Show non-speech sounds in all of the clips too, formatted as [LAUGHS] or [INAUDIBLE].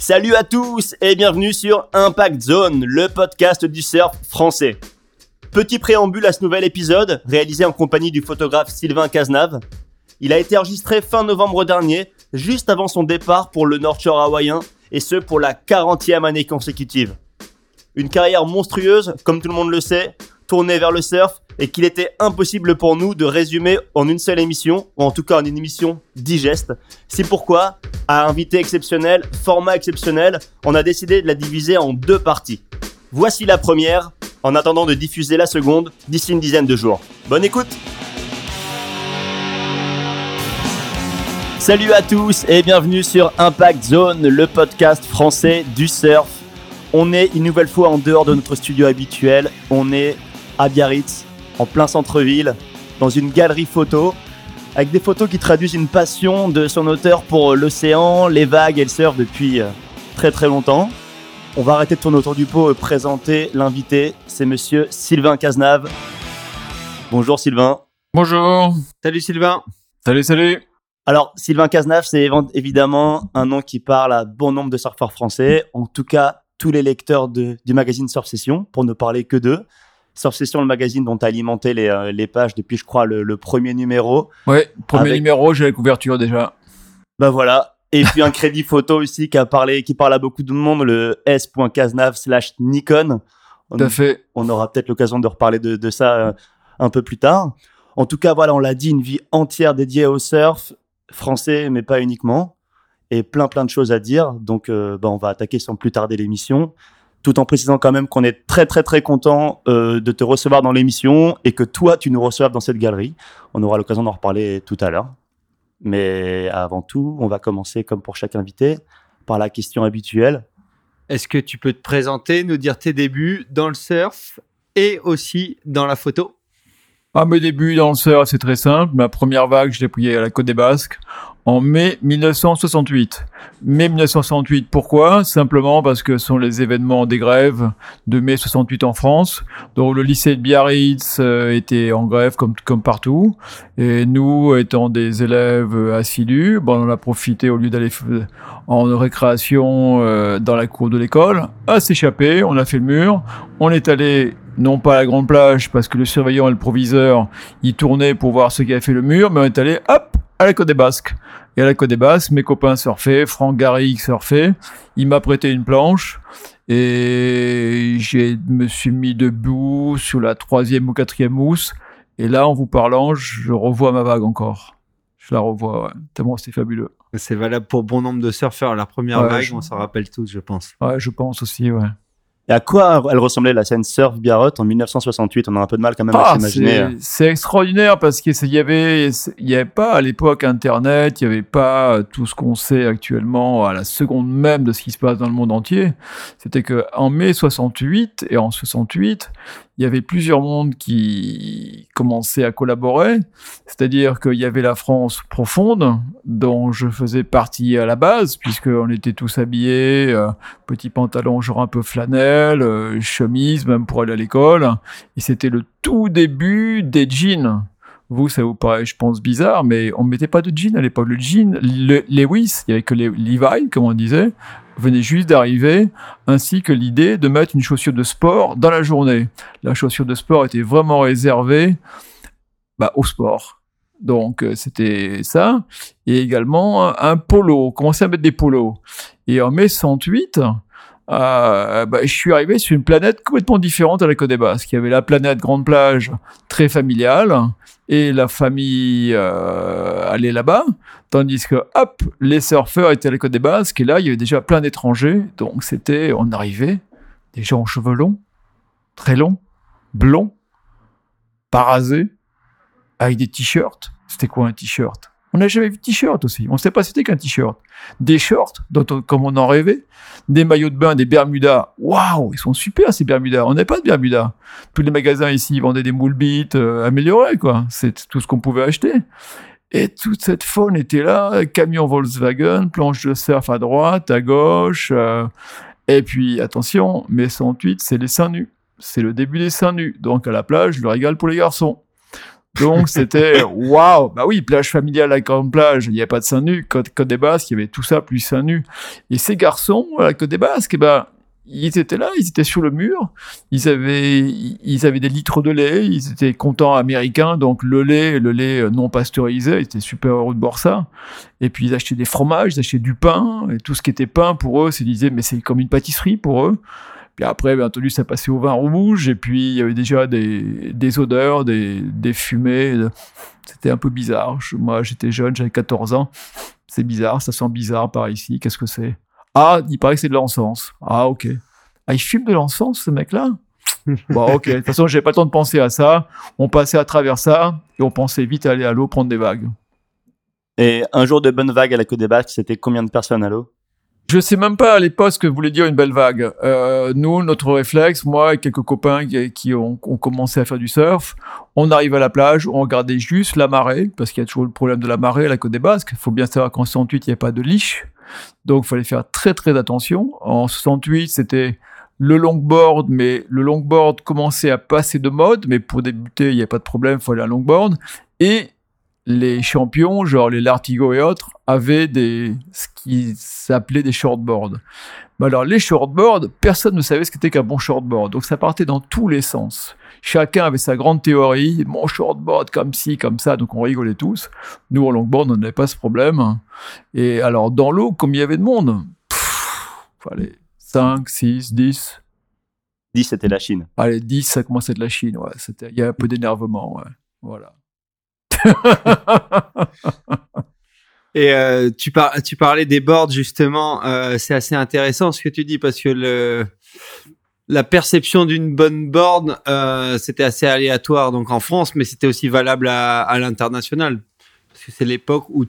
Salut à tous et bienvenue sur Impact Zone, le podcast du surf français. Petit préambule à ce nouvel épisode, réalisé en compagnie du photographe Sylvain Cazenave. Il a été enregistré fin novembre dernier, juste avant son départ pour le North Shore hawaïen, et ce pour la 40e année consécutive. Une carrière monstrueuse, comme tout le monde le sait, tournée vers le surf, et qu'il était impossible pour nous de résumer en une seule émission, ou en tout cas en une émission digeste. C'est pourquoi, à invité exceptionnel, format exceptionnel, on a décidé de la diviser en deux parties. Voici la première, en attendant de diffuser la seconde d'ici une dizaine de jours. Bonne écoute Salut à tous et bienvenue sur Impact Zone, le podcast français du surf. On est une nouvelle fois en dehors de notre studio habituel. On est à Biarritz, en plein centre-ville, dans une galerie photo, avec des photos qui traduisent une passion de son auteur pour l'océan, les vagues et le surf depuis euh, très très longtemps. On va arrêter de tourner autour du pot et présenter l'invité. C'est monsieur Sylvain Cazenave. Bonjour Sylvain. Bonjour. Salut Sylvain. Salut, salut. Alors, Sylvain Cazenave, c'est évidemment un nom qui parle à bon nombre de surfeurs français, en tout cas tous les lecteurs de, du magazine Surf Session, pour ne parler que d'eux. Surf Session, le magazine dont tu alimenté les, euh, les, pages depuis, je crois, le, le premier numéro. Ouais, premier avec... numéro, j'ai la couverture déjà. Bah voilà. Et puis un crédit photo aussi qui a parlé, qui parle à beaucoup de monde, le s.cazenave slash Nikon. Tout à fait. On aura peut-être l'occasion de reparler de, de ça euh, un peu plus tard. En tout cas, voilà, on l'a dit, une vie entière dédiée au surf, français, mais pas uniquement, et plein plein de choses à dire. Donc, euh, bah, on va attaquer sans plus tarder l'émission, tout en précisant quand même qu'on est très très très content euh, de te recevoir dans l'émission et que toi tu nous reçoives dans cette galerie. On aura l'occasion d'en reparler tout à l'heure. Mais avant tout, on va commencer comme pour chaque invité par la question habituelle. Est-ce que tu peux te présenter, nous dire tes débuts dans le surf et aussi dans la photo? À mes débuts dans le surf, c'est très simple. Ma première vague, je l'ai pris à la Côte des Basques en mai 1968. Mai 1968, pourquoi? Simplement parce que ce sont les événements des grèves de mai 68 en France. Donc le lycée de Biarritz euh, était en grève comme, comme partout. Et nous, étant des élèves assidus, bon, on a profité au lieu d'aller en récréation euh, dans la cour de l'école, à s'échapper, on a fait le mur, on est allé non pas à la grande plage parce que le surveillant et le proviseur y tournaient pour voir ce qui a fait le mur, mais on est allé hop à la Côte des Basques. Et à la Côte des Basques, mes copains surfaient, Franck Garrigue surfait, il m'a prêté une planche et je me suis mis debout sur la troisième ou quatrième mousse. Et là, en vous parlant, je revois ma vague encore. Je la revois, ouais. tellement c'était fabuleux. C'est valable pour bon nombre de surfeurs. La première Ouais, vague, je- on s'en rappelle tous, je pense. Ouais, je pense aussi, ouais. Et à quoi elle ressemblait la scène Surf Biarrot en 1968 On a un peu de mal quand même à Ah, s'imaginer. c'est- c'est extraordinaire parce qu'il y avait, il y avait pas à l'époque Internet, il y avait pas euh, tout ce qu'on sait actuellement à la seconde même de ce qui se passe dans le monde entier. C'était que en mai 68 et en 68, il y avait plusieurs mondes qui commençaient à collaborer. C'est-à-dire qu'il y avait la France profonde, dont je faisais partie à la base, puisqu'on était tous habillés, euh, petits pantalons genre un peu flanelle, euh, chemise même pour aller à l'école. Et c'était le tout début des jeans. Vous, ça vous paraît, je pense, bizarre, mais on mettait pas de jeans à l'époque. Le jean, le Lewis, il y avait que les Levi, comme on disait, venait juste d'arriver, ainsi que l'idée de mettre une chaussure de sport dans la journée. La chaussure de sport était vraiment réservée bah, au sport. Donc, euh, c'était ça. Et également un, un polo. On commençait à mettre des polos. Et en mai 68, euh, bah, je suis arrivé sur une planète complètement différente à la Côte des Basques. Il y avait la planète Grande Plage, très familiale, et la famille euh, allait là-bas, tandis que, hop, les surfeurs étaient à la Côte des Basques, et là, il y avait déjà plein d'étrangers, donc c'était, on arrivait, des gens en cheveux longs, très longs, blonds, pas rasés, avec des t-shirts. C'était quoi un t-shirt? On n'a jamais vu de t-shirt aussi. On ne sait pas c'était qu'un t-shirt. Des shorts, dont on- comme on en rêvait. Des maillots de bain, des Bermudas. Waouh, ils sont super ces Bermudas. On n'avait pas de Bermudas. Tous les magasins ici vendaient des moules bites euh, améliorés, quoi. C'est tout ce qu'on pouvait acheter. Et toute cette faune était là. Camion Volkswagen, planche de surf à droite, à gauche. euh, et puis, attention, mai 108, c'est les seins nus. C'est le début des seins nus. Donc, à la plage, le régal pour les garçons. Donc c'était waouh, bah oui, plage familiale à grande plage, il n'y a pas de seins nus. Côte, des Basques, il y avait tout ça plus seins nus. Et ces garçons à la Côte des Basques, eh ben ils étaient là, ils étaient sur le mur, ils avaient, ils avaient des litres de lait, ils étaient contents américains, donc le lait, le lait non pasteurisé, ils étaient super heureux de boire ça. Et puis ils achetaient des fromages, ils achetaient du pain, et tout ce qui était pain pour eux, c'est disaient mais c'est comme une pâtisserie pour eux. Puis après, bien entendu, ça passait au vin rouge, et puis il y avait déjà des, odeurs, des, fumées. C'était un peu bizarre. moi, j'étais jeune, j'avais 14 ans. C'est bizarre, ça sent bizarre par ici. Qu'est-ce que c'est? Ah, il paraît que c'est de l'encens. Ah, ok. Ah, il fume de l'encens, ce mec-là? Bon, ok. De toute façon, j'ai pas le temps de penser à ça. On passait à travers ça et on pensait vite aller à l'eau prendre des vagues. Et un jour de bonne vague à la Côte des Basques, c'était combien de personnes à l'eau? Je sais même pas à l'époque ce que voulait dire une belle vague. Euh, nous, notre réflexe, moi et quelques copains qui, ont, commencé à faire du surf, on arrive à la plage, on regardait juste la marée, parce qu'il y a toujours le problème de la marée à la côte des Basques. Il faut bien savoir qu'en 68, il n'y a pas de liche. Donc, il fallait faire très très attention. En 68, c'était le longboard, mais le longboard commençait à passer de mode, mais pour débuter, il n'y a pas de problème, il fallait un longboard. Et les champions, genre les Lartigo et autres, avaient des, ce qui s'appelait des shortboards. Mais alors, les shortboards, personne ne savait ce qu'était qu'un bon shortboard. Donc, ça partait dans tous les sens. Chacun avait sa grande théorie, mon shortboard comme ci, comme ça, donc on rigolait tous. Nous, en longboard, on n'avait pas ce problème. Et alors, dans l'eau, comme il y avait de monde, fallait 5, 6, 10. 10, c'était la Chine. Allez, 10, ça commençait de la Chine, ouais. Il y a un peu d'énervement, ouais. Voilà. [LAUGHS] Et euh, tu, tu parlais des boards justement, euh, c'est assez intéressant ce que tu dis parce que la perception d'une bonne board, euh, c'était assez aléatoire donc en France, mais c'était aussi valable à, à l'international. Parce que c'est l'époque où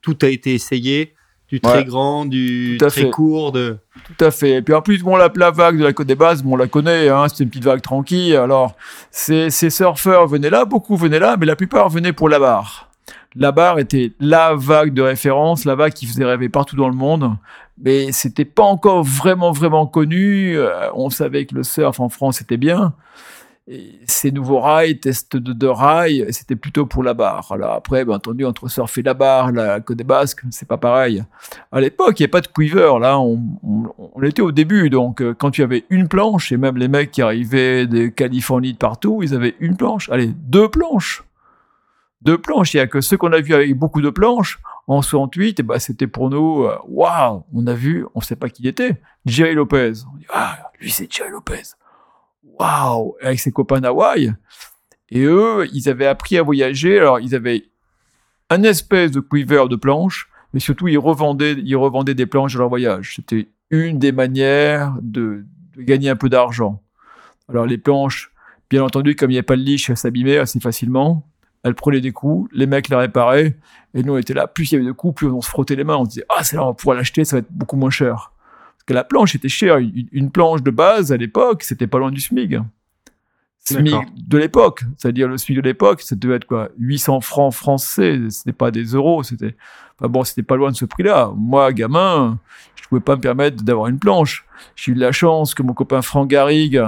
tout a été essayé, du très grand, du très court, de. Tout à fait. Et puis en plus, bon, la, la vague de la côte des bases, bon, on la connaît, hein, c'était une petite vague tranquille. Alors, ces, ces surfeurs venaient là, beaucoup venaient là, mais la plupart venaient pour la barre la barre était la vague de référence, la vague qui faisait rêver partout dans le monde. Mais c'était pas encore vraiment, vraiment connu. Euh, on savait que le surf en France était bien. Ces nouveaux rails, tests de, de rails, c'était plutôt pour la barre. Alors après, bien entendu, entre surf et la barre, la côte des Basques, c'est pas pareil. À l'époque, il n'y avait pas de quiver. Là, on, on, était au début. Donc, euh, quand tu avais une planche, et même les mecs qui arrivaient de Californie de partout, ils avaient une planche. Allez, deux planches deux planches. Il y a que ceux qu'on a vus avec beaucoup de planches en 68, et ben c'était pour nous, euh, waouh, on a vu, on sait pas qui il était, Jerry Lopez. Ah, lui c'est Jerry Lopez. Waouh, avec ses copains d'Hawaï. Et eux, ils avaient appris à voyager. Alors, ils avaient un espèce de quiver de planches, mais surtout, ils revendaient, ils revendaient des planches de leur voyage. C'était une des manières de, gagner un peu d'argent. Alors, les planches, bien entendu, comme il n'y a pas de liche, elles s'abîmaient assez facilement elle prenait des coups, les mecs la réparaient, et nous on était là, plus il y avait de coups, plus on se frottait les mains, on se disait, ah c'est là, on va pouvoir l'acheter, ça va être beaucoup moins cher. Que la planche était chère, une, planche de base à l'époque, c'était pas loin du SMIG. SMIG de l'époque, c'est-à-dire le SMIG de l'époque, ça devait être quoi 800 francs français, c'était pas des euros, c'était... Enfin bon, c'était pas loin de ce prix-là. Moi, gamin, je pouvais pas me permettre d'avoir une planche. J'ai eu de la chance que mon copain Franck Garrigue,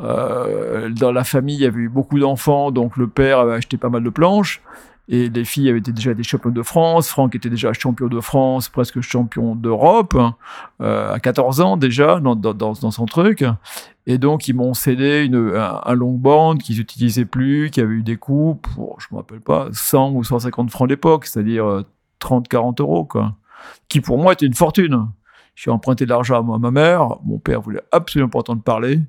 euh, dans la famille, il y avait eu beaucoup d'enfants, donc le père avait acheté pas mal de planches. Et les filles avaient été déjà des champions de France. Franck était déjà champion de France, presque champion d'Europe, euh, à 14 ans déjà, dans, dans, dans, son truc. Et donc, ils m'ont cédé une, un, un longboard qu'ils n'utilisaient plus, qui avait eu des coûts pour, je me rappelle pas, 100 ou 150 francs d'époque, c'est-à-dire 30, euh, 40 euros, quoi. Qui pour moi était une fortune. J'ai emprunté de l'argent à ma mère. Mon père voulait absolument pas entendre parler.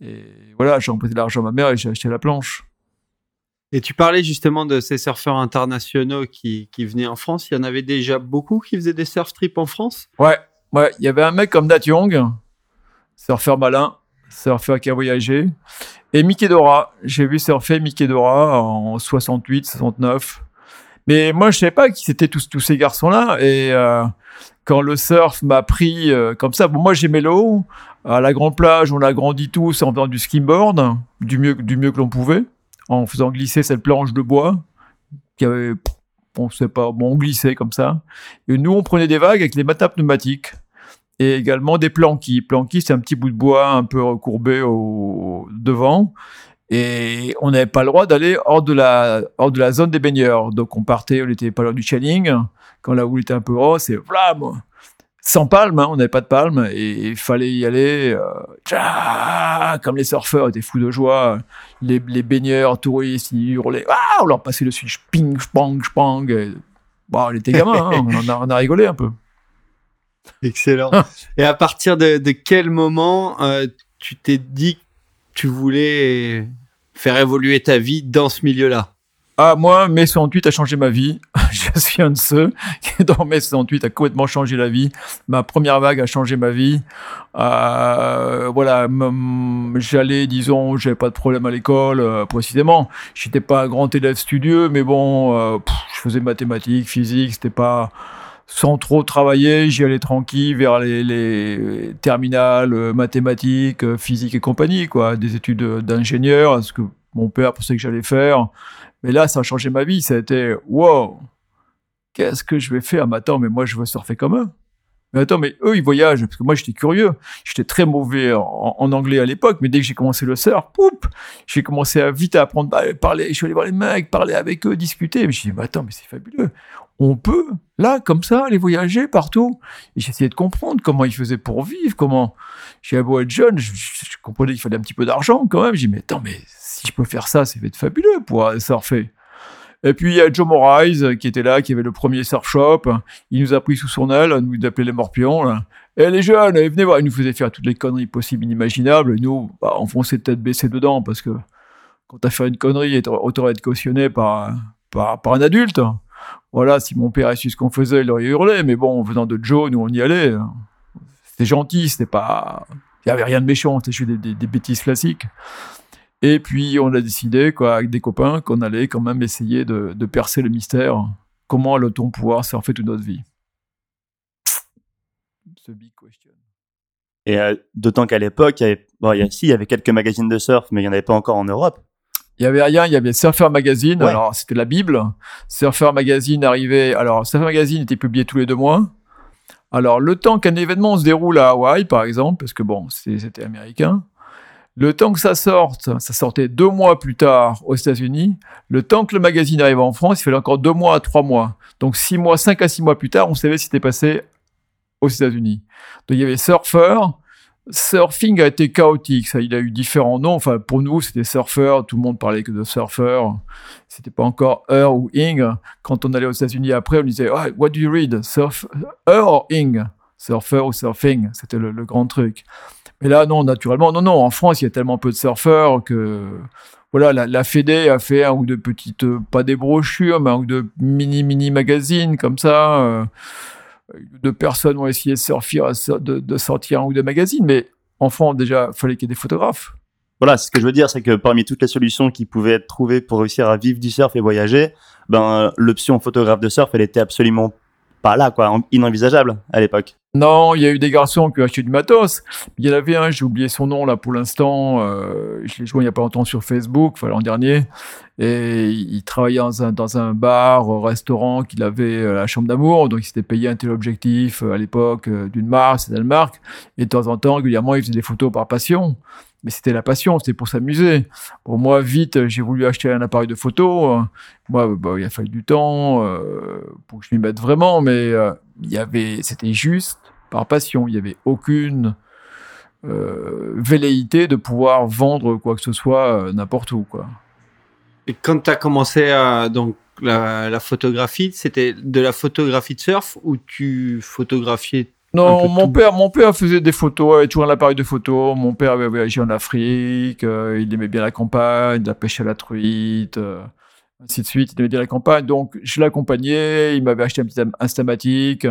Et voilà, j'ai emprunté l'argent à ma mère et j'ai acheté la planche. Et tu parlais justement de ces surfeurs internationaux qui, qui, venaient en France. Il y en avait déjà beaucoup qui faisaient des surf trips en France? Ouais, ouais. Il y avait un mec comme Dat Young, surfeur malin, surfeur qui a voyagé. Et Mickey Dora. J'ai vu surfer Mickey Dora en 68, 69. Mais moi, je savais pas qui c'était tous, tous ces garçons-là. Et euh, quand le surf m'a pris euh, comme ça, bon, moi j'aimais l'eau. À la grande plage, on a grandi tous en faisant du skimboard, du mieux, du mieux que l'on pouvait, en faisant glisser cette planche de bois qui avait, on sait pas, bon, on glissait comme ça. Et nous, on prenait des vagues avec les matapes pneumatiques et également des planquis. Planquis, c'est un petit bout de bois un peu recourbé au devant. Et on n'avait pas le droit d'aller hors de la, hors de la zone des baigneurs. Donc on partait, on n'était pas loin du Channing. Quand la houle était un peu haute, c'est vlam Sans palme, hein, on n'avait pas de palme. Et il fallait y aller. Euh, tcha, comme les surfeurs étaient fous de joie. Les, les baigneurs, touristes, ils hurlaient. Ah, on leur passait dessus. Ping, spang, spang. Et, bon, on était gamins, hein, on, a, on a rigolé un peu. Excellent. Et à partir de, de quel moment euh, tu t'es dit que tu voulais faire évoluer ta vie dans ce milieu-là? Ah, moi, mai 68 a changé ma vie. [LAUGHS] Je suis un de ceux qui, dans mai 68, a complètement changé la vie. Ma première vague a changé ma vie. Euh, voilà, j'allais, disons, j'avais pas de problème à l'école, euh, précisément. J'étais pas un grand élève studieux, mais bon, euh, je faisais mathématiques, physique, c'était pas sans trop travailler, j'y allais tranquille vers les, les terminales, euh, mathématiques, physique et compagnie, quoi, des études d'ingénieur, ce que mon père pensait que j'allais faire. Mais là, ça a changé ma vie. Ça a été, wow, qu'est-ce que je vais faire? Mais attends, mais moi, je veux surfer comme eux. Mais attends, mais eux, ils voyagent. Parce que moi, j'étais curieux. J'étais très mauvais en, anglais à l'époque, mais dès que j'ai commencé le surf, poup, j'ai commencé à vite à apprendre à parler. Je suis allé voir les mecs, parler avec eux, discuter. Mais je me suis dit, mais attends, mais c'est fabuleux on peut, là, comme ça, aller voyager partout. Et j'essayais de comprendre comment ils faisaient pour vivre, comment... J'ai beau être jeune, je, comprenais qu'il fallait un petit peu d'argent quand même. J'ai dit, mais attends, mais si je peux faire ça, c'est fabuleux pour surfer. Et puis, il y a Joe Moraes qui était là, qui avait le premier surf shop. Il nous a pris sous son aile, nous appelait les morpions. Et eh, les jeunes, venez voir. Il nous faisait faire toutes les conneries possibles, inimaginables. Et nous, bah, on fonçait tête baissée dedans parce que quand t'as fait une connerie, autant être cautionné par, par, un adulte. Voilà, si mon père a su ce qu'on faisait, il aurait hurlé, mais bon, venant de Joe, nous on y allait. C'était gentil, c'était pas. Il n'y avait rien de méchant, c'était juste des, bêtises classiques. Et puis on a décidé, quoi, avec des copains, qu'on allait quand même essayer de, percer le mystère. Comment allait-on pouvoir surfer toute notre vie? Ce big question. Et euh, d'autant qu'à l'époque, il y avait, bon, il y, il y avait quelques magazines de surf, mais il n'y en avait pas encore en Europe. Il y avait rien, il y avait Surfer Magazine, alors c'était la Bible. Surfer Magazine arrivait, alors Surfer Magazine était publié tous les deux mois. Alors le temps qu'un événement se déroule à Hawaï, par exemple, parce que bon, c'était américain, le temps que ça sorte, ça sortait deux mois plus tard aux États-Unis. Le temps que le magazine arrive en France, il fallait encore deux mois trois mois. Donc six mois, cinq à six mois plus tard, on savait ce qui était passé aux États-Unis. Donc il y avait Surfer, Surfing a été chaotique, ça, il a eu différents noms. Enfin, pour nous, c'était surfer, tout le monde parlait que de surfer. C'était pas encore Ur ou Ing. Quand on allait aux États-Unis après, on disait, oh, what do you read? Surf, Ur or Ing? Surfer ou surfing? C'était le, grand truc. Mais là, non, naturellement, non, non, en France, il y a tellement peu de surfeurs que, voilà, la, la Fédé a fait un ou deux petites, pas des brochures, mais un ou deux mini, mini magazines comme ça. Euh, deux personnes ont essayé de, de, sortir un ou deux magazines, mais enfant, déjà, fallait qu'il y ait des photographes. Voilà, ce que je veux dire, c'est que parmi toutes les solutions qui pouvaient être trouvées pour réussir à vivre du surf et voyager, ben, l'option photographe de surf, elle était absolument pas là, quoi, inenvisageable à l'époque. Non, il y a eu des garçons qui ont acheté du matos. Il y en avait un, j'ai oublié son nom là pour l'instant. Euh, je l'ai joué il y a pas longtemps sur Facebook, enfin l'an dernier. Et il travaillait dans un, dans un bar, restaurant qu'il avait euh, la chambre d'amour. Donc il s'était payé un tel objectif euh, à l'époque d'une marque, c'était une marque. Et de temps en temps, régulièrement, il faisait des photos par passion mais c'était la passion, c'était pour s'amuser. Pour moi, vite, j'ai voulu acheter un appareil de photo. Moi, bah, il a fallu du temps pour que je m'y mette vraiment, mais il y avait, c'était juste par passion. Il n'y avait aucune euh, velléité de pouvoir vendre quoi que ce soit n'importe où, quoi. Et quand tu as commencé à, donc la, la photographie, c'était de la photographie de surf ou tu photographiais non, mon père, mon père faisait des photos, avait toujours un appareil de photo. Mon père avait voyagé en Afrique, euh, il aimait bien la campagne, la pêche à la truite, euh, ainsi de suite. Il aimait bien la campagne, donc je l'accompagnais. Il m'avait acheté un petit instamatique,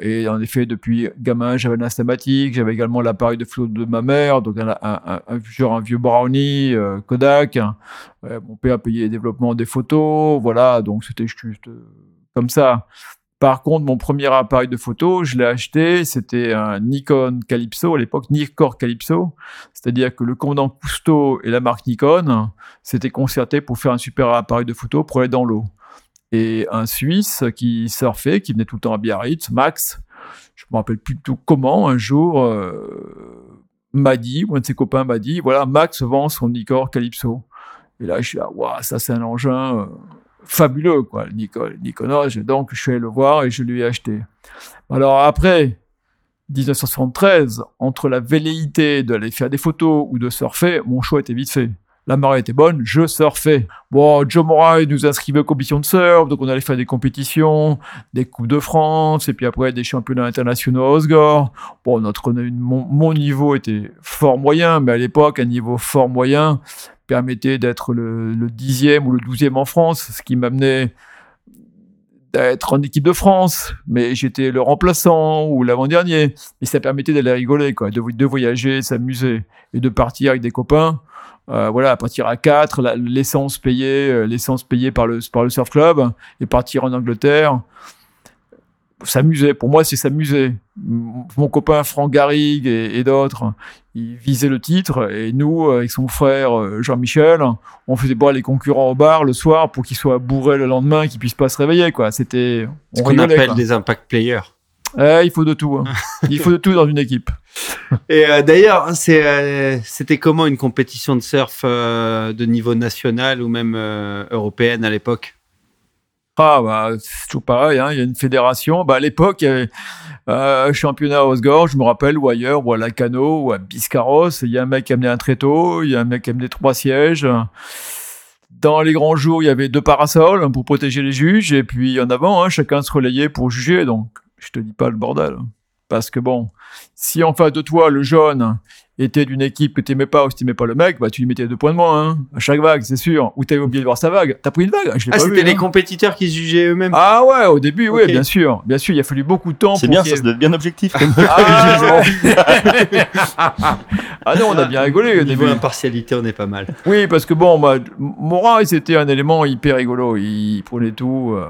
et en effet, depuis gamin, j'avais un instamatique. J'avais également l'appareil de photo de ma mère, donc un, un, un, genre un vieux Brownie euh, Kodak. mon père payait le développement des photos, voilà, donc c'était juste comme ça. Par contre, mon premier appareil de photo, je l'ai acheté, c'était un Nikon Calypso, à l'époque Nikkor Calypso, c'est-à-dire que le commandant Cousteau et la marque Nikon s'étaient concertés pour faire un super appareil de photo pour aller dans l'eau. Et un Suisse qui surfait, qui venait tout le temps à Biarritz, Max, je me rappelle plus tout comment, un jour, euh, m'a dit, ou un de ses copains m'a dit, voilà, Max vend son Nikkor Calypso. Et là, je suis là, waouh, ça c'est un engin euh, fabuleux, quoi, Nikonos. Donc, je suis allé le voir et je lui ai acheté. Alors après, 1973, entre la velléité d'aller faire des photos ou de surfer, mon choix était vite fait. La marée était bonne, je surfais. Bon, Joe Moray nous inscrivait aux compétitions de surf, donc on allait faire des compétitions, des Coupes de France, et puis après des championnats internationaux à Osgore. Bon, notre, mon niveau était fort moyen, mais à l'époque, un niveau fort moyen permettait d'être le, le dixième ou le douzième en France, ce qui m'amenait d'être en équipe de France, mais j'étais le remplaçant ou l'avant-dernier. Et ça permettait d'aller rigoler, quoi, de, de voyager, s'amuser et de partir avec des copains. Euh, voilà, partir à 4, l'essence payée, euh, l'essence payée par le, par le surf club et partir en Angleterre s'amuser. Pour moi, c'est s'amuser. Mon copain Franck Garrigue et, d'autres, ils visaient le titre. Et nous, avec son frère euh, Jean-Michel, on faisait boire les concurrents au bar le soir pour qu'ils soient bourrés le lendemain, qu'ils puissent pas se réveiller. Quoi. C'était ce qu'on appelle des impact players. Eh, il faut de tout. Hein. [LAUGHS] il faut de tout dans une équipe. Et euh, d'ailleurs, euh, c'était comment une compétition de surf de niveau national ou même européenne à l'époque? Ah, bah, c'est toujours pareil, hein. il y a une fédération. Bah, à l'époque, euh, championnat à Osgore, je me rappelle, ou ailleurs, ou à Lacano, ou à Biscarros. Il y a un mec qui amenait un tréteau, il y a un mec qui amenait trois sièges. Dans les grands jours, il y avait deux parasols pour protéger les juges, et puis en avant, hein, chacun se relayait pour juger. Donc, je te dis pas le bordel. Parce que bon, si en face de toi, le jaune, était d'une équipe que t'aimais pas ou si t'aimais pas le mec, bah tu lui mettais deux points de moins, hein, à chaque vague, c'est sûr. Ou t'avais oublié de voir sa vague. T'as pris une vague je Ah, c'était les hein. compétiteurs qui se jugeaient eux-mêmes. Ah ouais, au début, oui, bien sûr, bien sûr. Il a fallu beaucoup de temps. C'est bien, ça se bien objectif. Comme [LAUGHS] ah, [LAUGHS] ah non, on a bien rigolé. Au niveau impartialité, on est pas mal. Oui, parce que bon, bah, Morin, c'était un élément hyper rigolo. Il prenait tout. Euh,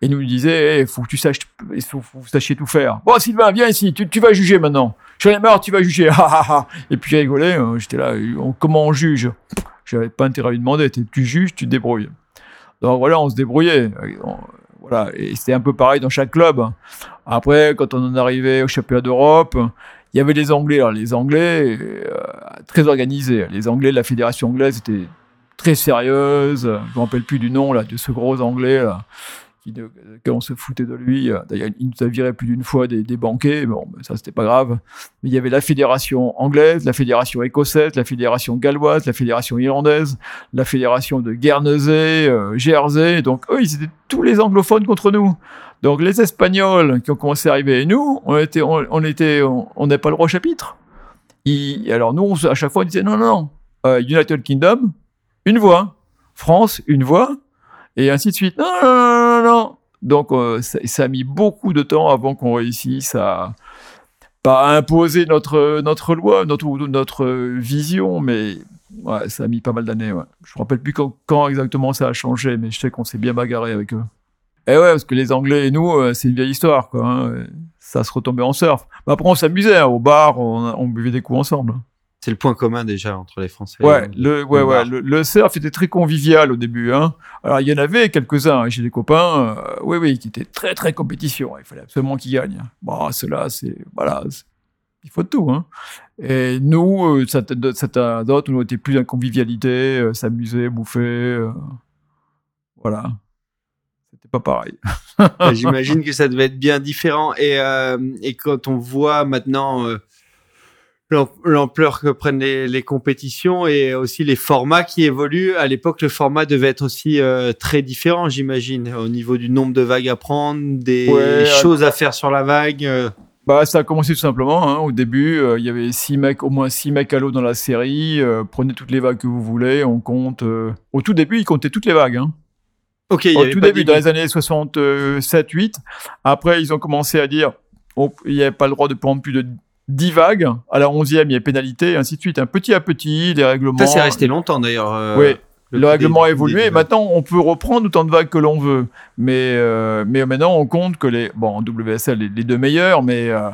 et nous disait, il faut que tu saches, faut, que sachiez tout faire. Bon, Sylvain, viens ici, tu, vas juger maintenant. Je suis marre, tu vas juger. [LAUGHS] et puis j'ai rigolé, hein, j'étais là, comment on juge? J'avais pas intérêt à lui demander, tu juges, tu te débrouilles. Donc voilà, on se débrouillait. voilà, et c'était un peu pareil dans chaque club. Après, quand on en arrivait au championnat d'Europe, il y avait les Anglais. Les Anglais, euh, très organisés. Les Anglais, la fédération anglaise était très sérieuse. Je me rappelle plus du nom là, de ce gros Anglais on se foutait de lui. Euh, d'ailleurs, il nous a viré plus d'une fois des, banquets. Bon, ça, c'était pas grave. Mais il y avait la fédération anglaise, la fédération écossaise, la fédération galloise, la fédération irlandaise, la fédération de Guernesey, euh, Jersey. Donc, eux, ils étaient tous les anglophones contre nous. Donc, les Espagnols qui ont commencé à arriver, et nous, on était, on, était, on n'est pas le roi chapitre. alors, nous, à chaque fois, on disait non, non, non. Euh, United Kingdom, une voix. France, une voix et ainsi de suite. Non, non, non, non, non. Donc, euh, ça, a mis beaucoup de temps avant qu'on réussisse à imposer notre notre loi, notre notre vision, mais ça a mis pas mal d'années. Ouais. Je me rappelle plus quand, exactement ça a changé, mais je sais qu'on s'est bien bagarré avec eux. Et ouais, parce que les Anglais et nous, euh, c'est une vieille histoire, quoi. Hein. Ça se retombait en surf. Mais après, on s'amusait hein. au bar, on, on, buvait des coups ensemble. C'est le point commun déjà entre les Français. Ouais, le, ouais, ouais, le, surf était très convivial au début. Hein. Alors il y en avait quelques-uns hein, j'ai des copains, euh, oui, oui, qui étaient très très compétition. Il fallait absolument qu'ils gagnent. Bon, cela, c'est voilà, il faut tout. Hein. Et nous, euh, certains d'autres, nous était plus dans convivialité, euh, s'amuser, bouffer, voilà. C'était pas pareil. J'imagine que ça devait être bien différent. Et, et quand on voit maintenant l'ampleur que prennent les, compétitions et aussi les formats qui évoluent. À l'époque, le format devait être aussi euh, très différent, j'imagine, au niveau du nombre de vagues à prendre, des choses à faire sur la vague. Euh. Bah, ça a commencé tout simplement. Hein. Au début, euh, il y avait six mecs, au moins six mecs à l'eau dans la série. prenez toutes les vagues que vous voulez. On compte. Au tout début, ils comptaient toutes les vagues. Hein. Ok. Au tout début, dans les années 67-8. Après, ils ont commencé à dire, il n'y avait pas le droit de prendre plus de 10 vagues. À la 11e, il y a pénalité, et ainsi de suite. Un petit à petit, les règlements. Ça, c'est resté longtemps d'ailleurs. Euh, oui. Le, règlement a évolué. Maintenant, on peut reprendre autant de vagues que l'on veut. Mais, euh, mais maintenant, on compte que les. Bon, en WSL, les, deux meilleurs, mais euh,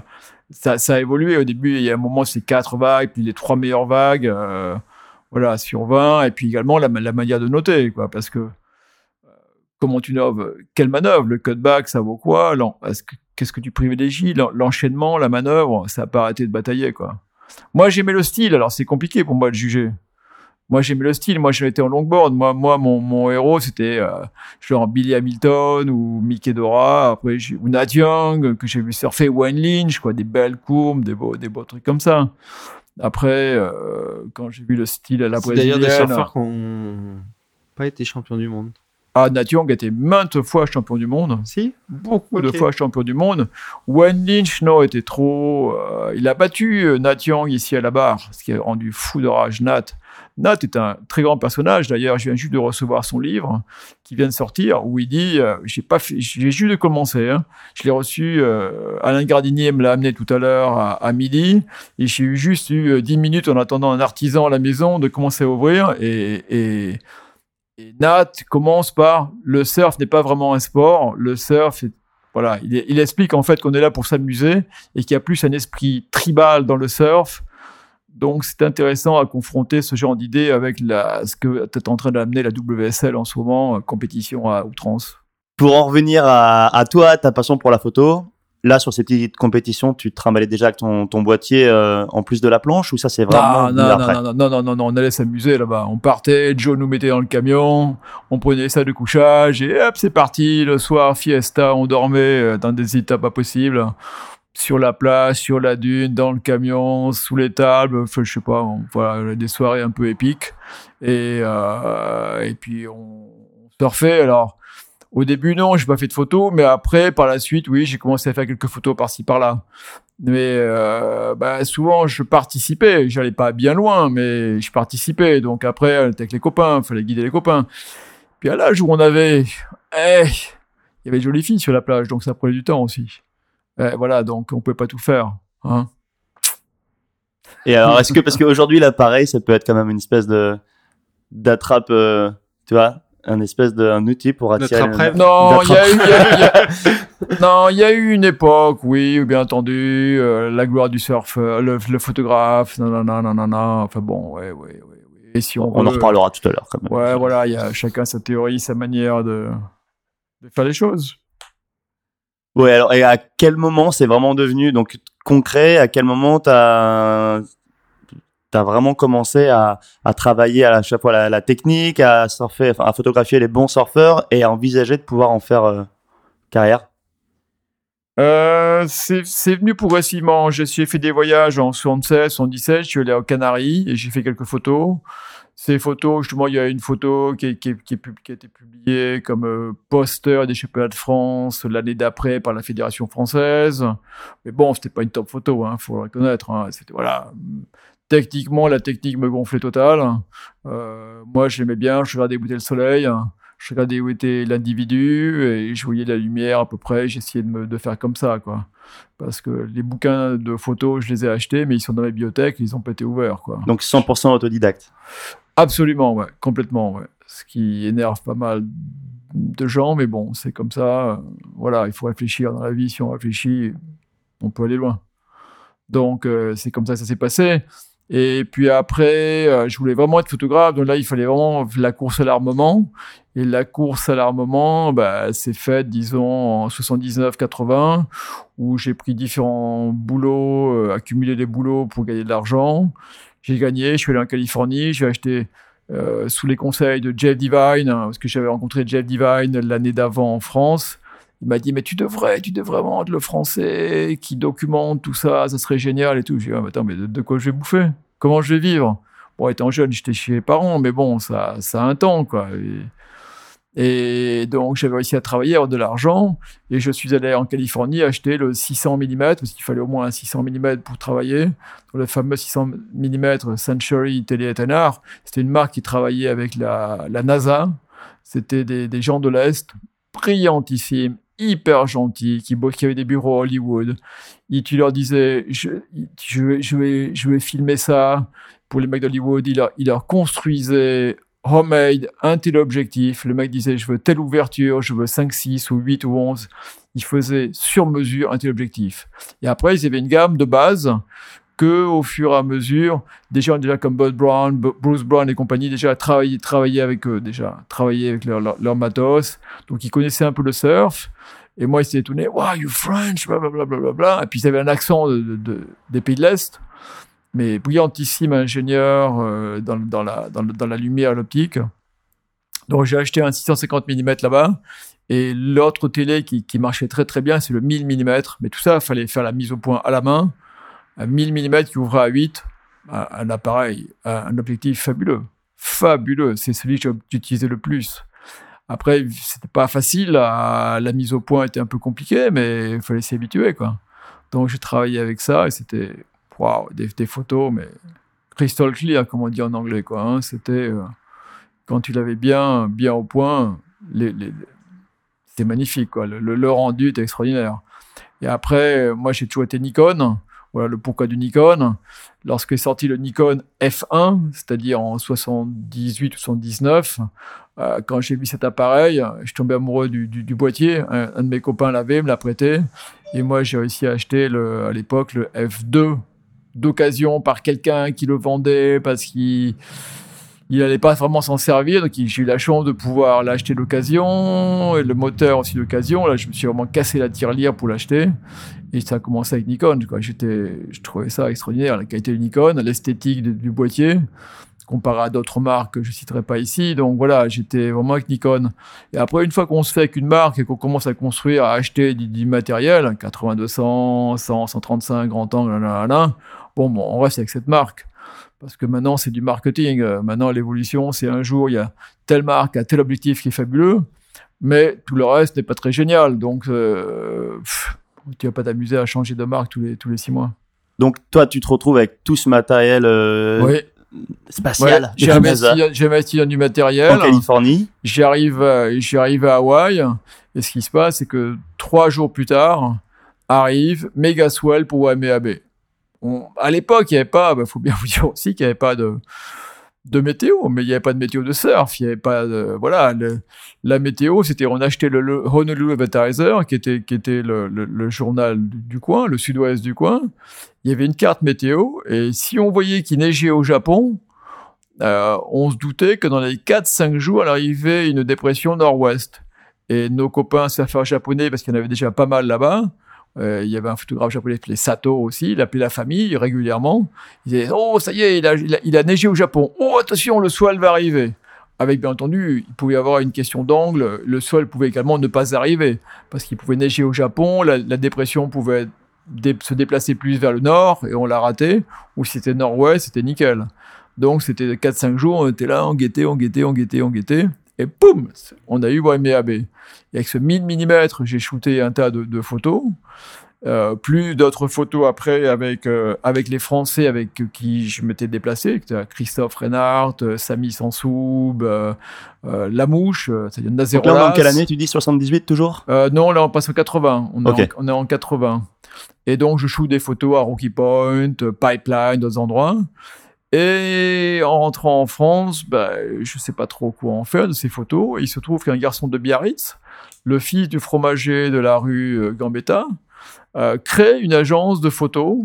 ça, ça, a évolué. Au début, il y a un moment, c'est 4 vagues, puis les trois meilleures vagues. voilà, sur 20. Et puis également, la, la manière de noter, quoi. Parce que comment tu noves Quelle manœuvre Le cutback, ça vaut quoi Qu'est-ce que tu privilégies L'enchaînement, la manœuvre, ça n'a pas arrêté de batailler, quoi. Moi, j'aimais le style, alors c'est compliqué pour moi de juger. Moi, j'aimais le style. Moi, j'étais en longboard. Moi, moi mon, mon héros, c'était euh, genre Billy Hamilton ou Mickey Dora. Après, ou Nat Young, que j'ai vu surfer, Wayne Lynch, quoi, des belles courbes, des beaux, des beaux trucs comme ça. Après, euh, quand j'ai vu le style à la C'est d'ailleurs brésilienne, des surfeurs qui n'ont pas été champions du monde. Ah, Nat Young était maintes fois champion du monde. Si beaucoup de fois champion du monde. Wayne Lynch, non, était trop. euh, il a battu euh, Nat Young ici à la barre, ce qui a rendu fou de rage Nat. Nat est un très grand personnage. D'ailleurs, je viens juste de recevoir son livre qui vient de sortir où il dit euh, j'ai pas fait- j'ai juste de commencer. hein. Je l'ai reçu. euh, Alain Gardinier me l'a amené tout à l'heure à, à midi et j'ai eu juste eu euh, 10 minutes en attendant un artisan à la maison de commencer à ouvrir et et Nat commence par le surf n'est pas vraiment un sport. Le surf, voilà, il, explique en fait qu'on est là pour s'amuser et qu'il y a plus un esprit tribal dans le surf. Donc c'est intéressant à confronter ce genre d'idée avec ce que tu es en train d'amener la WSL en ce moment, euh, compétition à outrance. Pour en revenir à toi, ta passion pour la photo, là sur ces petites compétitions, tu te trimballais déjà avec ton, ton boîtier euh, en plus de la planche ou ça c'est vraiment Non, non, non, non, non, non, non, non, on allait s'amuser là-bas. On partait, Joe nous mettait dans le camion, on prenait ça de couchage et hop, c'est parti. Le soir, fiesta, on dormait euh, dans des états pas possibles. Sur la plage, sur la dune, dans le camion, sous les tables, je sais pas, on- voilà, des soirées un peu épiques. Et, euh, et puis on surfait. Alors, au début, non, j'ai pas fait de photos, mais après, par la suite, oui, j'ai commencé à faire quelques photos par-ci par-là. Mais euh, bah, souvent, je participais. J'allais pas bien loin, mais je participais. Donc après, on était avec les copains, fallait guider les copains. Puis à l'âge où on avait, eh, il y avait de jolies filles sur la plage, donc ça prenait du temps aussi. Eh, voilà, donc on pouvait pas tout faire. Hein. Et alors est-ce que [LAUGHS] parce qu'aujourd'hui là pareil, ça peut être quand même une espèce de d'attrape, euh, tu vois, un espèce de un outil pour attirer. D'attrape-rêve. Non, il y a eu, y a- il y a- [LAUGHS] non, il y a eu une époque, oui, bien entendu, euh, la gloire du surf, euh, le, le photographe, non, non, non, non, non. Enfin bon, ouais, ouais, ouais. Et si on, On en reparlera tout à l'heure quand même. Ouais, voilà, il y a chacun sa théorie, sa manière de, de faire les choses. Ouais, alors et à quel moment c'est vraiment devenu donc concret? À quel moment t'as t'as vraiment commencé à, travailler à chaque fois la, technique, à surfer, à photographier les bons surfeurs et à envisager de pouvoir en faire euh, carrière? Euh, c'est venu progressivement. J'ai fait des voyages en 76, 77. Je suis allé aux Canaries et j'ai fait quelques photos. Ces photos, justement, il y a une photo qui, qui a été publiée comme euh, poster des championnats de France l'année d'après par la Fédération française. Mais bon, c'était pas une top photo, hein, faut le reconnaître. Hein. C'était voilà. Techniquement, la technique me gonflait total. Euh, moi, j'aimais bien. Je regardais où était le soleil. Je regardais où était l'individu et je voyais la lumière à peu près. J'essayais de, me, de faire comme ça, quoi. Parce que les bouquins de photos, je les ai achetés, mais ils sont dans ma bibliothèque, ils n'ont pas été ouverts, quoi. Donc 100% autodidacte. Absolument, ouais, complètement, ouais. Ce qui énerve pas mal de gens, mais bon, c'est comme ça. Voilà, il faut réfléchir dans la vie. Si on réfléchit, on peut aller loin. Donc, euh, c'est comme ça que ça s'est passé. Et puis après, euh, je voulais vraiment être photographe. Donc là, il fallait vraiment la course à l'armement. Et la course à l'armement, bah, c'est faite, disons, en 79-80, où j'ai pris différents boulots, euh, accumulé des boulots pour gagner de l'argent. J'ai gagné, je suis allé en Californie, j'ai acheté euh, sous les conseils de Jeff Divine, hein, parce que j'avais rencontré Jeff Divine l'année d'avant en France. Il m'a dit, mais tu devrais, tu devrais vendre le français qui documente tout ça, ça serait génial et tout. J'ai dit, ah, mais attends, mais de, de quoi je vais bouffer? Comment je vais vivre? Bon, étant jeune, j'étais chez mes parents, mais bon, ça, ça a un temps, quoi. Et, donc, j'avais réussi à travailler, avoir de l'argent, et je suis allé en Californie acheter le 600 mm, parce qu'il fallait au moins un 600 mm pour travailler. Le fameux 600 mm Century Télé-Étendard, c'était une marque qui travaillait avec la, la NASA. C'était des, des gens de l'Est, brillantissimes, hyper gentils, qui, qui avaient des bureaux à Hollywood. Et tu leur disais, je, vais, je, vais, je vais filmer ça pour les mecs d'Hollywood. Il leur, il leur construisait homemade, un téléobjectif. Le mec disait, je veux telle ouverture, je veux 5, 6 ou 8 ou 11. Il faisait sur mesure un téléobjectif. Et après, ils avaient une gamme de base que, au fur et à mesure, des gens déjà comme Bud Brown, Bruce Brown et compagnie, déjà travaillaient, travaillaient avec eux, déjà, travaillaient avec leur, leur, leur matos. Donc, ils connaissaient un peu le surf. Et moi, ils s'étaient étonnés, wow, you French, blablabla. Bla, bla, bla. Et puis, ils avaient un accent de, de- de- des pays de l'Est. mais brillantissime ingénieur euh, dans, la, dans, dans, lumière, l'optique. Donc j'ai acheté un 650 mm là-bas. Et l'autre télé qui, qui, marchait très très bien, c'est le 1000 mm. Mais tout ça, il fallait faire la mise au point à la main. Un 1000 mm qui ouvrait à 8, un appareil, un objectif fabuleux. Fabuleux. C'est celui que j'utilisais le plus. Après, c'était pas facile. La, mise au point était un peu compliquée, mais il fallait s'y habituer, quoi. Donc j'ai travaillé avec ça et c'était wow, des, photos, mais crystal clear, comme on dit en anglais, quoi. Hein. C'était euh, quand tu l'avais bien, bien au point, les, c'était magnifique, quoi. Le, le, rendu était extraordinaire. Et après, moi, j'ai toujours été Nikon. Voilà le pourquoi du Nikon. Lorsqu'est sorti le Nikon F1, c'est-à-dire en 78 ou 79, euh, quand j'ai vu cet appareil, je suis tombé amoureux du, boîtier. Un, de mes copains l'avait, me l'a prêté. Et moi, j'ai réussi à acheter à l'époque le F2 d'occasion par quelqu'un qui le vendait parce qu'il il n'allait pas vraiment s'en servir. Donc j'ai eu la chance de pouvoir l'acheter d'occasion et le moteur aussi d'occasion. Là, je me suis vraiment cassé la tirelire pour l'acheter. Et ça a commencé avec Nikon. Je trouvais ça extraordinaire, la qualité de Nikon, l'esthétique du boîtier, comparé à d'autres marques que je citerai pas ici. Donc voilà, j'étais vraiment avec Nikon. Et après, une fois qu'on se fait avec une marque et qu'on commence à construire, à acheter du, matériel, 8200, 100, 135, grand angle, bon, on reste avec cette marque. Parce que maintenant, c'est du marketing. Euh, maintenant, l'évolution, c'est un jour, il y a telle marque, a tel objectif qui est fabuleux, mais tout le reste n'est pas très génial. Donc, euh, tu vas pas t'amuser à changer de marque tous les, tous les six mois. Donc, toi, tu te retrouves avec tout ce matériel euh, oui. spatial. Ouais, j'ai investi, investi dans du matériel. En Californie. J'arrive, j'arrive à Hawaï. Et ce qui se passe, c'est que trois jours plus tard, arrive Megaswell pour WMAB on, à l'époque, il n'y avait pas, il bah, faut bien [LAUGHS] vous dire aussi qu'il n'y avait pas de, de météo, mais il n'y avait pas de météo de surf, il n'y avait pas de, voilà, la météo, c'était, on achetait le, le Honolulu Advertiser, qui était, qui était le, le, journal du, du, coin, le sud-ouest du coin. Il y avait une carte météo, et si on voyait qu'il neigeait au Japon, euh, on se doutait que dans les 4-5 jours, elle arrivait une dépression nord-ouest. Et nos copains surfeurs japonais, parce qu'il y en avait déjà pas mal là-bas, euh, il y avait un photographe japonais qui s'appelait Sato aussi, il appelait la famille régulièrement. Il disait Oh, ça y est, il a, il a, neigé au Japon. Oh, attention, le swell va arriver. Avec bien entendu, il pouvait y avoir une question d'angle. Le swell pouvait également ne pas arriver parce qu'il pouvait neiger au Japon. La, dépression pouvait se déplacer plus vers le nord et on l'a raté. Ou si c'était nord-ouest, c'était nickel. Donc c'était 4-5 jours, on était là, on guettait, on guettait, on guettait, on guettait. Et boum, on a eu WMAB. Et avec ce 1000 mm, j'ai shooté un tas de, de photos. Euh, plus d'autres photos après avec euh, avec les Français avec qui je m'étais déplacé, Christophe Reinhardt, euh, Samy Sansoub, euh, euh, La Mouche, c'est-à-dire Donc là, on est en quelle année Tu dis 78 toujours? Non, là on passe en 80. On, okay. est en, on est en 80. Et donc je shoot des photos à Rocky Point, Pipeline, d'autres endroits. Et en rentrant en France, bah, je sais pas trop quoi en faire de ces photos. Il se trouve qu'un garçon de Biarritz, le fils du fromager de la rue Gambetta, euh, crée une agence de photos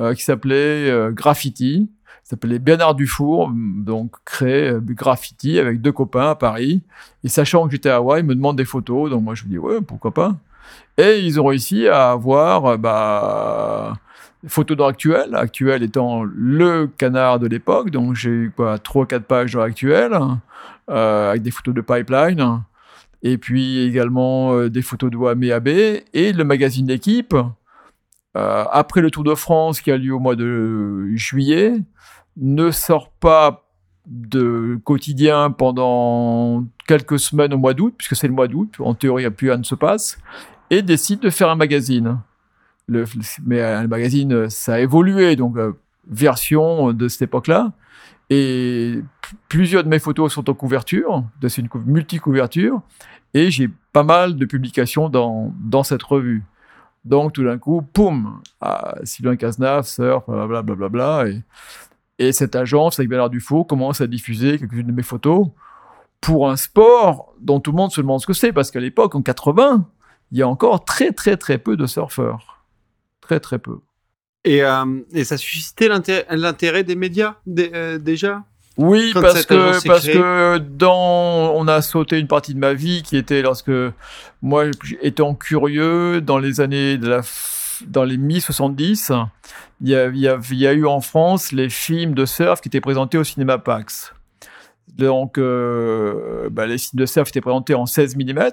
euh, qui s'appelait euh, Graffiti, s'appelait Bernard Dufour, donc crée euh, Graffiti avec deux copains à Paris. Et sachant que j'étais à Hawaï, ils me demandent des photos, donc moi je me dis ouais, pourquoi pas. Et ils ont réussi à avoir bah, photos dans Actuel, Actuel étant le canard de l'époque, donc j'ai eu quoi, trois quatre pages dans Actuel, euh, avec des photos de pipeline et puis également euh, des photos de Wame AB et le magazine d'équipe. Euh, après le Tour de France qui a lieu au mois de juillet, ne sort pas de quotidien pendant quelques semaines au mois d'août, puisque c'est le mois d'août, en théorie, plus rien ne se passe, et décide de faire un magazine. Le, mais un magazine, ça a évolué, donc euh, version de cette époque-là. Et plusieurs de mes photos sont en couverture, c'est une multi-couverture, et j'ai pas mal de publications dans, dans cette revue. Donc tout d'un coup, poum, Sylvain Cazenave, surf, blablabla, bla, bla, et, et cette agence avec Bernard Dufault commence à diffuser quelques-unes de mes photos pour un sport dont tout le monde se demande ce que c'est, parce qu'à l'époque, en 80, il y a encore très très très peu de surfeurs. Très très peu. Et, euh, et ça suscitait l'intérêt des médias euh, déjà? Oui, parce que parce que dans on a sauté une partie de ma vie qui était lorsque moi étant curieux dans les années de la dans les mi-70, il y a, il, y a, il y a eu en France les films de surf qui étaient présentés au cinéma Pax. Donc, euh, bah, les films de surf étaient présentés en 16 mm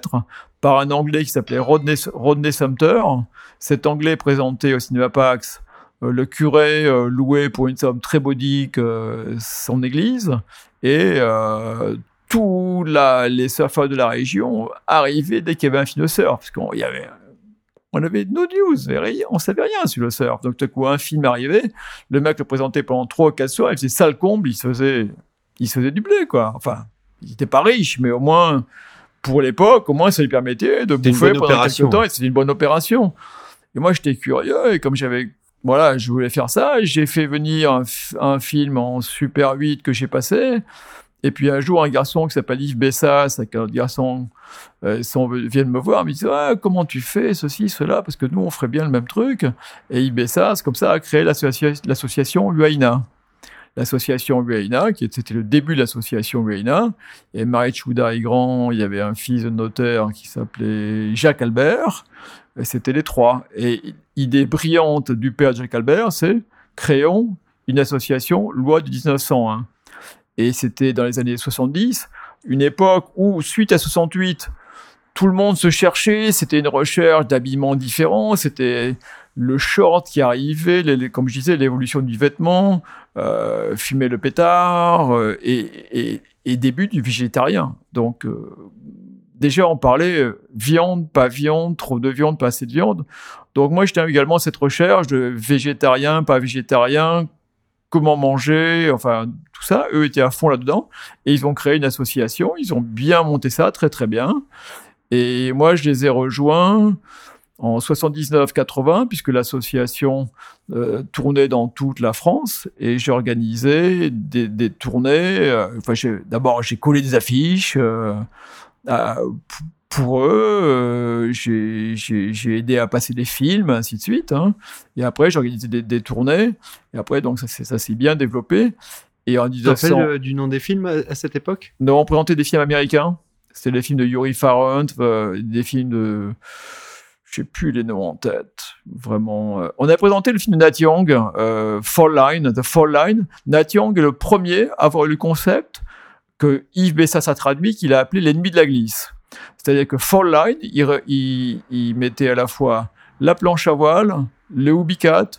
par un Anglais qui s'appelait Rodney, Rodney Sumter. Cet Anglais présentait au cinéma Pax euh, le curé euh, louait pour une somme très modique euh, son église et tous les surfeurs de la région arrivaient dès qu'il y avait un film de surf parce qu'on y avait on avait no news, on savait rien sur le surf. Donc tout à coup un film arrivait, le mec le présentait pendant trois ou quatre soirs, il faisait sale comble, il se faisait il se faisait du blé quoi. Enfin, il était pas riche, mais au moins pour l'époque, au moins ça lui permettait de bouffer pendant quelques temps et c'était une bonne opération. Et moi j'étais curieux et comme j'avais voilà, je voulais faire ça. J'ai fait venir un, film en Super 8 que j'ai passé. Et puis un jour, un garçon qui s'appelle Yves Bessas, avec un autre garçon, euh, viennent me voir, me disent ah, comment tu fais ceci, cela, parce que nous, on ferait bien le même truc. Et Yves Bessas, comme ça, a créé l'associa- l'association UAINA. L'association UAINA, qui était c'était le début de l'association UAINA. Et Marie Chouda Grand, il y avait un fils de notaire qui s'appelait Jacques Albert. C'était les trois. Et idée brillante du père Jacques Albert, c'est créons une association loi de 1901. Et c'était dans les années 70, une époque où, suite à 68, tout le monde se cherchait, c'était une recherche d'habillement différent, c'était le short qui arrivait, comme je disais, l'évolution du vêtement, euh, fumer le pétard, euh, et, et- et début du végétarien. Donc, euh, déjà, on parlait euh, viande, pas viande, trop de viande, pas assez de viande. Donc, moi, j'étais également à cette recherche de végétarien, pas végétarien, comment manger, enfin, tout ça. Eux étaient à fond là-dedans. Et ils ont créé une association. Ils ont bien monté ça, très, très bien. Et moi, je les ai rejoints en 79-80, puisque l'association euh, tournait dans toute la France et j'ai organisé des, des tournées. euh, Enfin, d'abord, j'ai collé des affiches pour eux. euh, j'ai- aidé à passer des films, ainsi de suite. hein. Et après, j'ai organisé des, des tournées. Et après, donc, ça, s'est- bien développé. Et en Tu te rappelles 1900, euh, du nom des films à, à cette époque? Nous avons présenté des films américains. C'était les films de Yuri Farrant, euh, des films de. Je sais plus les noms en tête. Vraiment. euh. On a présenté le film de Nat Young, euh, Fall Line, The Fall Line. Nat Young est le premier à avoir eu le concept que Yves Bessas a traduit, qu'il a appelé l'ennemi de la glisse. C'est-à-dire que Fall Line, il, mettait à la fois la planche à voile, le ubicat,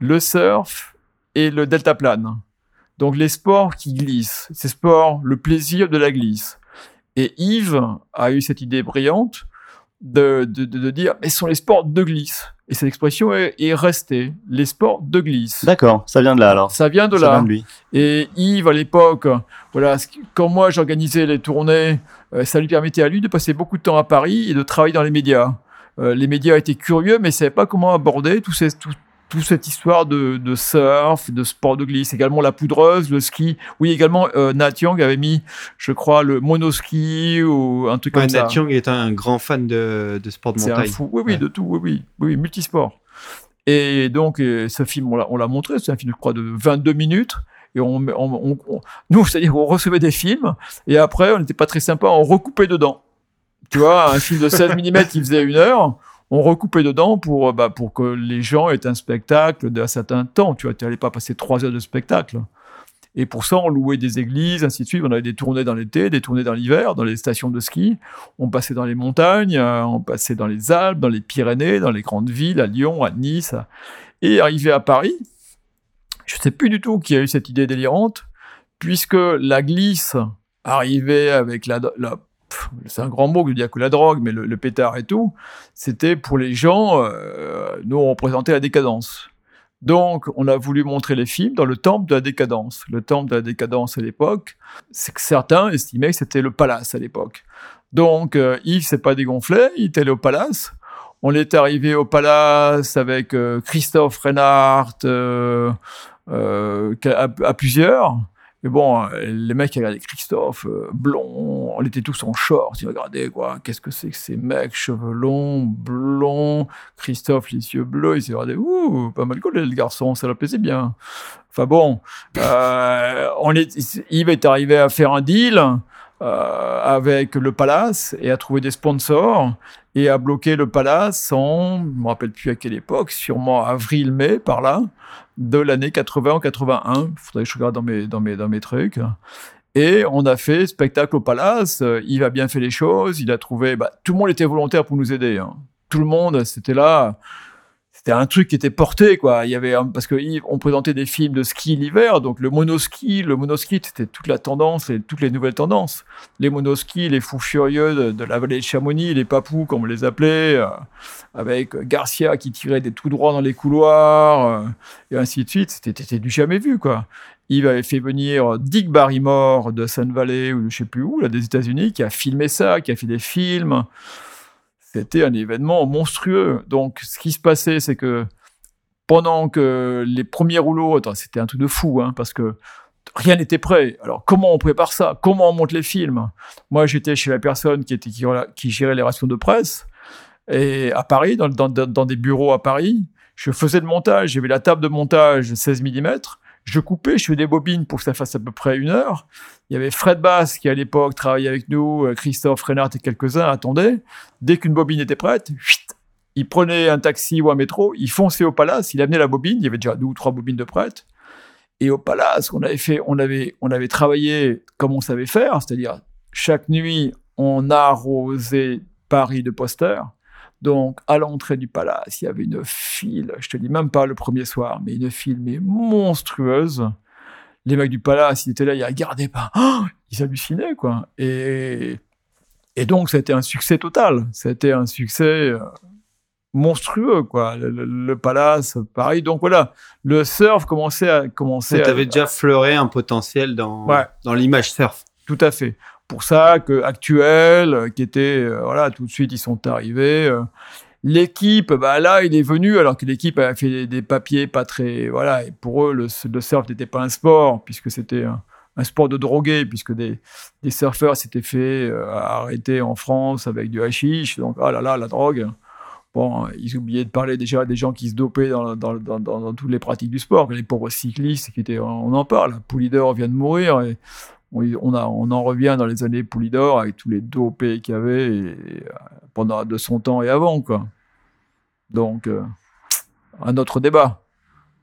le surf et le deltaplane. Donc les sports qui glissent, ces sports, le plaisir de la glisse. Et Yves a eu cette idée brillante de, de, de- dire, mais ce sont les sports de glisse. Et cette expression est, est restée, les sports de glisse. D'accord, ça vient de là alors. Ça vient de Ça là. vient de lui. Et Yves, à l'époque, voilà, quand moi j'organisais les tournées, euh, ça lui permettait à lui de passer beaucoup de temps à Paris et de travailler dans les médias. Euh, les médias étaient curieux, mais ne savaient pas comment aborder tout, ces, tout, toute cette histoire de, de surf, de sport de glisse. Également la poudreuse, le ski. Oui, également, euh, Nat Young avait mis, je crois, le monoski ou un truc Ouais, comme ça. Nat Young est un grand fan de, de sport de C'est un montagne. fou. Oui, oui, Ouais. de tout. Oui, oui, oui, multisport. Et donc, euh, ce film, on l'a- on montré. C'est un film, je crois, de 22 minutes. Et on, on- on- on- nous, c'est-à-dire qu'on recevait des films. Et après, on n'était pas très sympa. On recoupait dedans. Tu vois, un film de 16 [LAUGHS] mm qui faisait une heure. On recoupait dedans pour, euh, bah, pour que les gens aient un spectacle d'un certain temps. Tu n'allais pas passer trois heures de spectacle. Et pour ça, on louait des églises, ainsi de suite. On avait des tournées dans l'été, des tournées dans l'hiver, dans les stations de ski. On passait dans les montagnes, euh, on passait dans les Alpes, dans les Pyrénées, dans les grandes villes, à Lyon, à Nice. Et arrivé à Paris, je ne sais plus du tout qui a eu cette idée délirante, puisque la glisse arrivait avec la... c'est un grand mot que de dire que la drogue, mais le, pétard et tout, c'était pour les gens, euh, nous on représentait la décadence. Donc, on a voulu montrer les films dans le temple de la décadence. Le temple de la décadence à l'époque, c'est que certains estimaient que c'était le palace à l'époque. Donc, euh, Yves s'est pas dégonflé, il est allé au palace. On est arrivé au palace avec euh, Christophe Reinhardt euh, euh, à, à plusieurs. Mais bon, euh, les mecs regardaient Christophe, euh, blond, on était tous en short, ils regardaient quoi, qu'est-ce que c'est que ces mecs, cheveux longs, blonds, Christophe, les yeux bleus, ils se regardaient, ouh, pas mal collé le garçon, ça leur plaisait bien. Enfin bon, euh, [LAUGHS] on est, Yves est arrivé à faire un deal avec le Palace et a trouvé des sponsors et a bloqué le Palace en, je me rappelle plus à quelle époque, sûrement avril-mai par là, de l'année 80 ou 81. Faudrait que je regarde dans mes, dans mes, dans mes trucs. Et on a fait spectacle au Palace. Il a bien fait les choses. Il a trouvé. Bah, tout le monde était volontaire pour nous aider. hein. Tout le monde, c'était là. C'était un truc qui était porté, quoi. Il y avait parce que on présentait des films de ski l'hiver, donc le monoski, le monoski, c'était toute la tendance et toutes les nouvelles tendances. Les monoskis, les fous furieux de, la vallée de Chamonix, les papous, comme on les appelait, euh, avec Garcia qui tirait des tout droits dans les couloirs, euh, et ainsi de suite. C'était du jamais vu, quoi. Il avait fait venir Dick Barrymore de Sun Valley ou je sais plus où, là, des États-Unis, qui a filmé ça, qui a fait des films. C'était un événement monstrueux. Donc, ce qui se passait, c'est que pendant que les premiers rouleaux, c'était un truc de fou, hein, parce que rien n'était prêt. Alors, comment on prépare ça? Comment on monte les films? Moi, j'étais chez la personne qui, gérait les rations de presse, et à Paris, dans, dans, dans des bureaux à Paris. Je faisais le montage, j'avais la table de montage 16 mm, je coupais, je faisais des bobines pour que ça fasse à peu près une heure. Il y avait Fred Bass qui à l'époque travaillait avec nous, euh, Christophe Reinhardt et quelques-uns attendaient. Dès qu'une bobine était prête, il prenait un taxi ou un métro, il fonçait au palace, il amenait la bobine, il y avait déjà deux ou trois bobines de prêtes. Et au palace, on avait fait, on avait, on avait travaillé comme on savait faire, c'est-à-dire chaque nuit, on arrosait Paris de posters. Donc, à l'entrée du palace, il y avait une file, je te dis même pas le premier soir, mais une file mais monstrueuse. Les mecs du palace, ils étaient là, ils regardaient pas. Oh [GASPS] ils hallucinaient, quoi. Et, et donc, c'était un succès total. C'était un succès euh, monstrueux, quoi. Le, le, le, palace, pareil. Donc, voilà, le surf commençait à... Commençait Tu avais déjà fleuré un potentiel dans, Ouais. dans l'image surf. Tout à fait. Pour ça que Actuel, euh, qui était, euh, voilà, tout de suite, ils sont arrivés. euh, L'équipe, bah là, il est venu alors que l'équipe a fait des, papiers pas très, voilà. Et pour eux, le, surf n'était pas un sport puisque c'était un, sport de drogués, puisque des, des surfeurs s'étaient fait euh, arrêter en France avec du hashish. Donc, ah là là, la drogue. Bon, ils oubliaient de parler déjà des gens qui se dopaient dans, dans, dans toutes les pratiques du sport, les pauvres cyclistes qui étaient, on en parle. Poulidor vient de mourir et on, a, on en revient dans les années Poulidor avec tous les dopés qu'il y avait et, et, pendant de son temps et avant, quoi. Donc, euh, un autre débat.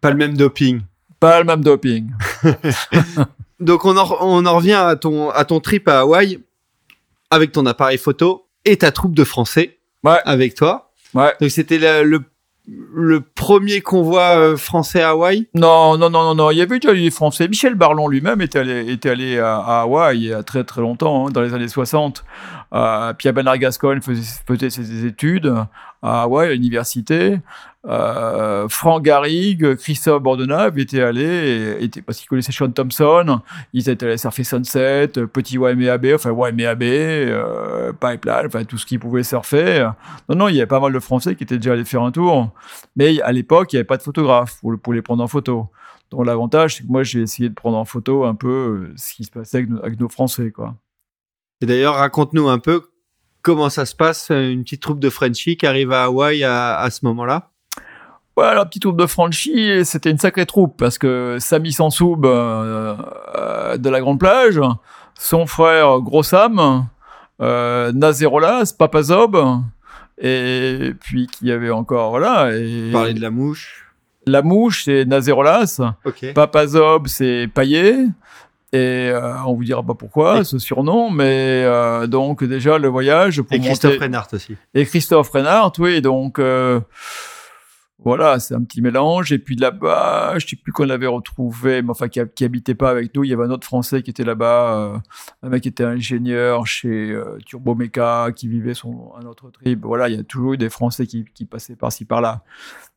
Pas le même doping. Pas le même doping. [LAUGHS] Donc, on en, on en revient à ton, à ton trip à Hawaï avec ton appareil photo et ta troupe de Français ouais. avec toi. Ouais. Donc, c'était le, le le premier convoi euh, français à Hawaï? Non, non, non, non, non. Il y avait déjà des Français. Michel Barlon lui-même était allé, à, Hawaï il y a très très longtemps, hein, dans les années 60. Euh, Pierre Bernard Gascoigne faisait, ses études à Hawaï, à l'université. Euh, Franck Garrigue, Christophe Bordenave étaient allés, parce qu'ils connaissaient Sean Thompson, ils étaient allés surfer Sunset, Petit YMAB, enfin YMAB, euh, Pipeline, enfin tout ce qu'ils pouvaient surfer. Non, non, il y avait pas mal de Français qui étaient déjà allés faire un tour. Mais à l'époque, il n'y avait pas de photographe pour, les prendre en photo. Donc l'avantage, c'est que moi, j'ai essayé de prendre en photo un peu ce qui se passait avec nos, avec nos Français, quoi. Et d'ailleurs, raconte-nous un peu comment ça se passe, une petite troupe de Frenchies qui arrive à Hawaï à, à ce moment-là Ouais, la petite troupe de Franchi, c'était une sacrée troupe parce que Samy Sansoub euh, euh, de la Grande Plage, son frère Gros Sam, euh, Nazerolas, Papazob, et puis qu'il y avait encore, voilà. Et... Parler de la mouche. La mouche, c'est Nazerolas. Okay. Papazob, c'est Paillet. Et euh, on vous dira pas pourquoi et... ce surnom, mais euh, donc déjà le voyage pour et Christophe monter... Reinhardt aussi. Et Christophe Reinhardt, oui, donc euh, voilà, c'est un petit mélange. Et puis là-bas, je sais plus qu'on avait retrouvé, mais enfin qui, qui, habitait pas avec nous. Il y avait un autre Français qui était là-bas, euh, un mec qui était ingénieur chez Turbo Mecha, qui vivait son un autre trip. Voilà, il y a toujours eu des Français qui, qui passaient par-ci par-là.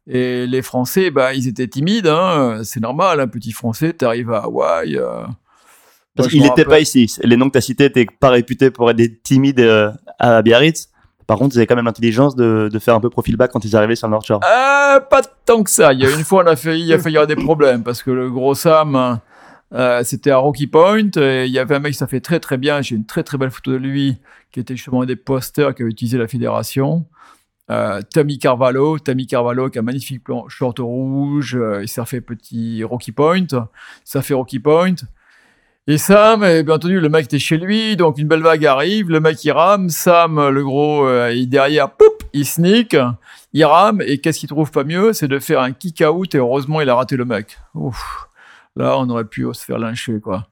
Et les Français, bah, ils étaient timides. Hein, c'est normal, un petit Français, t'arrives à Hawaï. Parce qu'il n'était pas ici. Les noms que tu as cités n'étaient pas réputés pour être des timides euh, à Biarritz. Par contre, ils avaient quand même l'intelligence de, de, faire un peu profil bas quand ils arrivaient sur le North Shore. Euh, pas tant que ça. Il y a une fois, on a failli, il a failli y avoir des problèmes parce que le gros Sam, euh, c'était à Rocky Point et il y avait un mec qui ça fait très très bien. J'ai une très très belle photo de lui qui était justement un des posters qu'avait utilisé la fédération. Euh, Tammy Carvalho, Tammy Carvalho qui a un magnifique plan, short rouge, il s'est fait petit Rocky Point, ça fait Rocky Point. Et Sam, et bien entendu, le mec était chez lui, donc une belle vague arrive, le mec il rame, Sam, le gros, euh, il derrière, poup, il sneak, il rame, et qu'est-ce qu'il trouve pas mieux C'est de faire un kick out, et heureusement il a raté le mec. Ouf. Là, on aurait pu se faire lyncher, quoi.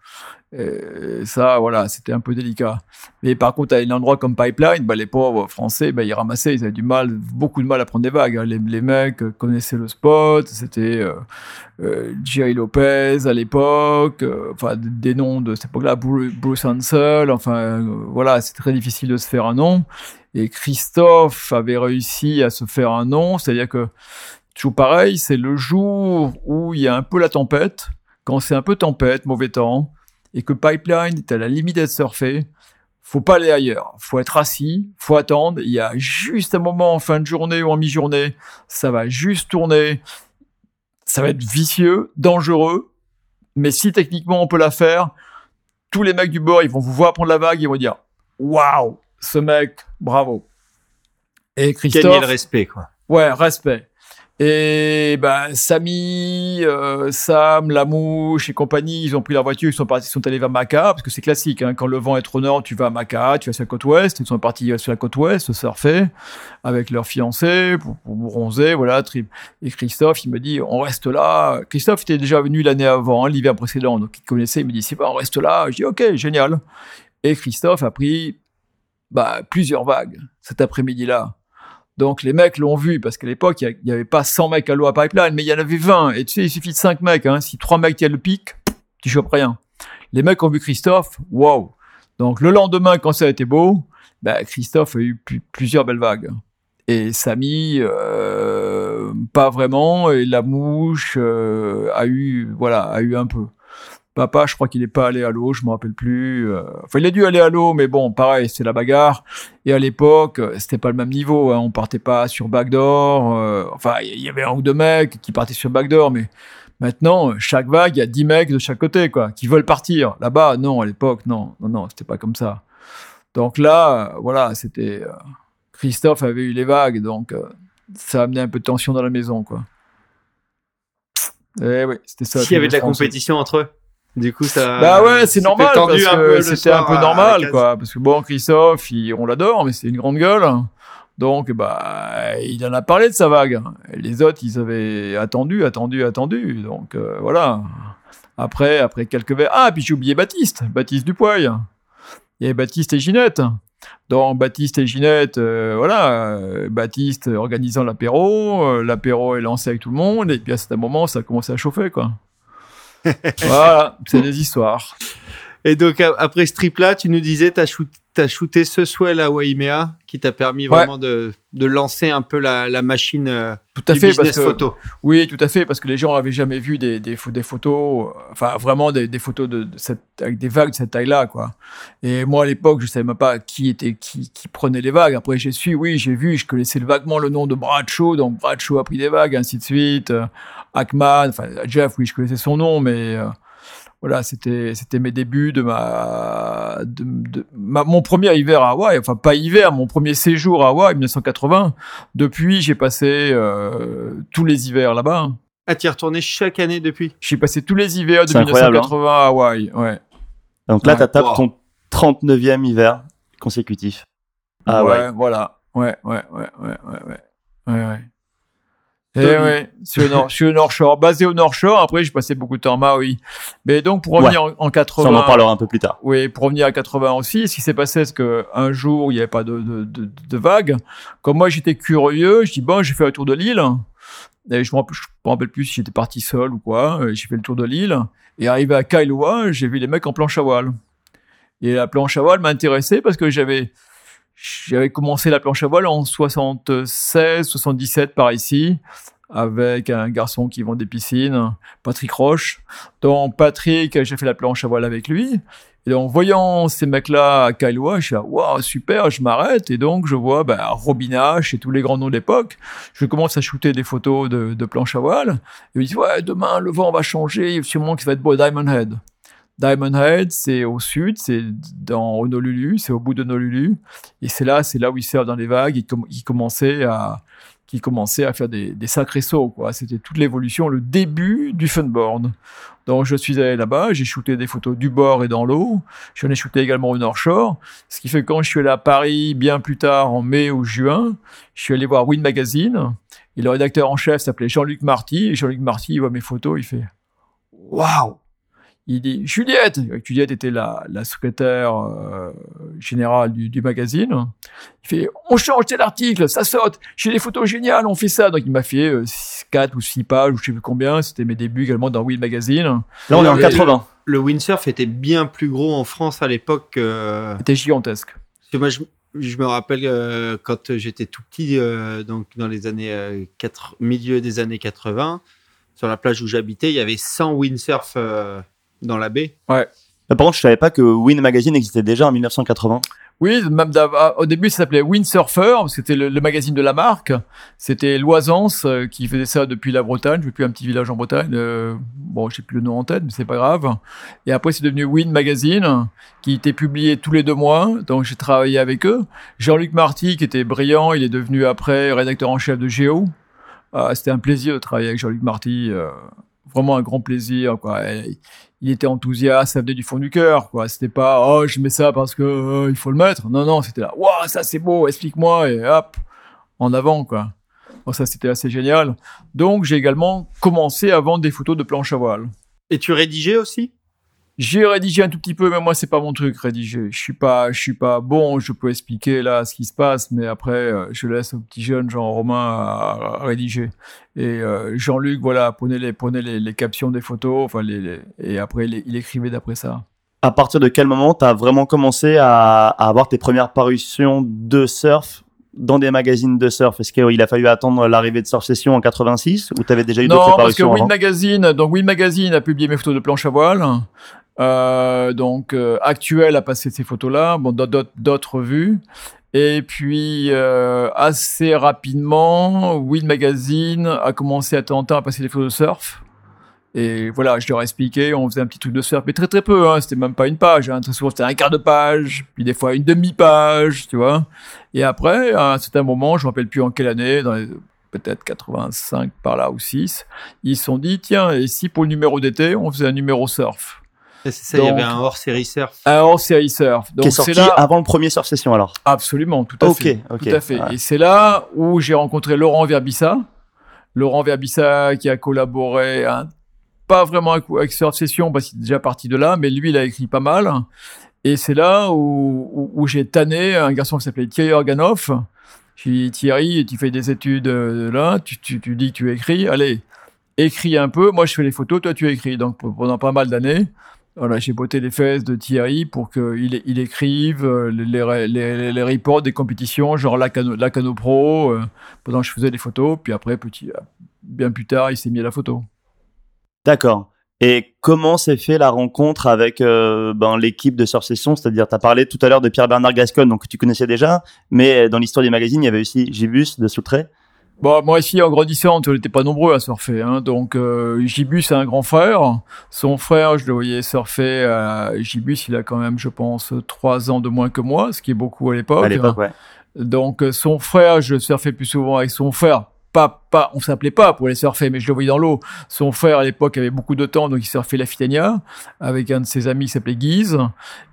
Et ça, voilà, c'était un peu délicat. Mais par contre, à un endroit comme Pipeline, bah, les pauvres Français, bah, ils ramassaient, ils avaient du mal, beaucoup de mal à prendre des vagues. hein. Les, les mecs connaissaient le spot, c'était euh, euh, Jerry Lopez à l'époque, euh, enfin des, noms de cette époque-là, Bru- Bruce Hansel, enfin euh, voilà, c'est très difficile de se faire un nom. Et Christophe avait réussi à se faire un nom, c'est-à-dire que toujours pareil, c'est le jour où il y a un peu la tempête, quand c'est un peu tempête, mauvais temps, et que Pipeline est à la limite d'être surfé, faut pas aller ailleurs. Faut être assis, faut attendre. Il y a juste un moment en fin de journée ou en mi-journée, ça va juste tourner. Ça va être vicieux, dangereux. Mais si techniquement on peut la faire, tous les mecs du bord, ils vont vous voir prendre la vague, ils vont dire Waouh, ce mec, bravo. Et Christophe. Gagner le respect, quoi. Ouais, respect. Et ben Samy, euh, Sam, la mouche et compagnie, ils ont pris leur voiture, ils sont partis, ils sont allés vers Maca, parce que c'est classique. Hein, quand le vent est trop nord, tu vas à Maca, tu vas sur la côte ouest. Ils sont partis sur la côte ouest, surfer avec leur fiancée pour, bronzer, voilà. Et Christophe, il me dit, on reste là. Christophe était déjà venu l'année avant, hein, l'hiver précédent, donc il connaissait. Il me dit, c'est pas, on reste là. Je dis, ok, génial. Et Christophe a pris bah, plusieurs vagues cet après-midi-là. Donc les mecs l'ont vu parce qu'à l'époque il n'y avait pas 100 mecs à l'eau à pipeline, mais il y en avait 20. Et tu sais, il suffit de 5 mecs. Hein. Si 3 mecs tiennent le pic, tu chopes rien. Les mecs ont vu Christophe, waouh. Donc le lendemain, quand ça a été beau, bah, Christophe a eu plusieurs belles vagues. Et Samy, euh, pas vraiment. Et la mouche euh, a eu, voilà, a eu un peu. Papa, je crois qu'il n'est pas allé à l'eau, je me rappelle plus. euh. Enfin, il a dû aller à l'eau, mais bon, pareil, c'est la bagarre. Et à l'époque, euh, c'était pas le même niveau. Hein. On partait pas sur backdoor. euh, enfin, il y avait un ou deux mecs qui partaient sur backdoor, mais maintenant, chaque vague, il y a 10 mecs de chaque côté, quoi, qui veulent partir. Là-bas, non, à l'époque, non, non, non, c'était pas comme ça. Donc là, euh, voilà, c'était. euh, Christophe avait eu les vagues, donc euh, ça a amené un peu de tension dans la maison, quoi. Eh oui, c'était ça. S'il y avait de la compétition entre eux. Du coup, ça. Bah ouais, c'est normal parce un que c'était un peu normal quoi parce que bon Christophe, il- on l'adore mais c'est une grande gueule. Donc bah il en a parlé de sa vague. Et les autres, ils avaient attendu, attendu, attendu. Donc euh, voilà. Après après quelques verres. Ah, puis j'ai oublié Baptiste, Baptiste Dupoil. Il y avait Baptiste et Ginette. Donc Baptiste et Ginette, euh, voilà, euh, Baptiste organisant l'apéro, l'apéro est lancé avec tout le monde, et puis à cet moment, ça a commencé à chauffer, quoi. [LAUGHS] voilà, c'est des histoires. Et donc, après ce trip-là, tu nous disais, t'as shoot, as shooté ce swell à Waimea qui t'a permis Ouais. vraiment de, de lancer un peu la, la machine euh, Tout à du fait, business parce que photo. oui, tout à fait, parce que les gens n'avaient jamais vu des, des, pho- des photos, euh, enfin vraiment des, des photos de, de cette, avec des vagues de cette taille-là, quoi. Et moi à l'époque, je savais même pas qui était qui, qui prenait les vagues. Après, j'ai su, oui, j'ai vu, je connaissais vaguement le nom de Bradshaw, donc Bradshaw a pris des vagues, ainsi de suite. Euh, Ackman, enfin Jeff, oui, je connaissais son nom, mais euh, voilà, c'était c'était mes débuts de ma de, de- ma- mon premier hiver à Hawaï, enfin pas hiver, mon premier séjour à Hawaï 1980. Depuis, j'ai passé euh, tous les hivers là-bas. Ah, t'y es retourné chaque année depuis? J'ai passé tous les hivers de C'est incroyable, 1980 à Hawaï. Ouais. Donc là, Ouais. tu Wow. ton 39e hiver consécutif. Ah ouais. Voilà. Ouais, ouais, ouais, ouais, ouais, ouais. ouais, ouais. Eh ouais, sur le Nord, sur le North Shore, basé au North Shore. Après, j'ai passé beaucoup de temps à Maui. Mais donc, pour revenir en, en 80. Ça, on en parlera un peu plus tard. Oui, pour revenir à 80 aussi, ce qui s'est passé, c'est qu'un jour, il n'y avait pas de, de, de, de vagues. Comme moi, j'étais curieux, je dis, bon, j'ai fait le tour de l'île. Et je ne me rappelle- je me rappelle plus si j'étais parti seul ou quoi. Euh, J'ai fait le tour de l'île. Et arrivé à Kailua, j'ai vu les mecs en planche à voile. Et la planche à voile m'a intéressé parce que j'avais, j'avais commencé la planche à voile en 76, 77 par ici, avec un garçon qui vend des piscines, Patrick Roche. Donc Patrick, j'ai fait la planche à voile avec lui. Et en voyant ces mecs-là à Kailua, je suis là, waouh, super, je m'arrête. Et donc, je vois bah, Robin H et tous les grands noms de l'époque. Je commence à shooter des photos de, de planche à voile. Et il me dit, ouais, demain, le vent va changer, sûrement qu'il va être beau Diamond Head. Diamond Head, c'est au sud, c'est dans Honolulu, c'est au bout de Honolulu. Et c'est là, c'est là où ils servent dans les vagues. Ils, com- ils commençaient à, qui commençait à faire des, sacrés sauts. C'était toute l'évolution, le début du funboard. Donc je suis allé là-bas, j'ai shooté des photos du bord et dans l'eau. J'en ai shooté également au North Shore. Ce qui fait que quand je suis allé à Paris, bien plus tard, en mai ou juin, je suis allé voir Win Magazine. Et le rédacteur en chef s'appelait Jean-Luc Marty. Et Jean-Luc Marty, il voit mes photos, il fait Waouh il dit Juliette, Juliette était la, la secrétaire euh, générale du, du, magazine. Il fait on change tel article, ça saute, j'ai des photos géniales, on fait ça. Donc il m'a fait euh, 4 ou 6 pages ou je sais plus combien. C'était mes débuts également dans Win Magazine. Là on est en Et 80. Le windsurf était bien plus gros en France à l'époque. que- C'était gigantesque. Moi, je, je me rappelle euh, quand j'étais tout petit, euh, donc dans les années euh, 4, milieu des années 80, sur la plage où j'habitais, il y avait 100 windsurf euh, dans la baie. Mais Par contre, je savais pas que Win Magazine existait déjà en 1980. Oui, même ah, au début, ça s'appelait Windsurfer, parce que c'était le, le magazine de la marque. C'était Loisance euh, qui faisait ça depuis la Bretagne. Je veux plus un petit village en Bretagne. euh, bon, je sais plus le nom en tête, mais c'est pas grave. Et après, c'est devenu Wind Magazine, qui était publié tous les deux mois. Donc, j'ai travaillé avec eux. Jean-Luc Marty, qui était brillant, il est devenu après rédacteur en chef de Géo. Ah, c'était un plaisir de travailler avec Jean-Luc Marty. Vraiment un grand plaisir, quoi. Il était enthousiaste, ça venait du fond du cœur, quoi. C'était pas, oh, je mets ça parce que euh, il faut le mettre. Non, non, c'était là, waouh, ça c'est beau, explique-moi, et hop, en avant, quoi. Bon, ça c'était assez génial. Donc, j'ai également commencé à vendre des photos de planche à voile. Et tu rédigeais aussi? J'ai rédigé un tout petit peu, mais moi c'est pas mon truc rédiger. Je suis pas, je suis pas bon. Je peux expliquer là ce qui se passe, mais après euh, je laisse aux petits jeunes Jean Romain à, à rédiger. Et euh, Jean-Luc, voilà, prenait les, prenait les, les captions des photos, enfin les, les- et après il, écrivait d'après ça. À partir de quel moment t'as vraiment commencé à, à avoir tes premières parutions de surf dans des magazines de surf? Est-ce qu'il a fallu attendre l'arrivée de Surf Session en 86 ou t'avais déjà eu d'autres Non, parce que parutions Win avant? Magazine, donc Win Magazine a publié mes photos de planche à voile. Euh, donc euh, Actuel a passé ces photos-là, bon d'autres- revues. Et puis euh, assez rapidement, Win Magazine a commencé à temps à passer des photos de surf. Et voilà, je leur ai expliqué, on faisait un petit truc de surf, mais très très peu, hein, c'était même pas une page, hein, très souvent c'était un quart de page, puis des fois une demi-page, tu vois. Et après, à un certain moment, je me rappelle plus en quelle année, dans les peut-être 85 par là ou 6, ils se sont dit, tiens, et si pour le numéro d'été, on faisait un numéro surf? Et C'est ça, il y avait un hors-série surf. Un hors-série surf. Qui Donc est c'est sorti là... avant le premier Surf Session alors Absolument, tout à fait. ok. Tout à fait. Ouais. Et c'est là où j'ai rencontré Laurent Verbissa. Laurent Verbissa qui a collaboré, hein, pas vraiment avec, Surf Session parce qu'il est déjà parti de là, mais lui, il a écrit pas mal. Et c'est là où, où, où j'ai tanné un garçon qui s'appelait Thierry Organoff. J'ai dit, Thierry, tu fais des études euh, là, tu, tu, tu dis que tu écris, allez, écris un peu. Moi, je fais les photos, toi, tu écris. Donc, pendant pas mal d'années, voilà, j'ai botté les fesses de Thierry pour qu'il il écrive euh, les, les, reports des compétitions, genre la Cano, la Cano Pro, euh, pendant que je faisais les photos. Puis après, petit, bien plus tard, il s'est mis à la photo. D'accord. Et comment s'est fait la rencontre avec euh, ben, l'équipe de Surf Session? C'est-à-dire, tu as parlé tout à l'heure de Pierre-Bernard Gascogne, donc tu connaissais déjà, mais dans l'histoire des magazines, il y avait aussi Gibus de Soutré. Bon, moi ici, en grandissant, on n'était pas nombreux à surfer. Hein, donc, euh, Gibus a un grand frère. Son frère, je le voyais surfer. À... Gibus, il a quand même, je pense, trois ans de moins que moi, ce qui est beaucoup à l'époque. À l'époque, ouais. Donc, euh, son frère, je surfais plus souvent avec son frère. Pas, pas, on s'appelait pas pour les surfer, mais je le voyais dans l'eau. Son frère, à l'époque, avait beaucoup de temps, donc il surfait la Fitania avec un de ses amis qui s'appelait Guise.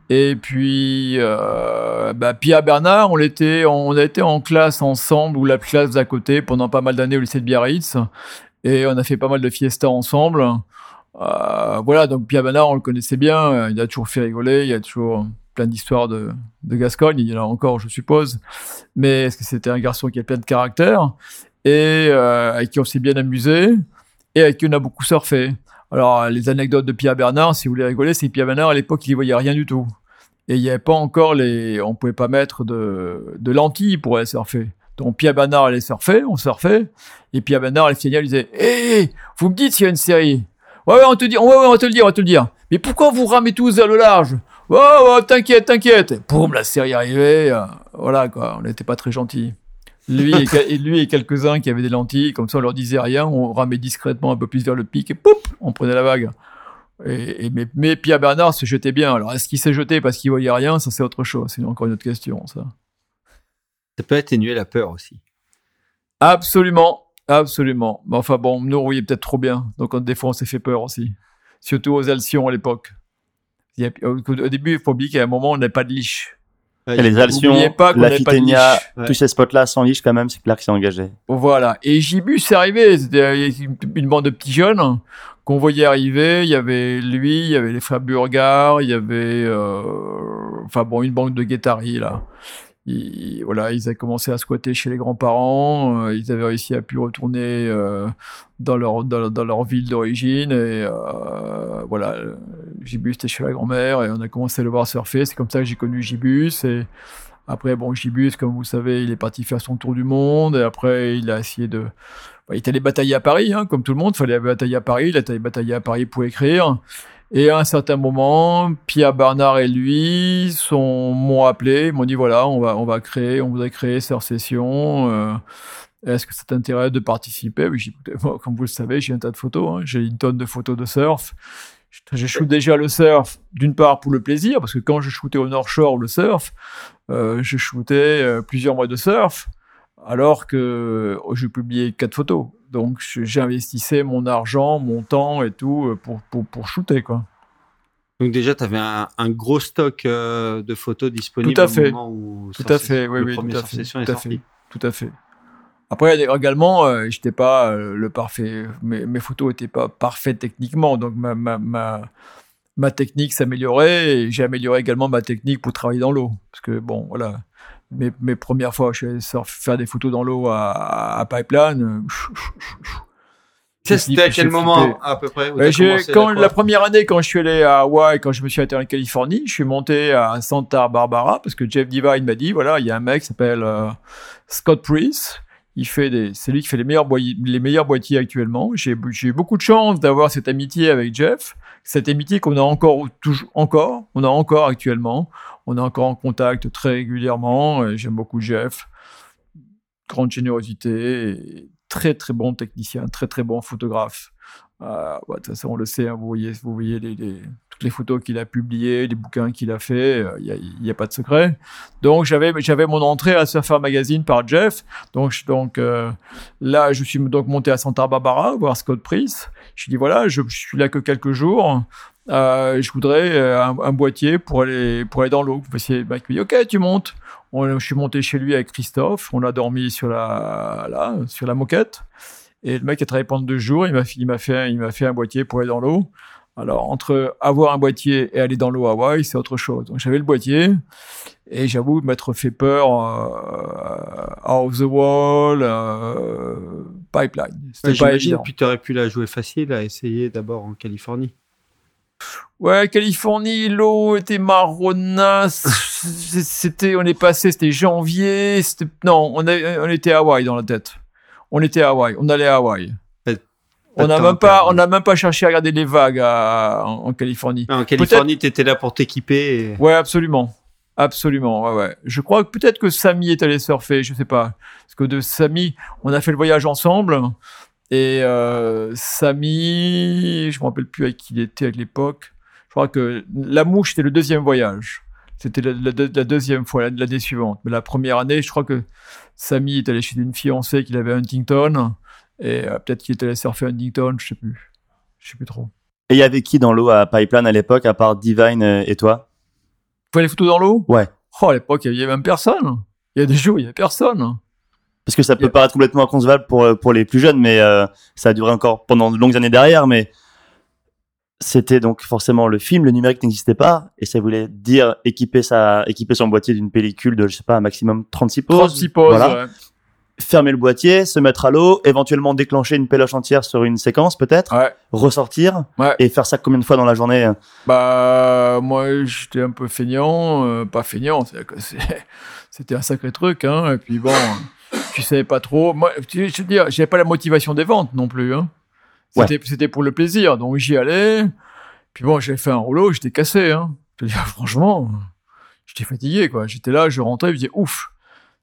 Et puis, euh, bah, Pierre Bernard, on était, on a été en classe ensemble, ou la classe d'à côté, pendant pas mal d'années au lycée de Biarritz. Et on a fait pas mal de fiestas ensemble. Euh, voilà, donc Pierre Bernard, on le connaissait bien. Il a toujours fait rigoler. Il y a toujours plein d'histoires de, de Gascogne. Il y en a encore, je suppose. Mais c'était un garçon qui a plein de caractère? Et euh, avec qui on s'est bien amusé et avec qui on a beaucoup surfé. Alors, les anecdotes de Pierre Bernard, si vous voulez rigoler, c'est Pierre Bernard, à l'époque, il y voyait rien du tout. Et il n'y avait pas encore les. On pouvait pas mettre de, lentilles pour aller surfer. Donc, Pierre Bernard allait surfer, on surfait. Et Pierre Bernard, les signal, il disait Hé, vous me dites s'il y a une série Ouais, ouais, on te dit, on va te le dire, on va te le dire. Mais pourquoi vous ramez tous vers le large? Ouais, ouais, t'inquiète, t'inquiète. Poum, la série arrivait. euh, voilà, quoi, on n'était pas très gentils. Lui et, lui et quelques-uns qui avaient des lentilles, comme ça on leur disait rien, on ramait discrètement un peu plus vers le pic et poup, on prenait la vague. Et, et mais, mais, Pierre Bernard se jetait bien. Alors est-ce qu'il s'est jeté parce qu'il voyait rien? Ça c'est autre chose. C'est encore une autre question. Ça. Ça peut atténuer la peur aussi. Absolument, absolument. Mais enfin bon, nous on voyait peut-être trop bien, donc on- des fois on s'est fait peur aussi. Surtout aux Alcyons à l'époque. Au début, il faut oublier qu'à un moment on n'avait pas de liche. Et les N'oubliez pas qu'on n'avait de tous ces spots-là sans liche quand même, c'est clair que c'est engagé. Voilà. Et Gibus c'est arrivé. C'était une, une bande de petits jeunes qu'on voyait arriver. Il y avait lui, il y avait les frères Burgard, il y avait, euh, enfin bon, une bande de guettaris là. Ils, voilà, ils avaient commencé à squatter chez les grands-parents. euh, ils avaient réussi à pu retourner euh, dans leur dans, leur ville d'origine et euh, voilà. Gibus était chez la grand-mère et on a commencé à le voir surfer. C'est comme ça que j'ai connu Gibus et après, bon, Gibus, comme vous savez, il est parti faire son tour du monde. Et après, il a essayé de. bah, il est allé batailler à Paris, hein, comme tout le monde. Il fallait batailler à Paris. Il a allé batailler à Paris pour écrire. Et à un certain moment, Pierre Bernard et lui m'ont appelé. Ils m'ont dit voilà, on va, on va créer, on voudrait créer Surf Session. euh, Est-ce que ça t'intéresse de participer? Oui, j'ai écoutez, moi, Comme vous le savez, j'ai un tas de photos. hein. J'ai une tonne de photos de surf. Je shoot déjà le surf, d'une part pour le plaisir, parce que quand je shootais au North Shore le surf, euh, je shootais euh, plusieurs mois de surf, alors que euh, je publiais quatre photos. Donc j'investissais mon argent, mon temps et tout euh, pour, pour, pour shooter. Quoi. Donc déjà, tu avais un, un gros stock euh, de photos disponibles Tout à au fait. moment où Tout à fait, oui, oui, tout à fait, tout à fait, tout à fait. Après, également, euh, j'étais pas euh, le parfait. Mes, mes photos étaient pas parfaites techniquement, donc ma, ma, ma, ma technique s'améliorait et j'ai amélioré également ma technique pour travailler dans l'eau. Parce que bon, voilà, mes, mes premières fois, je suis allé faire des photos dans l'eau à, Pipeline. euh, c'était à quel moment flippé. à peu près commencé quand la première année, quand je suis allé à Hawaï, quand je me suis atterri en Californie, je suis monté à Santa Barbara parce que Jeff Divine m'a dit voilà, il y a un mec qui s'appelle euh, Scott Priest. Il fait des, c'est lui qui fait les meilleurs, boy- les meilleurs boîtiers actuellement. J'ai, j'ai eu beaucoup de chance d'avoir cette amitié avec Jeff, cette amitié qu'on a encore, toujours, encore, on a encore actuellement. On est encore en contact très régulièrement. et J'aime beaucoup Jeff. Grande générosité, très très bon technicien, très très bon photographe. Euh, de toute façon, on le sait, hein, vous voyez, toutes les photos qu'il a publiées, les bouquins qu'il a fait, euh, il n'y a, pas de secret. Donc, j'avais, mon entrée à Surfer Magazine par Jeff. Donc, euh, là, je suis donc monté à Santa Barbara voir Scott Price. Je dis voilà, je, je suis là que quelques jours. Euh, je voudrais euh, un, un boîtier pour aller, pour aller dans l'eau. Le mec me dit ok, tu montes. On- je suis monté chez lui avec Christophe. On a dormi sur la, là, sur la moquette. Et le mec a travaillé pendant deux jours. Il m'a fait, il m'a fait, un boîtier pour aller dans l'eau. Alors, entre avoir un boîtier et aller dans l'eau à Hawaï, c'est autre chose. Donc, j'avais le boîtier. Et j'avoue m'être fait peur, euh, Off the Wall, euh, Pipeline. J'imagine, puis tu aurais pu la jouer facile à essayer d'abord en Californie. Ouais, Californie, l'eau était marronasse. C'était, on est passé, c'était janvier. C'était, non, on, a- on était à Hawaï dans la tête. On était à Hawaï. On allait à Hawaï. On n'a même pas, on n'a même pas cherché à regarder les vagues à- en, en Californie. En Californie, tu étais là pour t'équiper. et- Ouais, absolument. Absolument, ouais, ouais. Je crois que peut-être que Samy est allé surfer, je sais pas. Parce que de Samy, on a fait le voyage ensemble. Et euh, Samy, je me rappelle plus avec qui il était à l'époque. Je crois que la mouche, c'était le deuxième voyage. C'était la, la deux- la deuxième fois, la- l'année suivante. Mais la première année, je crois que Samy est allé chez une fiancée qu'il avait à Huntington. Et euh, peut-être qu'il est allé surfer à Huntington, je sais plus. Je sais plus trop. Et il y avait qui dans l'eau à Pipeline à l'époque, à part Divine euh, et toi? Faut les photos dans l'eau? Ouais. Oh, à l'époque, il y avait même personne. Il y a des jours, il y avait personne. Parce que ça peut paraître complètement inconcevable pour, euh, pour les plus jeunes, mais euh, ça a duré encore pendant de longues années derrière. Mais c'était donc forcément le film, le numérique n'existait pas, et ça voulait dire équiper, sa, équiper son boîtier d'une pellicule de, je sais pas, un maximum 36 poses. 36 poses. Voilà. ouais. Fermer le boîtier, se mettre à l'eau, éventuellement déclencher une péloche entière sur une séquence peut-être, Ouais. ressortir, Ouais. et faire ça combien de fois dans la journée euh Bah, moi, j'étais un peu feignant. euh, pas feignant, [LAUGHS] c'était un sacré truc. Hein, et puis bon, tu savais pas trop. Moi, je veux dire, j'avais pas la motivation des ventes non plus. Hein. C'était pour le plaisir. Donc j'y allais. Puis bon, j'avais fait un rouleau, j'étais cassé. Hein. Je franchement, j'étais fatigué. quoi. J'étais là, je rentrais, je me disais, ouf,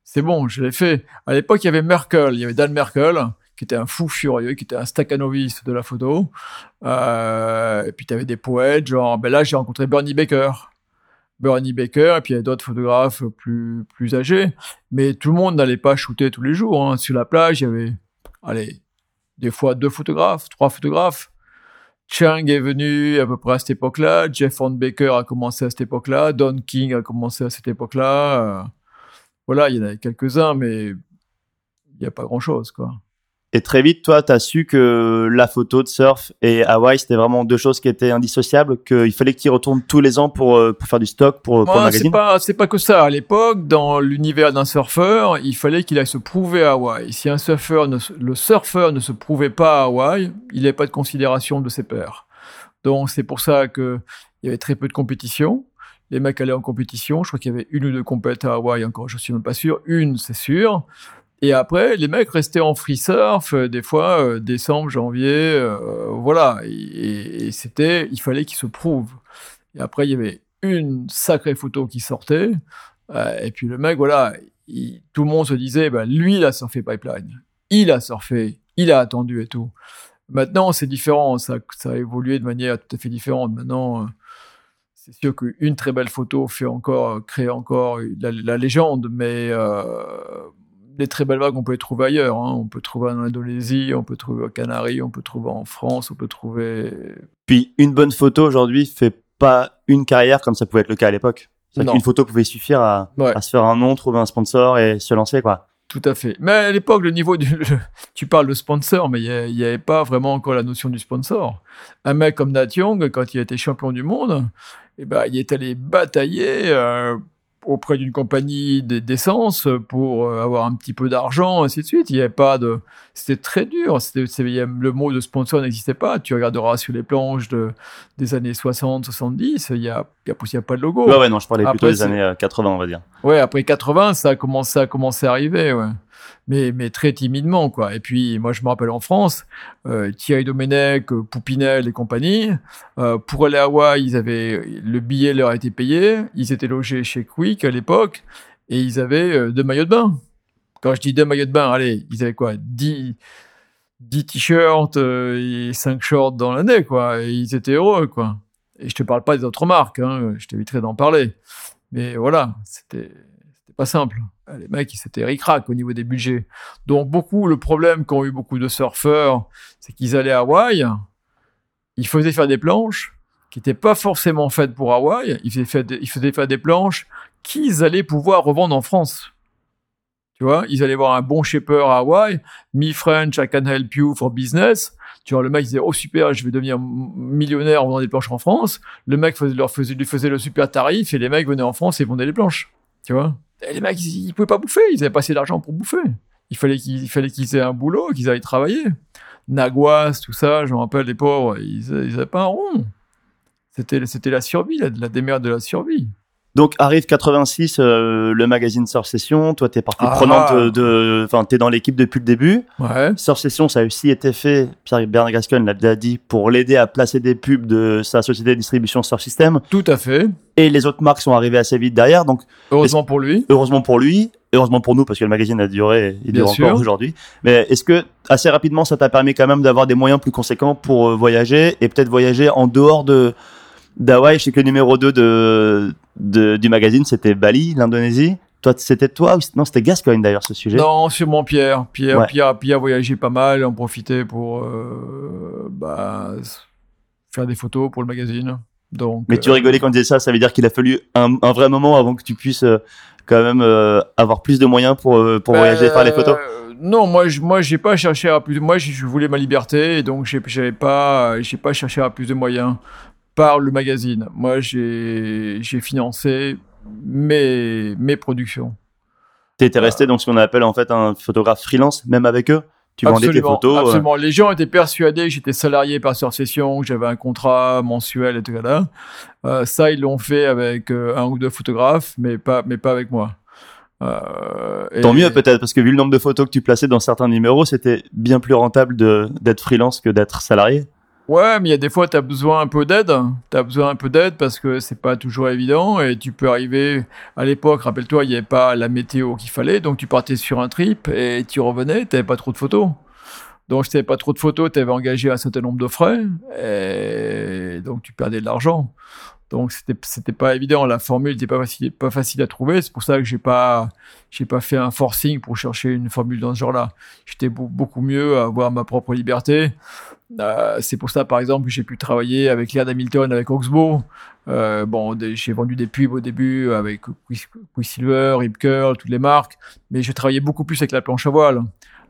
c'est bon, je l'ai fait. À l'époque, il y avait Merkel, il y avait Dan Merkel, qui était un fou furieux, qui était un staccanoviste de la photo. Euh, et puis, tu avais des poètes, genre, ben là, j'ai rencontré Bernie Baker. Bernie Baker, et puis il y a d'autres photographes plus, plus âgés. Mais tout le monde n'allait pas shooter tous les jours. Hein. Sur la plage, il y avait, allez, des fois deux photographes, trois photographes. Chang est venu à peu près à cette époque-là. Jeff Baker a commencé à cette époque-là. Don King a commencé à cette époque-là. Euh, voilà, il y en avait quelques-uns, mais il n'y a pas grand-chose, quoi. Et très vite, toi, tu as su que la photo de surf et Hawaï, c'était vraiment deux choses qui étaient indissociables, qu'il fallait y retournes tous les ans pour, euh, pour faire du stock pour, pour magazine C'est pas, c'est pas que ça. À l'époque, dans l'univers d'un surfeur, il fallait qu'il aille se prouver à Hawaï. Si un surfeur ne, le surfeur ne se prouvait pas à Hawaï, il n'avait pas de considération de ses pairs. Donc, c'est pour ça que il y avait très peu de compétition. Les mecs allaient en compétition. Je crois qu'il y avait une ou deux compétitions à Hawaï encore. Je suis même pas sûr. Une, c'est sûr. Et après, les mecs restaient en free surf, euh, des fois euh, décembre, janvier, euh, voilà. Et, c'était, il fallait qu'ils se prouvent. Et après, il y avait une sacrée photo qui sortait. et puis le mec, voilà, tout le monde se disait, bah, lui, il a surfé Pipeline. Il a surfé, il a attendu et tout. Maintenant, c'est différent. Ça, ça, a évolué de manière tout à fait différente. Maintenant, c'est sûr qu'une très belle photo fait encore, crée encore la, légende, mais des très belles vagues, on peut les trouver ailleurs. Hein. On peut trouver en Indonésie, on peut trouver aux Canaries, on peut trouver en France, on peut trouver. Puis une bonne photo aujourd'hui fait pas une carrière comme ça pouvait être le cas à l'époque. Une photo pouvait suffire à, se faire un nom, trouver un sponsor et se lancer, quoi. Tout à fait. Mais à l'époque, le niveau du, tu parles de sponsor, mais il n'y avait pas vraiment encore la notion du sponsor. Un mec comme Nat Young, quand il était champion du monde, eh ben, il est allé batailler euh, auprès d'une compagnie d'essence pour euh, avoir un petit peu d'argent, ainsi de suite. Il n'y avait pas de. C'était très dur. le mot de sponsor n'existait pas. Tu regarderas sur les planches de, des années 60, 70, il n'y a, y a, pas de logo. Ouais, ouais, non, je parlais plutôt des années 80, euh, on va dire. Ouais, après 80, ça a commencé, à commencer à arriver, ouais mais, très timidement, quoi. Et puis, moi, je me rappelle en France, euh, Thierry Domenech, euh, Poupinel et compagnie, euh, pour aller à Hawaï, ils avaient, le billet leur a été payé, ils étaient logés chez Quick à l'époque, et ils avaient deux maillots de bain. Quand je dis deux maillots de bain, allez, ils avaient quoi? 10, 10 t-shirts et 5 shorts dans l'année, quoi. Et ils étaient heureux, quoi. Et je te parle pas des autres marques, hein, je t'éviterai d'en parler. Mais voilà, c'était pas simple. Euh, les mecs, ils s'étaient ric au niveau des budgets. Donc, beaucoup, le problème qu'ont eu beaucoup de surfeurs, c'est qu'ils allaient à Hawaï, ils faisaient faire des planches qui n'étaient pas forcément faites pour Hawaï, ils faisaient, faire des, ils faisaient faire des planches qu'ils allaient pouvoir revendre en France. Tu vois, ils allaient voir un bon shaper à Hawaï, me French, I can help you for business. Tu vois, le mec disait, oh super, je vais devenir millionnaire en vendant des planches en France. Le mec leur faisait, lui faisait le super tarif et les mecs venaient en France et vendaient les planches. Tu vois? Les mecs, ils, ne pouvaient pas bouffer. Ils avaient pas assez d'argent pour bouffer. Il fallait qu'ils, aient un boulot, qu'ils aillent travailler. Naguas, tout ça, je me rappelle, les pauvres, ils, n'avaient pas un rond. C'était, c'était la survie, la, la démerde de la survie. Donc arrive 86, euh, le magazine Surf Session. Toi, t'es partie ah. prenante de, enfin, t'es dans l'équipe depuis le début. Ouais. Surf Session, ça a aussi été fait. Pierre Bernard Gascon l'a déjà dit pour l'aider à placer des pubs de sa société de distribution Surf System. Tout à fait. Et les autres marques sont arrivées assez vite derrière. Donc heureusement pour lui. Heureusement pour lui. Heureusement pour nous parce que le magazine a duré, il dure encore aujourd'hui. Mais est-ce que assez rapidement, ça t'a permis quand même d'avoir des moyens plus conséquents pour euh, voyager et peut-être voyager en dehors de d'Hawaï, je sais que le numéro 2 de, du magazine, c'était Bali, l'Indonésie. Toi, c'était toi ou non C'était Gascoigne d'ailleurs ce sujet. Non, sûrement Pierre. Pierre, Pierre, Pierre a voyagé pas mal, en profitait pour euh, bah, faire des photos pour le magazine. Donc. Mais tu euh, rigolais quand tu disais ça. Ça veut dire qu'il a fallu un, vrai moment avant que tu puisses euh, quand même avoir plus de moyens pour pour voyager et faire les photos. Non, moi, je, moi, j'ai pas cherché à plus. Moi, je voulais ma liberté, et donc j'avais pas, j'ai pas cherché à plus de moyens par le magazine. Moi, j'ai financé mes, mes productions. Tu étais resté dans ce qu'on appelle en fait un photographe freelance, même avec eux tu vendais tes photos euh. Absolument. Les gens étaient persuadés que j'étais salarié par sur session, que j'avais un contrat mensuel et tout ça. Euh, ça, ils l'ont fait avec euh, un ou deux photographes, mais pas, mais pas avec moi. Tant mieux peut-être, parce que vu le nombre de photos que tu plaçais dans certains numéros, c'était bien plus rentable d'être freelance que d'être salarié. Ouais, mais il y a des fois, tu as besoin un peu d'aide. Tu as besoin un peu d'aide parce que c'est pas toujours évident et tu peux arriver. À l'époque, rappelle-toi, il n'y avait pas la météo qu'il fallait, donc tu partais sur un trip et tu revenais, tu pas trop de photos. Donc, si tu pas trop de photos, tu avais engagé un certain nombre de frais et donc tu perdais de l'argent. Donc c'était c'était pas évident, la formule n'était pas facile pas facile à trouver. C'est pour ça que j'ai pas j'ai pas fait un forcing pour chercher une formule dans ce genre-là. J'étais beaucoup mieux à avoir ma propre liberté. Euh, c'est pour ça par exemple que j'ai pu travailler avec Laird Hamilton, avec Oxbow. Euh, bon, j'ai vendu des pubs au début avec Quicksilver, Rip Curl, toutes les marques, mais je travaillais beaucoup plus avec la planche à voile.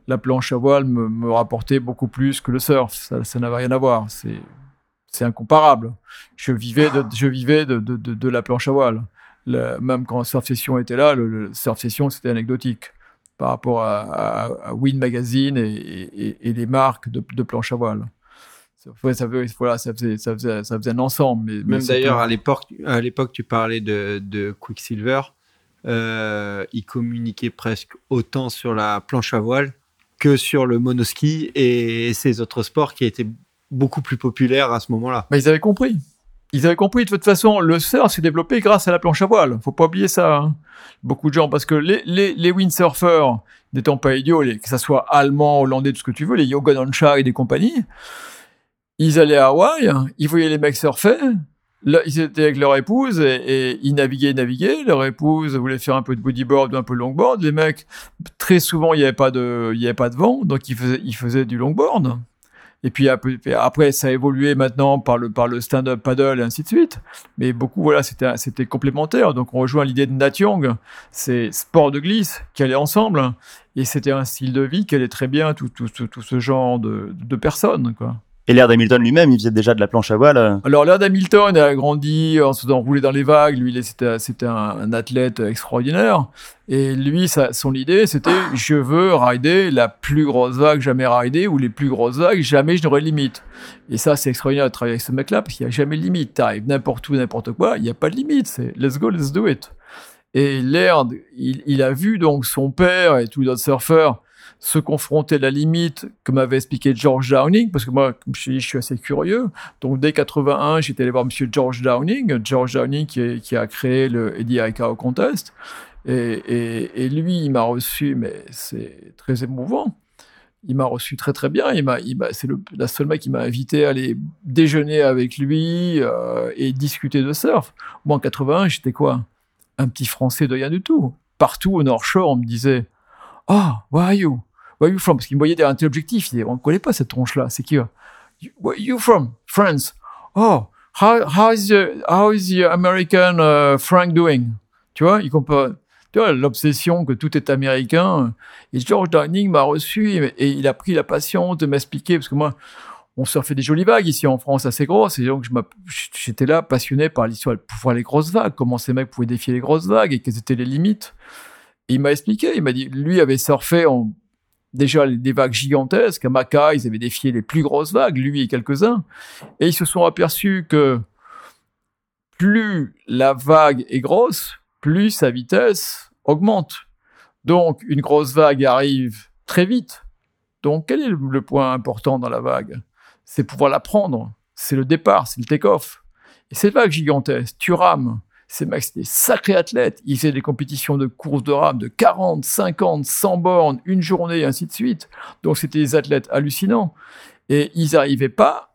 La planche à voile me, me rapportait beaucoup plus que le surf. Ça n'avait rien à voir. C'est c'est incomparable. Je vivais de, je vivais de, de, de, la planche à voile. même quand Surf Session était là, le, Surf Session, c'était anecdotique par rapport à, à, Win Magazine et, et, et, les marques de, planche à voile. Ouais, ça, voilà, ça, faisait, ça, faisait, ça faisait un ensemble. Mais, même d'ailleurs, à l'époque, à l'époque, tu parlais de, de Quicksilver. Euh, il communiquait presque autant sur la planche à voile que sur le monoski et ces autres sports qui étaient beaucoup plus populaire à ce moment-là. Mais ils avaient compris. Ils avaient compris. De toute façon, le surf s'est développé grâce à la planche à voile. Faut pas oublier ça. Hein. Beaucoup de gens, parce que les, les, windsurfers, n'étant pas idiots, que ça soit allemand, hollandais, tout ce que tu veux, les Yogan Oncha et des compagnies, ils allaient à Hawaï, ils voyaient les mecs surfer, ils étaient avec leur épouse et, ils naviguaient, naviguaient. Leur épouse voulait faire un peu de bodyboard ou un peu de longboard. Les mecs, très souvent, il n'y avait pas de, il y avait pas de vent, donc ils faisaient, ils faisaient du longboard. Et puis après, ça a évolué maintenant par le, par le stand-up paddle et ainsi de suite. Mais beaucoup, voilà, c'était, complémentaire. Donc on rejoint l'idée de Nat Young, c'est sport de glisse qui allait ensemble. Et c'était un style de vie qui allait très bien tout, tout, tout, ce genre de, de personnes, quoi. Et l'air d'Hamilton lui-même, il faisait déjà de la planche à voile. Euh. Alors l'air d'Hamilton a grandi en se faisant rouler dans les vagues. Lui, c'était, c'était un, athlète extraordinaire. Et lui, son idée, c'était je veux rider la plus grosse vague jamais ridée ou les plus grosses vagues, jamais je n'aurai de limite. Et ça, c'est extraordinaire de travailler avec ce mec-là parce qu'il n'y a jamais de limite. T'arrives n'importe où, n'importe quoi, il n'y a pas de limite. C'est let's go, let's do it. Et Laird, il, il a vu donc son père et tous les autres surfeurs se confronter à la limite que m'avait expliqué George Downing, parce que moi, comme je, dis, je suis assez curieux. Donc, dès 81, j'étais allé voir Monsieur George Downing, George Downing qui, a créé le Eddie au Contest. Et, lui, il m'a reçu, mais c'est très émouvant. Il m'a reçu très très bien. C'est la seule mec qui m'a invité à aller déjeuner avec lui euh, et discuter de surf. Moi, en 81, j'étais quoi? Un petit Français de rien du tout. Partout au North Shore, on me disait « Oh, where are you? Where are you from? Parce qu'il me voyait derrière un objectif. Il on ne connaît pas cette tronche-là. C'est qui Where are you from? France. Oh, how, how, is, your, how is your American uh, Frank doing? Tu vois, il. Tu vois, l'obsession que tout est américain. Et George Downing m'a reçu et, il a pris la patience de m'expliquer, parce que moi, on surfait des jolies vagues ici en France assez grosses, et donc j'étais là passionné par l'histoire, pour voir les grosses vagues, comment ces mecs pouvaient défier les grosses vagues et quelles étaient les limites. Et il m'a expliqué, il m'a dit, lui avait surfé en, déjà des vagues gigantesques. À Maca, ils avaient défié les plus grosses vagues, lui et quelques-uns. Et ils se sont aperçus que plus la vague est grosse, plus sa vitesse augmente. Donc, une grosse vague arrive très vite. Donc, quel est le point important dans la vague? C'est pouvoir la prendre. C'est le départ, c'est le take-off. Et cette vague gigantesque, tu rames, ces mecs, c'était des sacrés athlètes. Ils faisaient des compétitions de course de rame de 40, 50, 100 bornes, une journée, et ainsi de suite. Donc, c'était des athlètes hallucinants. Et ils n'arrivaient pas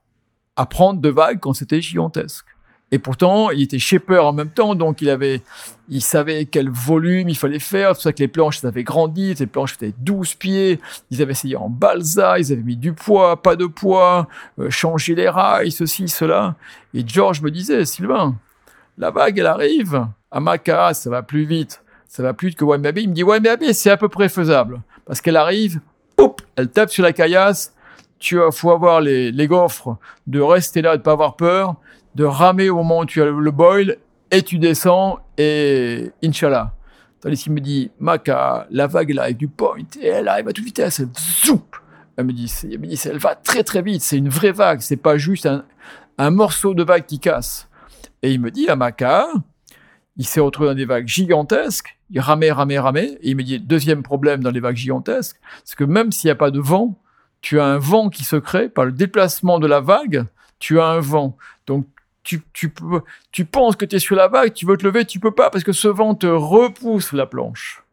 à prendre de vagues quand c'était gigantesque. Et pourtant, il était shaper en même temps, donc il avait, il savait quel volume il fallait faire. C'est pour ça que les planches, ça avait grandi. Les planches faisaient 12 pieds. Ils avaient essayé en balsa, ils avaient mis du poids, pas de poids, euh, changer les rails, ceci, cela. Et George me disait, Sylvain, la vague, elle arrive. À Maca, ça va plus vite. Ça va plus vite que Wamiabi. Il me dit, Wamiabi, c'est à peu près faisable. Parce qu'elle arrive, poup, elle tape sur la caillasse. Tu faut avoir les, les gaufres de rester là, de pas avoir peur, de ramer au moment où tu as le, boil, et tu descends, et Inch'Allah. Tandis qu'il me dit, Maca, la vague, elle arrive du point, et elle arrive à toute vitesse, elle. Elle me dit, elle me dit, elle va très très vite, c'est une vraie vague, c'est pas juste un, un morceau de vague qui casse. Et il me dit, à Maca, il s'est retrouvé dans des vagues gigantesques, il ramait, ramait, ramait, et il me dit, deuxième problème dans les vagues gigantesques, c'est que même s'il n'y a pas de vent, tu as un vent qui se crée par le déplacement de la vague, tu as un vent. Donc, tu, tu, tu penses que tu es sur la vague, tu veux te lever, tu peux pas, parce que ce vent te repousse la planche.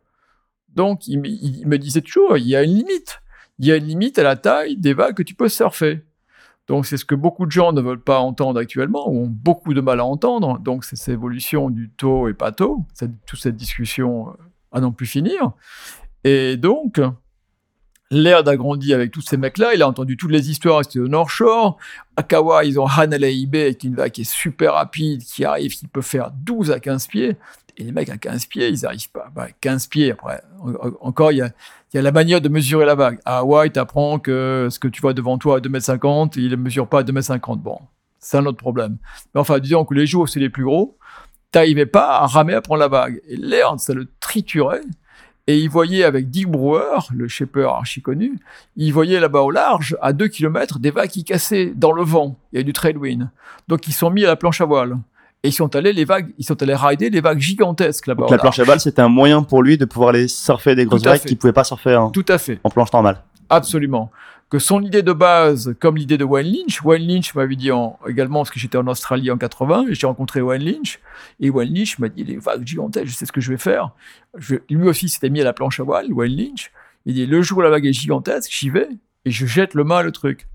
Donc, il, il me disait toujours, il y a une limite. Il y a une limite à la taille des vagues que tu peux surfer. Donc c'est ce que beaucoup de gens ne veulent pas entendre actuellement, ou ont beaucoup de mal à entendre. Donc c'est cette évolution du taux et pas taux, toute cette discussion euh, à non plus finir. Et donc, Laird a grandi avec tous ces mecs-là, il a entendu toutes les histoires, c'était au North Shore. À Kawa, ils ont Hanalei Ibe, qui est une vague qui est super rapide, qui arrive, qui peut faire 12 à 15 pieds. Et les mecs à 15 pieds, ils n'arrivent pas. Bah, 15 pieds, après, encore, il y a, y a, la manière de mesurer la vague. À Hawaï, tu apprends que ce que tu vois devant toi à 2,50 m, il ne mesure pas à 2,50 m. Bon, c'est un autre problème. Mais enfin, disons que les jours, c'est les plus gros, t'arrivais pas à ramer à prendre la vague. Et l'air, ça le triturait. Et il voyait avec Dick Brewer, le shaper archi connu, il voyait là-bas au large, à 2 km, des vagues qui cassaient dans le vent. Il y a du trailwind. Donc ils sont mis à la planche à voile. Et ils sont allés les vagues, ils sont allés rider les vagues gigantesques là-bas. Donc la planche à voile, c'était un moyen pour lui de pouvoir aller surfer des grosses vagues qu'il pouvait pas surfer en, Tout à fait. en planche normale. Absolument. Que son idée de base, comme l'idée de Wayne Lynch, Wayne Lynch m'avait dit en, également, parce que j'étais en Australie en 80, et j'ai rencontré Wayne Lynch, et Wayne Lynch m'a dit, les vagues gigantesques, je sais ce que je vais faire. Je, lui aussi s'était mis à la planche à voile, Wayne Lynch. Il dit, le jour où la vague est gigantesque, j'y vais, et je jette le mât le truc.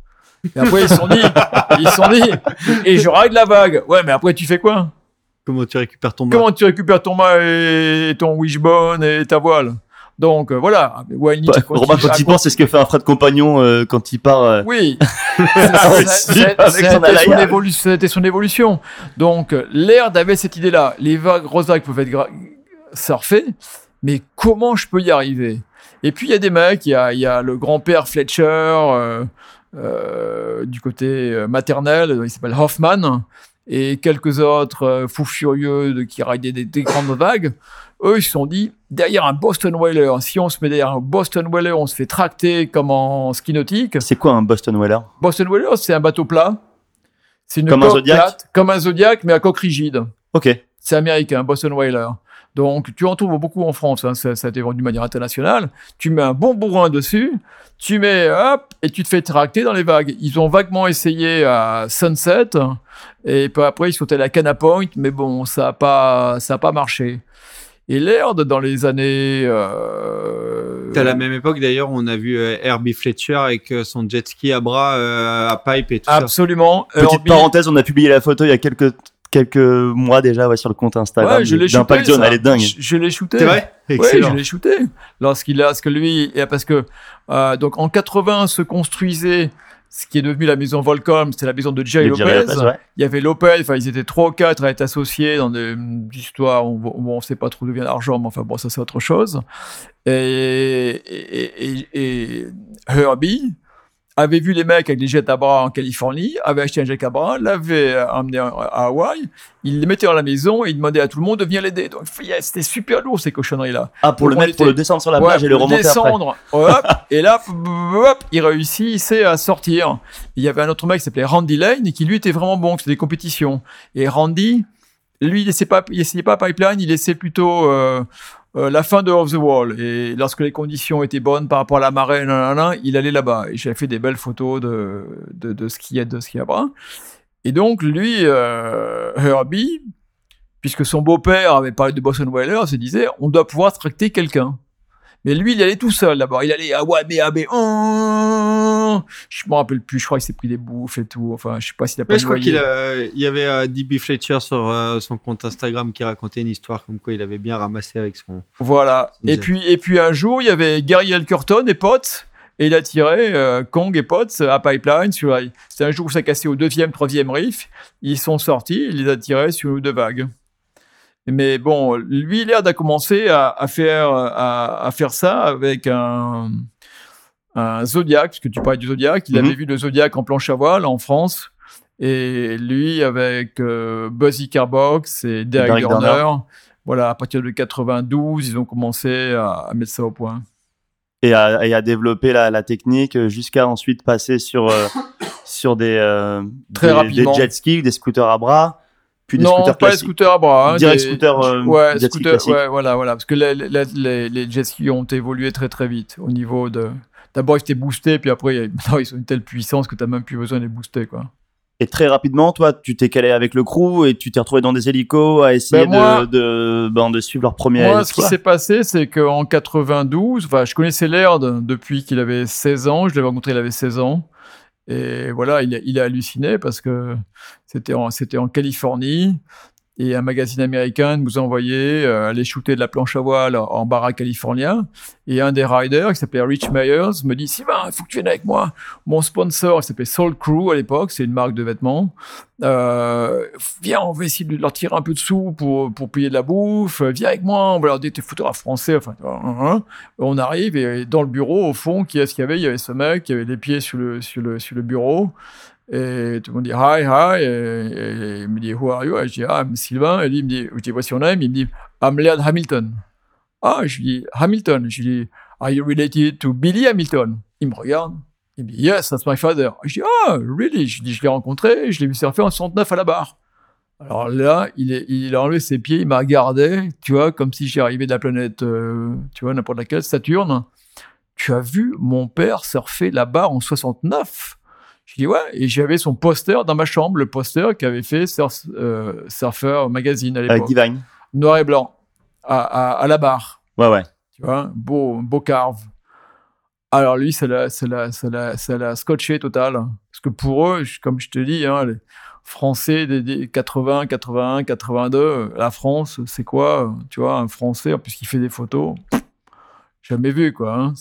Et après, ils se sont dit, [LAUGHS] ils se sont dit, et je ride la vague. Ouais, mais après, tu fais quoi? Comment tu récupères ton mât Comment tu récupères ton mât et ton wishbone et ta voile? Donc euh, voilà. Bah, Romain, quand il pense, c'est ce que fait un Fred Compagnon euh, quand il part. Euh... Oui, c'était son, évolution. Donc l'air avait cette idée-là. Les vagues, grosses vagues peuvent être surfées, mais comment je peux y arriver? Et puis il y a des mecs, il y a, y a le grand-père Fletcher. Euh, euh, du côté maternel, il s'appelle Hoffman, et quelques autres euh, fous furieux de, qui raidaient des, des, grandes vagues, eux, ils se sont dit, derrière un Boston Whaler, si on se met derrière un Boston Whaler, on se fait tracter comme en ski nautique. C'est quoi un Boston Whaler? Boston Whaler, c'est un bateau plat. C'est une comme un Zodiac? plate, Comme un Zodiac, mais à coque rigide. Ok. C'est américain, Boston Whaler. Donc, tu en trouves beaucoup en France, hein, ça, ça, a été vendu de manière internationale. Tu mets un bon bourrin dessus, tu mets, hop, et tu te fais tracter dans les vagues. Ils ont vaguement essayé à Sunset, et puis après, ils sont allés à Cana Point, mais bon, ça n'a pas, ça a pas marché. Et Laird, dans les années... Euh... à la même époque, d'ailleurs, on a vu euh, Herbie Fletcher avec euh, son jet ski à bras, euh, à pipe et tout Absolument. ça. Absolument. Petite parenthèse, on a publié la photo il y a quelques quelques mois déjà ouais, sur le compte Instagram ouais, je l'ai d'Impact Zone, elle est dingue. Je, je l'ai shooté. C'est vrai? Oui, je l'ai shooté. Lorsqu'il a, parce que lui, parce que euh, donc en 80 se construisait ce qui est devenu la maison Volcom, c'était la maison de Jerry Lopez. Lopez ouais. Il y avait Lopez, enfin ils étaient trois ou quatre à être associés dans des histoires où, où on ne sait pas trop d'où vient l'argent, mais enfin bon ça c'est autre chose. Et, et, et, et Herbie avait vu les mecs avec des jets à bras en Californie, avait acheté un jet à bras, l'avait emmené à Hawaï, il les mettait dans la maison et il demandait à tout le monde de venir l'aider. Donc c'était super lourd ces cochonneries-là. Ah, pour Donc, le mettre, pour le descendre sur la Ouais, plage et le remonter descendre, hop, [LAUGHS] et là, hop, il réussissait à sortir. Il y avait un autre mec qui s'appelait Randy Lane et qui lui était vraiment bon, c'était des compétitions. Et Randy, lui, il laissait pas, il essayait pas pipeline, il laissait plutôt euh, euh, la fin de Off the Wall. Et lorsque les conditions étaient bonnes par rapport à la marée, il allait là-bas. Et j'avais fait des belles photos de, de, de ski de ski à bras. Et donc, lui, euh, Herbie, puisque son beau-père avait parlé de Boston Whaler, se disait, on doit pouvoir tracter quelqu'un. Mais lui, il allait tout seul d'abord. Il allait à Wabé, Oh, je me rappelle plus, je crois qu'il s'est pris des bouffes et tout. Enfin, je sais pas s'il a pas Ouais, je crois qu'il a- il y avait euh, DB Fletcher sur euh, son compte Instagram qui racontait une histoire comme quoi il avait bien ramassé avec son. Voilà. Et puis, et puis un jour, il y avait Gary Elkerton et Potts. Et il a tiré euh, Kong et Potts à Pipeline. sur C'était un jour où ça cassait au deuxième, troisième riff. Ils sont sortis, il les a tirés sur deux vagues. Mais bon, lui, il a l'air de commencer à, à faire, à, à faire ça avec un, un Zodiac, parce que tu parlais du Zodiac. Il Mhm. avait vu le Zodiac en planche à voile en France. Et lui, avec euh, Buzzy Carbox et Derek, Dorner. voilà, à partir de 92, ils ont commencé à, à mettre ça au point. et à, et à développer la, la technique euh, jusqu'à ensuite passer sur euh, [LAUGHS] sur des, euh, Très des, des jet skis, des scooters à bras, puis des non, scooters pas les scooters à bras. hein, Direct des- scooter, euh, ouais, jet ski scooter, classique. ouais, voilà, voilà, parce que les, les, les, les jet skis ont évolué très très vite au niveau de. D'abord, ils étaient boostés, puis après, maintenant, [LAUGHS] ils ont une telle puissance que tu n'as même plus besoin de les booster, quoi. Et très rapidement, toi, tu t'es calé avec le crew et tu t'es retrouvé dans des hélicos à essayer Ben, moi- de, de, ben, de suivre leur premier Moi, ce qui s'est passé, c'est qu'en 92, enfin, je connaissais Laird depuis qu'il avait 16 ans. Je l'avais rencontré, il avait 16 ans. Et voilà, il, a- il a halluciné parce que c'était en, c'était en Californie. Et un magazine américain nous a envoyé euh, aller shooter de la planche à voile en baraque californien. Et un des riders, qui s'appelait Rich Myers, me dit Sylvain, il faut que tu viennes avec moi. Mon sponsor, il s'appelait Soul Crew à l'époque, c'est une marque de vêtements. Euh, viens, on va essayer de leur tirer un peu de sous pour, pour payer de la bouffe. Viens avec moi, on va leur dire t'es photographe français. Enfin, hein, hein. on arrive et dans le bureau, au fond, qui est-ce qu'il y avait? Il y avait ce mec qui avait les pieds sur le, sur le, sur le bureau. Et tout le monde dit hi, hi. Et, il me dit who are you? Et je dis ah, I'm Sylvain. Et lui il me dit what's your name? Il me dit I'm Laird Hamilton. Ah, je lui dis Hamilton. Je lui dis are you related to Billy Hamilton? Il me regarde. Il me dit yes, that's my father. Je dis ah, really? Je dis je l'ai rencontré, je l'ai vu surfer en 69 à la barre. Alors là, il, est, il a enlevé ses pieds, il m'a regardé, tu vois, comme si j'arrivais de la planète, euh, tu vois, n'importe laquelle, Saturne. Tu as vu mon père surfer là-bas en 69 je dis ouais, et j'avais son poster dans ma chambre, le poster qu'avait fait Surf, euh, Surfer Magazine à Avec l'époque. Divine. Noir et blanc, à, à, à la barre, Ouais, ouais. tu vois, beau, beau carve. Alors lui, ça l'a, scotché total. Parce que pour eux, comme je te dis, hein, les Français des, des 80, 81, 82, la France, c'est quoi, tu vois, un Français, qui fait des photos, jamais vu, quoi. Hein,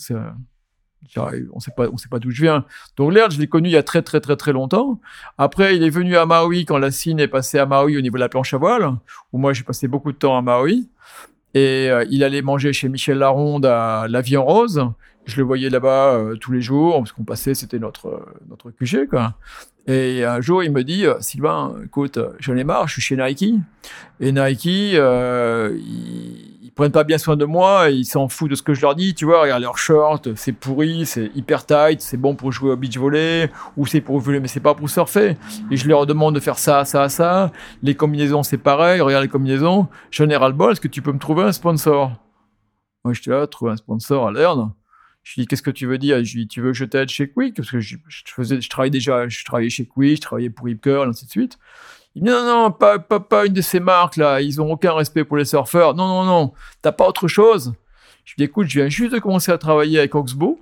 on sait pas, on sait pas d'où je viens. Donc Laird, je l'ai connu il y a très très très très longtemps. Après, il est venu à Maui quand la Cine est passée à Maui au niveau de la planche à voile, où moi j'ai passé beaucoup de temps à Maui. Et euh, il allait manger chez Michel Laronde à La Vie en Rose. Je le voyais là-bas euh, tous les jours, parce qu'on passait, c'était notre, euh, notre QG, quoi. Et un jour, il me dit, Sylvain, écoute, j'en ai marre, je suis chez Nike. Et Nike, ils prennent pas bien soin de moi, ils s'en foutent de ce que je leur dis, tu vois, regarde leurs shorts, c'est pourri, c'est hyper tight, c'est bon pour jouer au beach volley, ou c'est pour voler, mais c'est pas pour surfer. Et je leur demande de faire ça, ça, ça. Les combinaisons, c'est pareil, regarde les combinaisons. J'en ai ras-le-bol, est-ce que tu peux me trouver un sponsor? Moi, j'étais là, trouver un sponsor à l'Erne. Je lui dis, qu'est-ce que tu veux dire? Je lui dis, tu veux que je t'aide chez Quick? Parce que je, je je travaillais déjà, je travaillais chez Quick, je travaillais pour Rip Curl, ainsi de suite. Il dit, non, non, pas, pas, pas une de ces marques là, ils ont aucun respect pour les surfeurs. Non, non, non, t'as pas autre chose? Je lui dis, écoute, je viens juste de commencer à travailler avec Oxbow.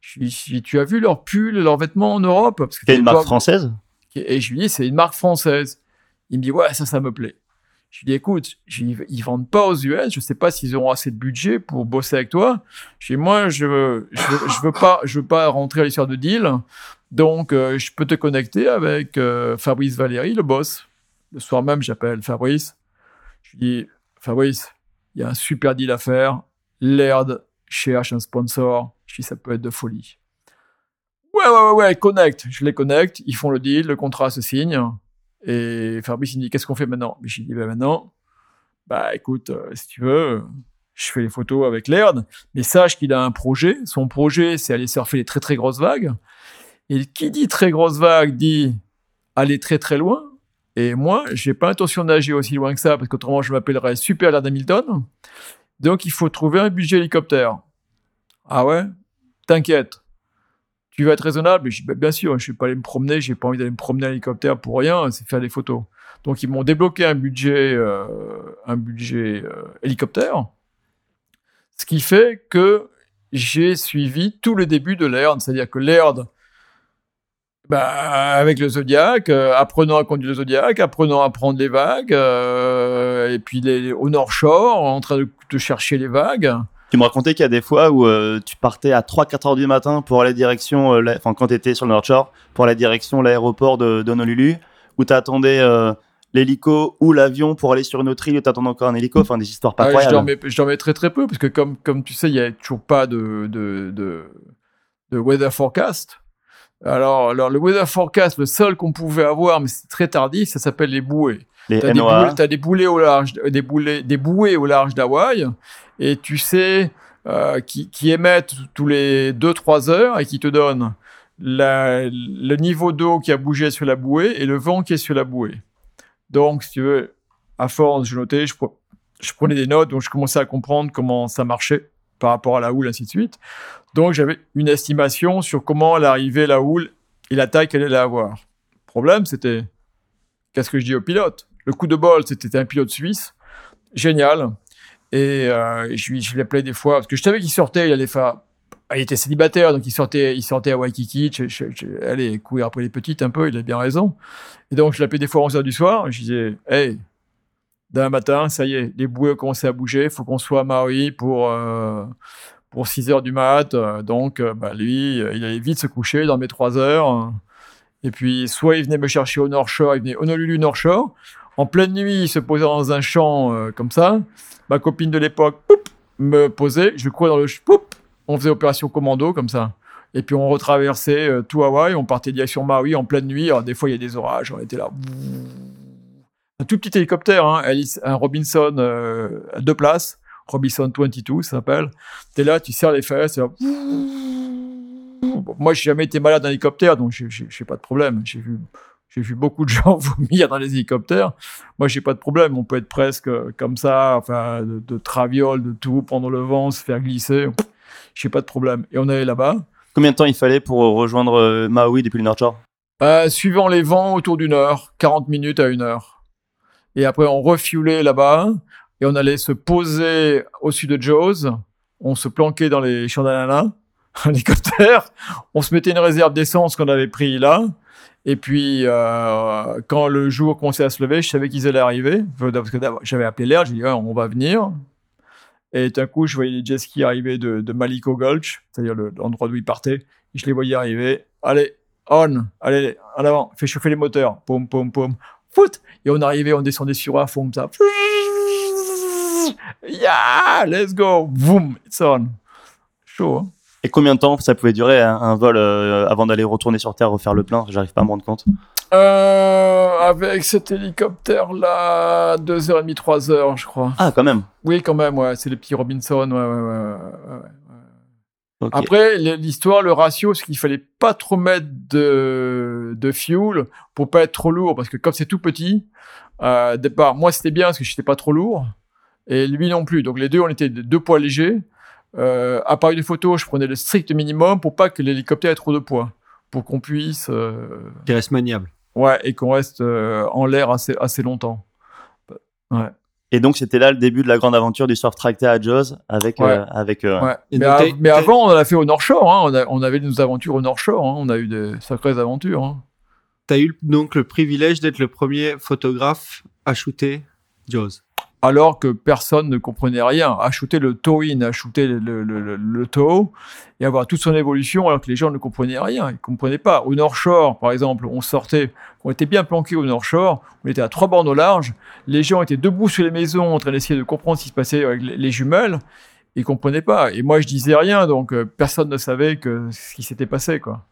Je lui dis, tu as vu leurs pulls, leurs vêtements en Europe? Parce que C'est une marque française? Et je lui dis, c'est une marque française. Il me dit, ouais, ça, ça me plaît. Je lui dis, écoute, dis, ils vendent pas aux US, je sais pas s'ils auront assez de budget pour bosser avec toi. Je dis, moi, je je je veux pas, je veux pas rentrer à l'histoire de deal. Donc, euh, je peux te connecter avec euh, Fabrice Valéry, le boss. Le soir même, j'appelle Fabrice. Je lui dis, Fabrice, il y a un super deal à faire. Laird cherche un sponsor. Je dis, ça peut être de folie. Ouais, ouais, ouais, ouais, connecte. Je les connecte, ils font le deal, le contrat se signe. Et Fabrice, il me dit, qu'est-ce qu'on fait maintenant? Lui dis, bah maintenant, bah écoute, euh, si tu veux, je fais les photos avec Laird, mais sache qu'il a un projet. Son projet, c'est aller surfer les très très grosses vagues. Et qui dit très grosses vagues dit aller très très loin. Et moi, j'ai pas intention de nager aussi loin que ça, parce qu'autrement, je m'appellerais Super Laird Hamilton. Donc, il faut trouver un budget hélicoptère. Ah ouais? T'inquiète tu vas être raisonnable Je dis, bah, bien sûr, je ne vais pas aller me promener, j'ai pas envie d'aller me promener en hélicoptère pour rien, c'est faire des photos. Donc ils m'ont débloqué un budget, euh, un budget euh, hélicoptère, ce qui fait que j'ai suivi tout le début de l'ERD, c'est-à-dire que l'ERD, bah, avec le Zodiac, euh, apprenant à conduire le Zodiac, apprenant à prendre les vagues, et puis au Nord Shore, en train de chercher les vagues. Tu me racontais qu'il y a des fois où euh, tu partais à 3-4 heures du matin pour aller direction, euh, enfin quand tu étais sur le North Shore, pour aller direction l'aéroport de d'Honolulu, où tu attendais l'hélico ou l'avion pour aller sur une autre île où tu attendais encore un hélico, enfin des histoires pas Ah, je, croyables. dormais, je dormais très très peu parce que comme, comme tu sais, il n'y a toujours pas de, de, de, de weather forecast. Alors, alors, le weather forecast, le seul qu'on pouvait avoir, mais c'est très tardif, ça s'appelle les bouées. Les T'as des, NOAA. bouées, t'as des boulets au large, des boulets, des bouées au large d'Hawaï, et tu sais, euh, qui, qui émettent tous les 2-3 heures et qui te donnent le niveau d'eau qui a bougé sur la bouée et le vent qui est sur la bouée. Donc, si tu veux, à force, je notais, je, je prenais des notes, donc je commençais à comprendre comment ça marchait par rapport à la houle, ainsi de suite. Donc, j'avais une estimation sur comment allait arriver la houle et la taille qu'elle allait avoir. Le problème, c'était qu'est-ce que je dis au pilote? Le coup de bol, c'était un pilote suisse, génial. Et euh, je, je l'appelais des fois, parce que je savais qu'il sortait, il allait faire il était célibataire, donc il sortait, il sortait à Waikiki, je, je, je, allez, courir après les petites un peu, il a bien raison. Et donc, je l'appelais des fois à 11h du soir, je disais, hey, demain matin, ça y est, les bouées ont commencé à bouger, il faut qu'on soit à Maui pour, euh, pour 6 heures du mat. Donc, euh, bah, lui, il allait vite se coucher, dans mes 3 heures. Et puis, soit il venait me chercher au North Shore, il venait Honolulu North Shore. En pleine nuit, se posait dans un champ euh, comme ça. Ma copine de l'époque me posait, je courais dans le poup, on faisait opération commando comme ça. Et puis on retraversait euh, tout Hawaï, on partait direction Maui en pleine nuit. Alors, des fois, il y a des orages, on était là. Un tout petit hélicoptère, hein, un Robinson euh, à deux places, Robinson 22, ça s'appelle. T'es là, tu serres les fesses. Là. [LAUGHS] Moi, j'ai jamais été malade en hélicoptère, donc j'ai pas de problème. J'ai vu, j'ai vu beaucoup de gens [LAUGHS] vomir dans les hélicoptères. Moi, j'ai pas de problème. On peut être presque comme ça, enfin, de, de traviole, de tout, prendre le vent, se faire glisser. J'ai pas de problème. Et on allait là-bas. Combien de temps il fallait pour rejoindre euh, Maui depuis le North Shore? Euh, Suivant les vents, autour d'une heure, 40 minutes à une heure. Et après, on refuelait là-bas et on allait se poser au-dessus de Jaws. On se planquait dans les en [LAUGHS] hélicoptère. On se mettait une réserve d'essence qu'on avait pris là. Et puis, euh, quand le jour commençait à se lever, je savais qu'ils allaient arriver. J'avais appelé l'air, j'ai dit, on va venir. Et d'un coup, je voyais les jet skis arriver de, de Maliko Gulch, c'est-à-dire l'endroit d'où ils partaient. Et je les voyais arriver. Allez, on, allez, en avant, fais chauffer les moteurs. Poum, poum, poum. Foot Et on arrivait, on descendait sur un fond, ça. Yeah, let's go. Boom, it's on. Chaud, hein et combien de temps ça pouvait durer un, un vol euh, avant d'aller retourner sur Terre, refaire le plein? J'arrive pas à me rendre compte. Euh, avec cet hélicoptère-là, 2h30, 3h, je crois. Ah, quand même. Oui, quand même, ouais. C'est les petits Robinson, ouais, ouais, ouais. ouais. Okay. Après, l'histoire, le ratio, c'est qu'il fallait pas trop mettre de, de fuel pour pas être trop lourd, parce que comme c'est tout petit, euh, départ, moi c'était bien parce que j'étais pas trop lourd, et lui non plus. Donc les deux, on était deux poids légers. Euh, appareil de photo, je prenais le strict minimum pour pas que l'hélicoptère ait trop de poids, pour qu'on puisse. Euh... Qu'il reste maniable. Ouais, et qu'on reste euh, en l'air assez, assez longtemps. Ouais. Et donc c'était là le début de la grande aventure du surf tracté à Jaws avec ouais. euh, avec. euh, Ouais. Mais, avant, on l'a fait au North Shore. Hein. On, a- on avait nos aventures au North Shore. Hein. On a eu des sacrées aventures. Hein. T'as eu donc le privilège d'être le premier photographe à shooter Jaws. Alors que personne ne comprenait rien. À shooter le toe-in, à shooter le, le, le, le et avoir toute son évolution, alors que les gens ne comprenaient rien. Ils ne comprenaient pas. Au North Shore, par exemple, on sortait, on était bien planqué au North Shore, on était à trois bornes au large, les gens étaient debout sur les maisons en train d'essayer de comprendre ce qui se passait avec les les jumelles, ils comprenaient pas. Et moi, je disais rien, donc euh, personne ne savait ce qui s'était passé, quoi.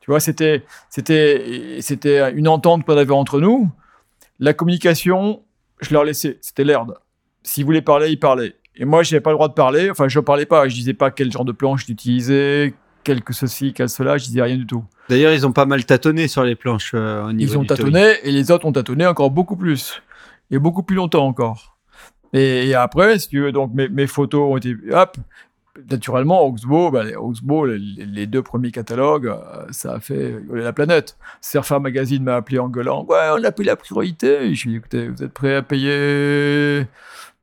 Tu vois, c'était, c'était, c'était une entente qu'on avait entre nous. La communication, je leur laissais, c'était l'herbe. S'ils voulaient parler, ils parlaient. Et moi, je n'avais pas le droit de parler. Enfin, je ne parlais pas. Je disais pas quel genre de planche j'utilisais, quel que ceci, quel cela. Je disais rien du tout. D'ailleurs, ils ont pas mal tâtonné sur les planches euh, au niveau Ils ont du tâtonné et les autres ont tâtonné encore beaucoup plus. Et beaucoup plus longtemps encore. Et, et après, si tu veux, donc mes, mes photos ont été, hop, naturellement, Oxbow, ben, les- Oxbow, les, les deux premiers catalogues, euh, ça a fait rigoler la planète. Surfer Magazine m'a appelé en gueulant, ouais, on a pris la priorité. Je lui ai dit, écoutez, vous êtes prêts à payer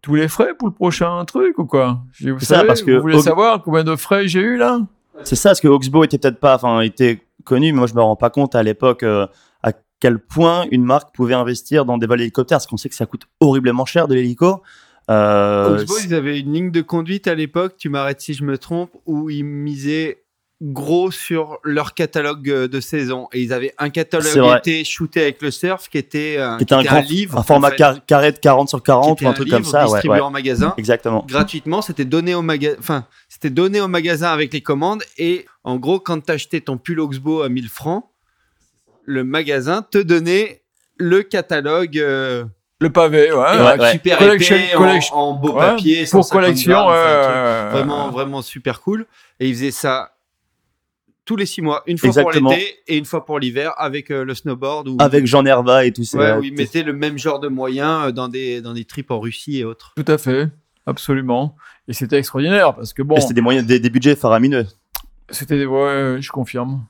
tous les frais pour le prochain truc ou quoi? Dit, Vous C'est ça, parce que vous voulez Ox- savoir combien de frais j'ai eu là? C'est ça, parce que Oxbow était peut-être pas, enfin, était connu, mais moi je me rends pas compte à l'époque euh, à quel point une marque pouvait investir dans des vols hélicoptères, parce qu'on sait que ça coûte horriblement cher de l'hélico. Euh, Oxbow, ils avaient une ligne de conduite à l'époque, tu m'arrêtes si je me trompe, où ils misaient gros sur leur catalogue euh, de saison. Et ils avaient un catalogue qui était shooté avec le surf, qui était, euh, qui était un, grand, livre. un format en fait, car- carré de 40 sur qui 40 était ou un truc comme ça, ouais, distribué ouais. en magasin. Exactement. gratuitement, c'était donné au magasin, enfin, c'était donné au magasin avec les commandes et en gros, quand t'achetais ton pull Oxbow à 1000 francs, le magasin te donnait le catalogue euh, Le pavé, ouais. ouais. super Collection- épais en- collection- en, beau Ouais, papier pour 150 collection, grammes, vraiment vraiment super cool et ils faisaient ça tous les six mois, une fois Exactement. pour l'été et une fois pour l'hiver avec euh, le snowboard ou Avec Jean Herva et tout ça. ouais, où ils mettaient le même genre de moyens euh, dans des dans des trips en Russie et autres. Tout à fait, absolument. Et c'était extraordinaire parce que bon, Et c'était des moyens, des, des budgets faramineux. c'était ouais, je confirme.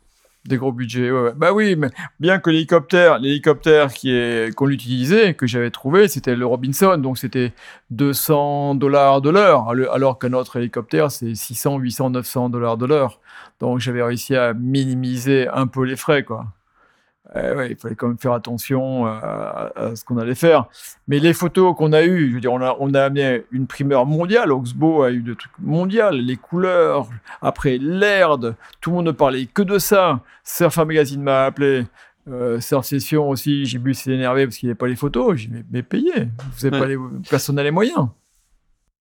Des gros budgets. Bah oui, mais bien que l'hélicoptère, l'hélicoptère qui est, qu'on utilisait, que j'avais trouvé, c'était le Robinson, donc c'était 200 dollars de l'heure, alors alors qu'un autre hélicoptère, c'est 600, 800, 900 dollars de l'heure. Donc j'avais réussi à minimiser un peu les frais, quoi. Ouais, il fallait quand même faire attention euh, à, à ce qu'on allait faire. Mais les photos qu'on a eues, je veux dire, on a, on a amené une primeur mondiale. Oxbow a eu des trucs mondiaux, les couleurs, après l'erd, tout le monde ne parlait que de ça. Surfer Magazine m'a appelé. Euh, Surf Session aussi, j'ai bu s'est énervé parce qu'il n'y avait pas les photos. J'ai dit, mais, mais payez, vous avez Ouais. pas les, personne n'a les moyens.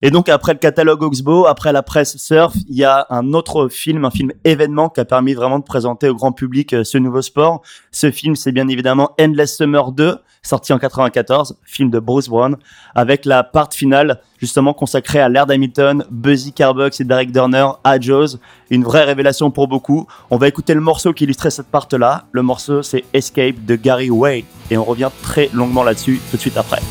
Et donc après le catalogue Oxbow, après la presse surf, il y a un autre film, un film événement qui a permis vraiment de présenter au grand public euh, ce nouveau sport. Ce film, c'est bien évidemment Endless Summer 2, sorti en 94, film de Bruce Brown, avec la part finale justement consacrée à Laird Hamilton, Buzzy Carbox et Derek Dorner à Jaws. Une vraie révélation pour beaucoup. On va écouter le morceau qui illustrait cette part-là. Le morceau, c'est Escape de Gary Wade. Et on revient très longuement là-dessus tout de suite après.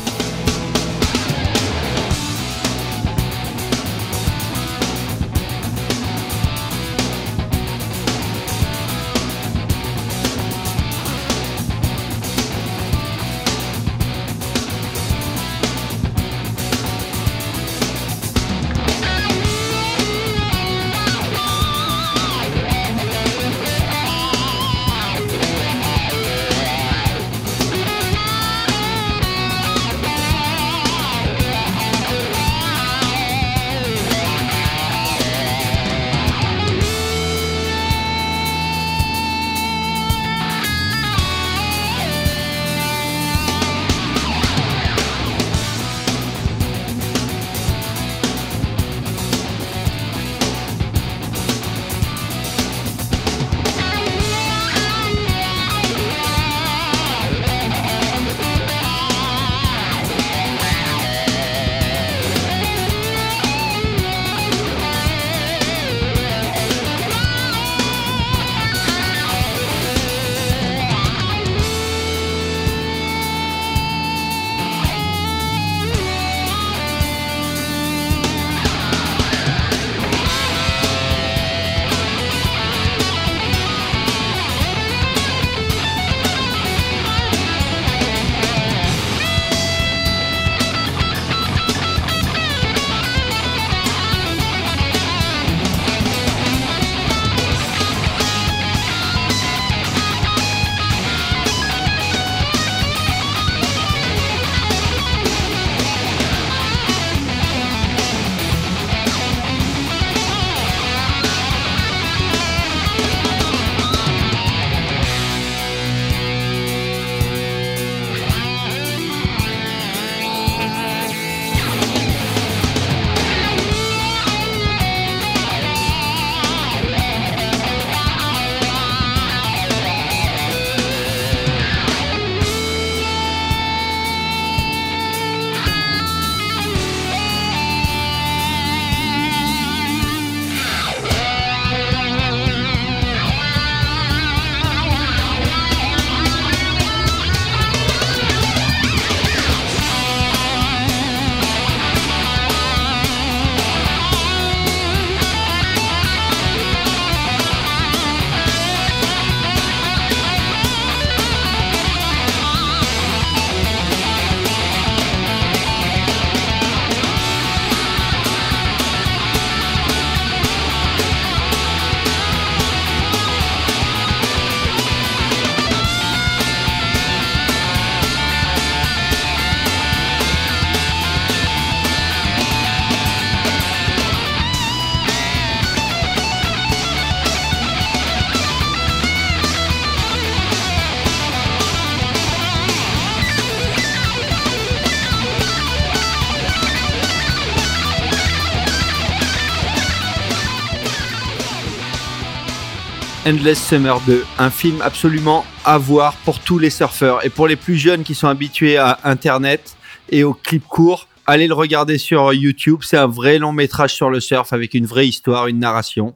Endless Summer 2, un film absolument à voir pour tous les surfeurs et pour les plus jeunes qui sont habitués à Internet et aux clips courts. Allez le regarder sur YouTube, c'est un vrai long métrage sur le surf avec une vraie histoire, une narration.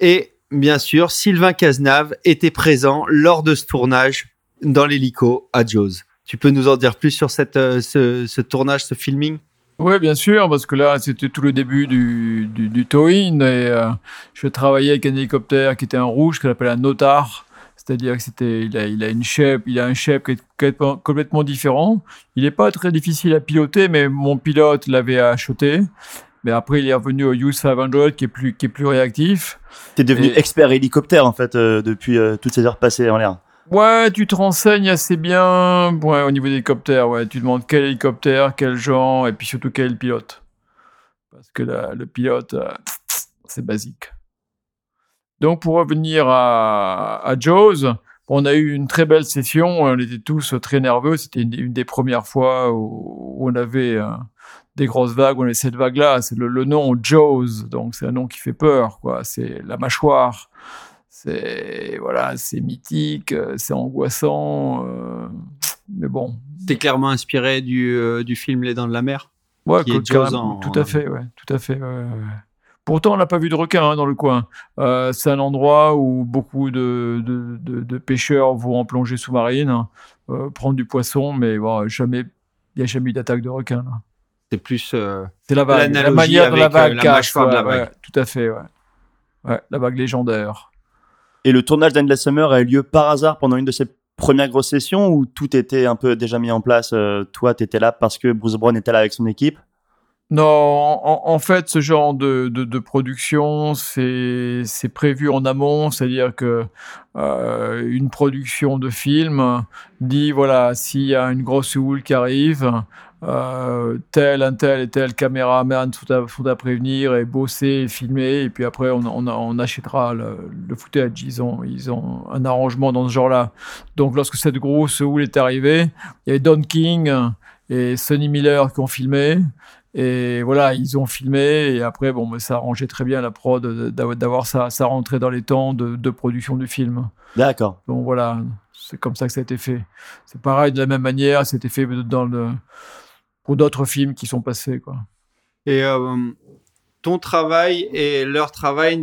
Et bien sûr, Sylvain Cazenave était présent lors de ce tournage dans l'hélico à Jaws. Tu peux nous en dire plus sur cette, euh, ce, ce tournage, ce filming? Oui, bien sûr, parce que là, c'était tout le début du, du, du tow-in et euh, je travaillais avec un hélicoptère qui était un rouge, qu'on appelle un Notar, C'est-à-dire que c'était, il a, il a une shape, il a un shape qui est complètement, différent. Il n'est pas très difficile à piloter, mais mon pilote l'avait acheté. Mais après, il est revenu au US500 qui est plus, qui est plus réactif. T'es devenu Et- expert hélicoptère en fait euh, depuis euh, toutes ces heures passées en l'air. Ouais, tu te renseignes assez bien ouais, au niveau des hélicoptères. Ouais. Tu demandes quel hélicoptère, quel genre, et puis surtout quel pilote. Parce que le pilote, euh, c'est basique. Donc, pour revenir à, à Jaws, on a eu une très belle session. On était tous très nerveux. C'était une, des premières fois où, on avait euh, des grosses vagues. On avait cette vague-là. C'est le, nom Jaws. Donc, c'est un nom qui fait peur. C'est la mâchoire. C'est voilà, c'est mythique, euh, c'est angoissant. euh, mais bon, T'es clairement inspiré du, euh, du film Les Dents de la Mer. Ouais, qui est carrément, en- tout à fait, ouais, tout à fait. ouais, ouais, ouais. Pourtant, on n'a pas vu de requin hein, dans le coin. Euh, c'est un endroit où beaucoup de, de, de- de pêcheurs vont en plongée sous-marine, hein, euh, prendre du poisson, mais bon, jamais, il n'y a jamais eu d'attaque de requin. là. C'est plus. euh, C'est la vague, la manière la avec, euh, vague la casse, mâchoire de la vague. ouais, tout à fait, ouais. Ouais, la vague légendaire. Et le tournage d'Endless Summer a eu lieu par hasard pendant une de ses premières grosses sessions où tout était un peu déjà mis en place. euh, toi, t'étais là parce que Bruce Brown était là avec son équipe? Non, en, fait, ce genre de, de, production, c'est c'est prévu en amont, c'est-à-dire que euh, une production de film dit voilà, s'il y a une grosse houle qui arrive, euh, tel, un tel et tel caméraman sont à, sont à prévenir et bosser et filmer, et puis après on, on, on achètera le, le footage. Ils ont, ils ont un arrangement dans ce genre-là. Donc lorsque cette grosse houle est arrivée, il y avait Don King et Sonny Miller qui ont filmé. Et voilà, ils ont filmé et après, bon, ça arrangeait très bien la prod d'avoir ça, ça rentrait dans les temps de, de production du film. D'accord. Donc voilà, c'est comme ça que ça a été fait. C'est pareil, de la même manière, c'était fait dans le, pour d'autres films qui sont passés, quoi. Et euh, ton travail et leur travail,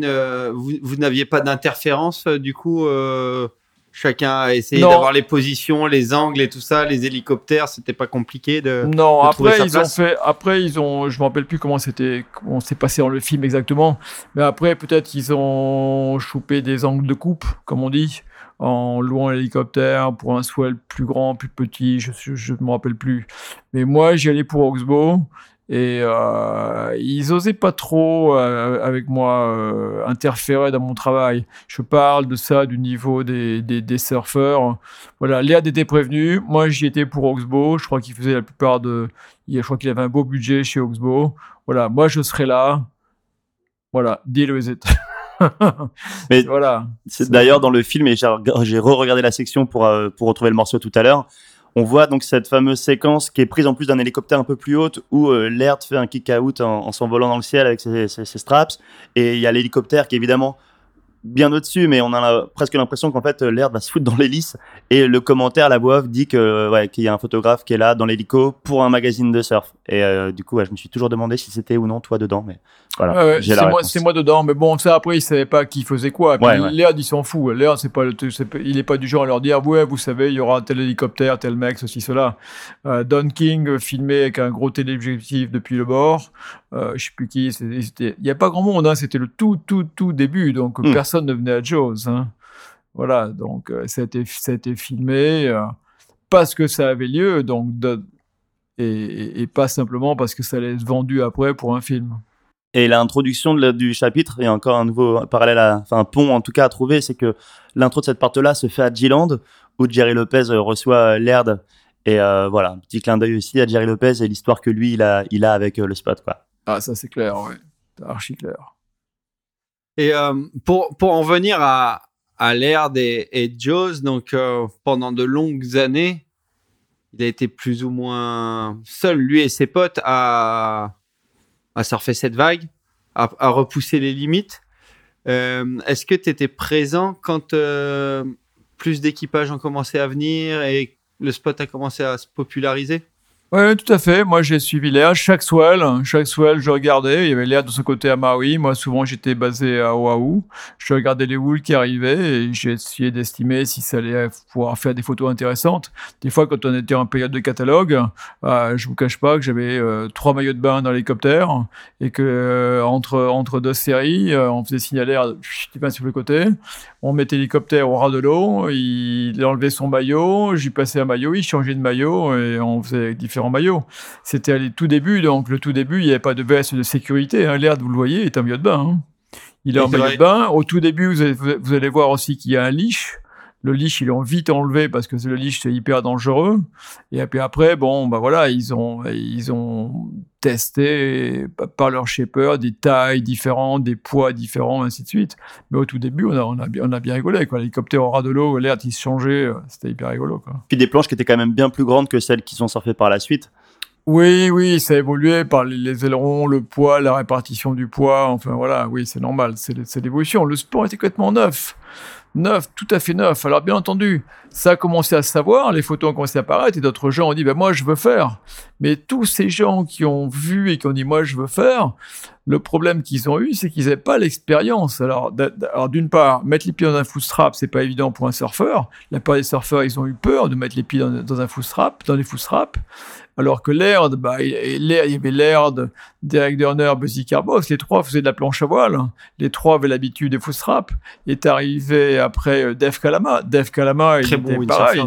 vous, vous n'aviez pas d'interférence euh, du coup euh, Chacun a essayé d'avoir les positions, les angles et tout ça, les hélicoptères, c'était pas compliqué de. Non, de trouver après sa ils ont fait, après ils ont, je me rappelle plus comment c'était, comment c'est passé dans le film exactement, mais après peut-être qu'ils ont chopé des angles de coupe, comme on dit, en louant l'hélicoptère pour un swell plus grand, plus petit, je je me rappelle plus. Mais moi j'y allais pour Oxbow et euh, ils osaient pas trop euh, avec moi euh, interférer dans mon travail. Je parle de ça du niveau des, des, surfeurs. Voilà, Léad était prévenu. Moi, j'y étais pour Oxbow. Je crois qu'il faisait la plupart de. Je crois qu'il avait un beau budget chez Oxbow. Voilà, moi, je serai là. Voilà, deal with it. [LAUGHS] [LAUGHS] Mais- voilà. C'est d'ailleurs dans le film, et j'ai reg- j'ai re-regardé la section pour, euh, pour retrouver le morceau tout à l'heure. On voit donc cette fameuse séquence qui est prise en plus d'un hélicoptère un peu plus haute où euh, Laird fait un kick-out en, en s'envolant dans le ciel avec ses, ses- ses straps. Et il y a l'hélicoptère qui évidemment bien au-dessus, mais on a la- presque l'impression qu'en fait euh, Laird va se foutre dans l'hélice. Et le commentaire, la voix off, dit que, euh, ouais, qu'il y a un photographe qui est là dans l'hélico pour un magazine de surf. Et euh, du coup, ouais, je me suis toujours demandé si c'était ou non toi dedans. Mais voilà, c'est moi, dedans, mais bon, ça après, il savait pas qui faisait quoi. Puis Ouais. Léa, il s'en fout. Léa, c'est pas, le truc, c'est pas- il est pas du genre à leur dire, ouais, vous savez, il y aura tel hélicoptère, tel mec, ceci, cela. Euh, Don King filmé avec un gros téléobjectif depuis le bord. Euh, je sais plus qui. Il y a pas grand monde. Hein, c'était le tout, tout, tout début, donc Hmm. personne ne venait à Jaws. Hein. Voilà, donc euh, ça a été, ça a été filmé euh, parce que ça avait lieu, donc de- et, pas simplement parce que ça allait être vendu après pour un film. Et l'introduction du chapitre, il y a encore un nouveau parallèle, à, enfin un pont en tout cas à trouver, c'est que l'intro de cette partie-là se fait à G-Land, où Jerry Lopez reçoit euh, Laird. Et euh, voilà, un petit clin d'œil aussi à Jerry Lopez et l'histoire que lui, il a, il a avec le spot. Quoi. Ah, ça c'est clair, ouais. Archi clair. Et euh, pour, pour en venir à, à Laird et, et Jaws, donc euh, pendant de longues années, il a été plus ou moins seul, lui et ses potes, à, à surfer cette vague, à, repousser les limites. Euh, Est-ce que tu étais présent quand plus d'équipages ont commencé à venir et le spot a commencé à se populariser? Oui, tout à fait. Moi, j'ai suivi l'air. Chaque swell, chaque swell, je regardais. Il y avait l'air de ce côté à Maui. Moi, souvent, j'étais basé à Oahu. Je regardais les wools qui arrivaient et essayé d'estimer si ça allait pouvoir faire des photos intéressantes. Des fois, quand on était en période de catalogue, euh, je vous cache pas que j'avais euh, trois maillots de bain dans l'hélicoptère et que euh, entre entre deux séries, euh, on faisait signaler j'étais pas sur le côté. On mettait l'hélicoptère au ras de l'eau. Il enlevait son maillot. J'y passais un maillot. Il changeait de maillot et on faisait différents en maillot. C'était les tout début, donc le tout début, il n'y avait pas de veste de sécurité. Hein. L'air, vous le voyez, est en maillot de bain. Hein. Il est en maillot de bain. Au tout début, vous allez, vous allez voir aussi qu'il y a un leash. Le leash, ils l'ont vite enlevé parce que le leash, c'est hyper dangereux. Et puis après, bon, bah voilà, ils ont, ils ont testé par leur shaper des tailles différentes, des poids différents, ainsi de suite. Mais au tout début, on a, on a, bien, on a bien rigolé. L'hélicoptère au ras de l'eau, l'air qui se changeait, c'était hyper rigolo. Quoi. Puis des planches qui étaient quand même bien plus grandes que celles qui sont surfées par la suite. Oui, oui, ça a évolué par les ailerons, le poids, la répartition du poids. Enfin voilà, oui, c'est normal, c'est l'évolution. Le sport était complètement neuf neuf, tout à fait neuf. Alors bien entendu, ça a commencé à se savoir, les photos ont commencé à apparaître et d'autres gens ont dit ben moi je veux faire. Mais tous ces gens qui ont vu et qui ont dit moi je veux faire, le problème qu'ils ont eu c'est qu'ils n'avaient pas l'expérience. Alors, d'une part, mettre les pieds dans un footstrap c'est pas évident pour un surfeur. La plupart des surfeurs ils ont eu peur de mettre les pieds dans, dans un footstrap, dans les footstraps alors que Laird, bah, il, il y avait Laird, Derek Durner, Buzzy Carbos, les trois faisaient de la planche à voile, les trois avaient l'habitude des footstraps, est arrivé après euh, Dave Kalama. Dave Kalama, il était pareil,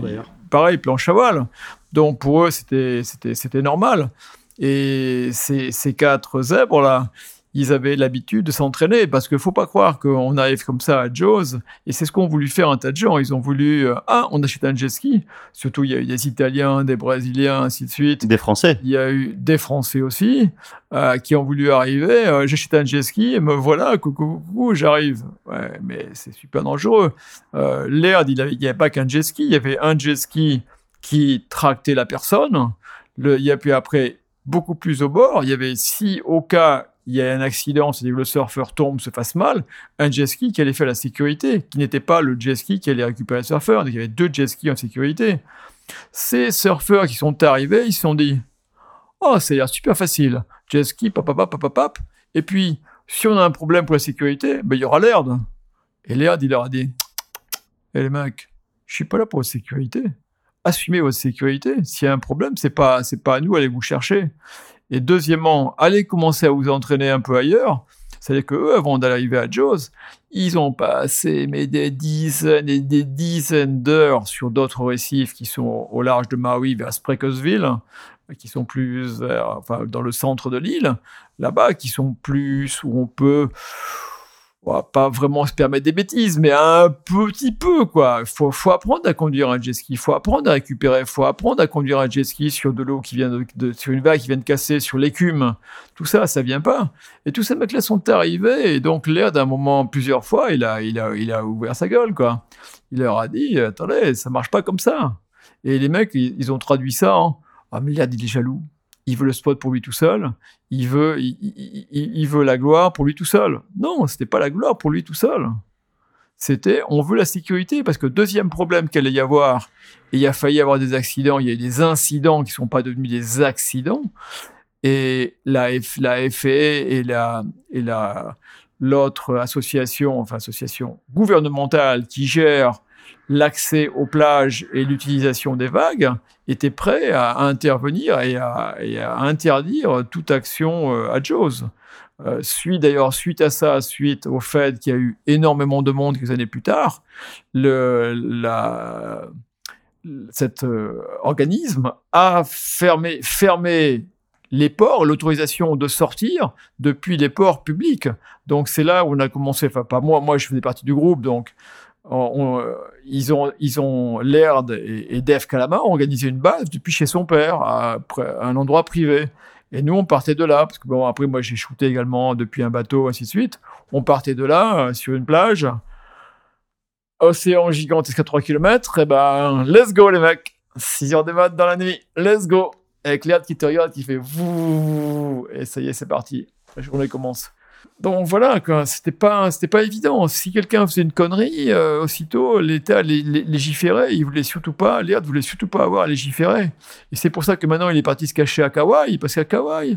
pareil, planche à voile. Donc pour eux, c'était, c'était, c'était normal. Et ces, ces quatre zèbres-là, ils avaient l'habitude de s'entraîner parce qu'il faut pas croire qu'on arrive comme ça à Jaws et c'est ce qu'ont voulu faire un tas de gens. Ils ont voulu euh, ah on achète un jet ski. Surtout il y a eu des Italiens, des Brésiliens, ainsi de suite. Des Français. Il y a eu des Français aussi euh, qui ont voulu arriver. Euh, j'achète un jet ski et me voilà coucou coucou j'arrive. Ouais mais c'est super dangereux. Euh, L'air il n'y avait pas qu'un jet ski, il y avait un jet ski qui tractait la personne. Le, il y a puis après beaucoup plus au bord. Il y avait si au cas il y a un accident, c'est-à-dire que le surfeur tombe, se fasse mal, un jet ski qui allait faire la sécurité, qui n'était pas le jet ski qui allait récupérer le surfeur. Donc il y avait deux jet skis en sécurité. Ces surfeurs qui sont arrivés, ils se sont dit Oh, c'est l'air super facile. Jet ski, pap, pap, pap, pap, Et puis, si on a un problème pour la sécurité, ben, il y aura l'ERD. Et l'ERD, il leur a dit Eh les mecs, je suis pas là pour la sécurité. Assumez votre sécurité. S'il y a un problème, c'est pas, c'est pas à nous, allez vous chercher. Et deuxièmement, allez commencer à vous entraîner un peu ailleurs. C'est-à-dire qu'eux, avant d'arriver à Jaws, ils ont passé des dizaines et des dizaines d'heures sur d'autres récifs qui sont au large de Maui vers Sprekesville, qui sont plus enfin, dans le centre de l'île, là-bas, qui sont plus où on peut va pas vraiment se permettre des bêtises, mais un petit peu, quoi. Faut, faut apprendre à conduire un jet ski, faut apprendre à récupérer, faut apprendre à conduire un jet ski sur de l'eau qui vient de, sur une vague qui vient de casser, sur l'écume. Tout ça, ça vient pas. Et tous ces mecs-là sont arrivés, et donc l'air d'un moment, plusieurs fois, il a, il a, il a ouvert sa gueule, quoi. Il leur a dit, attendez, ça marche pas comme ça. Et les mecs, ils, ont traduit ça en, ah, mais il est jaloux il veut le spot pour lui tout seul, il veut, il, veut la gloire pour lui tout seul. Non, c'était pas la gloire pour lui tout seul. C'était, on veut la sécurité parce que deuxième problème qu'il allait y avoir, et il a failli avoir des accidents, il y a eu des incidents qui sont pas devenus des accidents, et la, FAA et la, et la, l'autre association, enfin association gouvernementale qui gère l'accès aux plages et l'utilisation des vagues, était prêt à intervenir et à, interdire toute action euh, à Jaws. Euh, suite d'ailleurs, suite à ça, suite au fait qu'il y a eu énormément de monde quelques années plus tard, cet euh, organisme a fermé, fermé les ports, l'autorisation de sortir depuis les ports publics. Donc c'est là où on a commencé, enfin pas moi, moi je faisais partie du groupe, donc ils ont, ils ont Laird et, Dave Kalama ont organisé une base depuis chez son père, à, un endroit privé. Et nous, on partait de là, parce que bon, après, moi, j'ai shooté également depuis un bateau, ainsi de suite. On partait de là, euh, sur une plage, océan gigantesque à 3 km, et ben, let's go, les mecs 6 heures de mat dans la nuit, let's go Avec Laird qui te regarde, qui fait vous, et ça y est, c'est parti. La journée commence. Donc voilà. C'était pas, c'était pas évident. Si quelqu'un faisait une connerie, euh, aussitôt l'État lé- lé- légiférait. Il voulait surtout pas, l'Air voulait surtout pas avoir à légiférer. Et c'est pour ça que maintenant il est parti se cacher à Kauai, parce qu'à Kauai,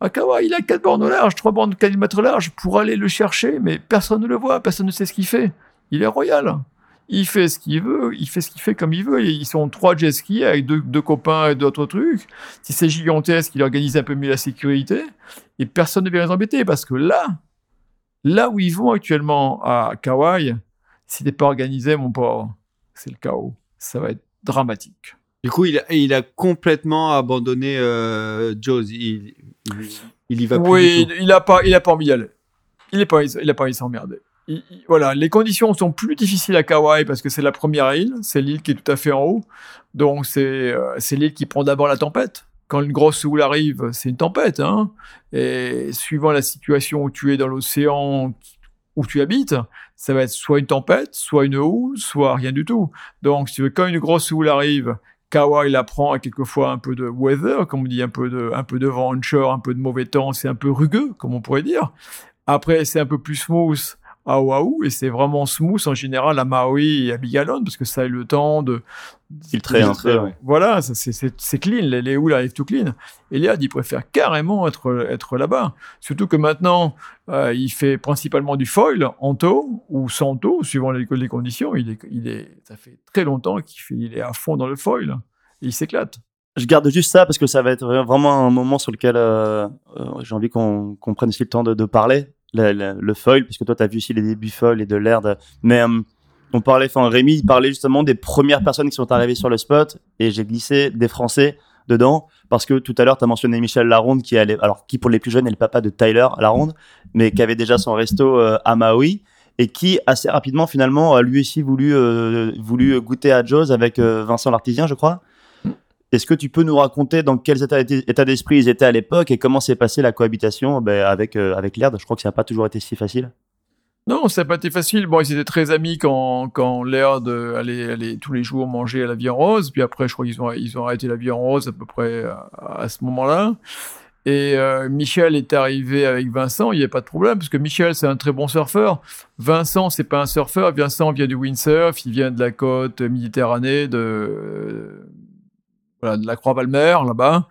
à Kauai, il a quatre bornes au large, trois bornes de 4 mètres large pour aller le chercher, mais personne ne le voit, personne ne sait ce qu'il fait. Il est royal. Il fait ce qu'il veut, il fait ce qu'il fait comme il veut. Ils sont trois jet skis avec deux, deux copains et d'autres trucs. Si c'est gigantesque, il organise un peu mieux la sécurité. Et personne ne vient les embêter parce que là, là où ils vont actuellement à Kauai, si t'es pas organisé, mon pauvre, c'est le chaos. Ça va être dramatique. Du coup, il a, il a complètement abandonné euh, Jaws. Il, il, il y va plus Oui, du tout. il a pas, il a pas envie d'y aller. Il est pas, il a pas envie de s'emmerder. Il- il- voilà, les conditions sont plus difficiles à Kauai parce que c'est la première île, c'est l'île qui est tout à fait en haut, donc c'est euh, c'est l'île qui prend d'abord la tempête. Quand une grosse houle arrive, c'est une tempête, hein. Et suivant la situation où tu es dans l'océan où tu habites, ça va être soit une tempête, soit une houle, soit rien du tout. Donc, si quand une grosse houle arrive, Kauai la prend à quelquefois un peu de weather, comme on dit, un peu de, un peu de vent un peu de mauvais temps, c'est un peu rugueux, comme on pourrait dire. Après, c'est un peu plus smooth à Oahu, et c'est vraiment smooth en général à Maui et à Bigalone, parce que ça a eu le temps de... Filtrer un peu, ouais. Voilà, c'est- clean, les, les houles arrivent tout clean. Eliade, il préfère carrément être, être là-bas. Surtout que maintenant, euh, il fait principalement du foil, en taux ou sans taux, suivant les, les conditions. Il est, il est, ça fait très longtemps qu'il fait, il est à fond dans le foil. Et il s'éclate. Je garde juste ça parce que ça va être vraiment un moment sur lequel euh, euh, j'ai envie qu'on qu'on prenne aussi le temps de, de parler. Le, foil, puisque toi, tu as vu aussi les débuts foil et de l'air. de- Mais euh, on parlait, enfin, Rémi, il parlait justement des premières personnes qui sont arrivées sur le spot et j'ai glissé des Français dedans parce que tout à l'heure, tu as mentionné Michel Laronde qui allait, alors qui pour les plus jeunes est le papa de Tyler Laronde, mais qui avait déjà son resto euh, à Maui et qui assez rapidement finalement a lui aussi voulu, euh, goûter à Jaws avec euh, Vincent Lartisien, je crois. Est-ce que tu peux nous raconter dans quel état, d'esprit ils étaient à l'époque et comment s'est passée la cohabitation ben, avec, euh, avec Je crois que ça n'a pas toujours été si facile. Non, ça n'a pas été facile. Bon, ils étaient très amis quand, quand Laird euh, allait, allait tous les jours manger à la en rose. Puis après, je crois qu'ils ont, ils ont arrêté la en rose à peu près à, à ce moment-là. Et euh, Michel est arrivé avec Vincent, il n'y a pas de problème, parce que Michel, c'est un très bon surfeur. Vincent, c'est pas un surfeur. Vincent vient du windsurf, il vient de la côte méditerranée, de, euh, de la Croix-Valmer, là-bas.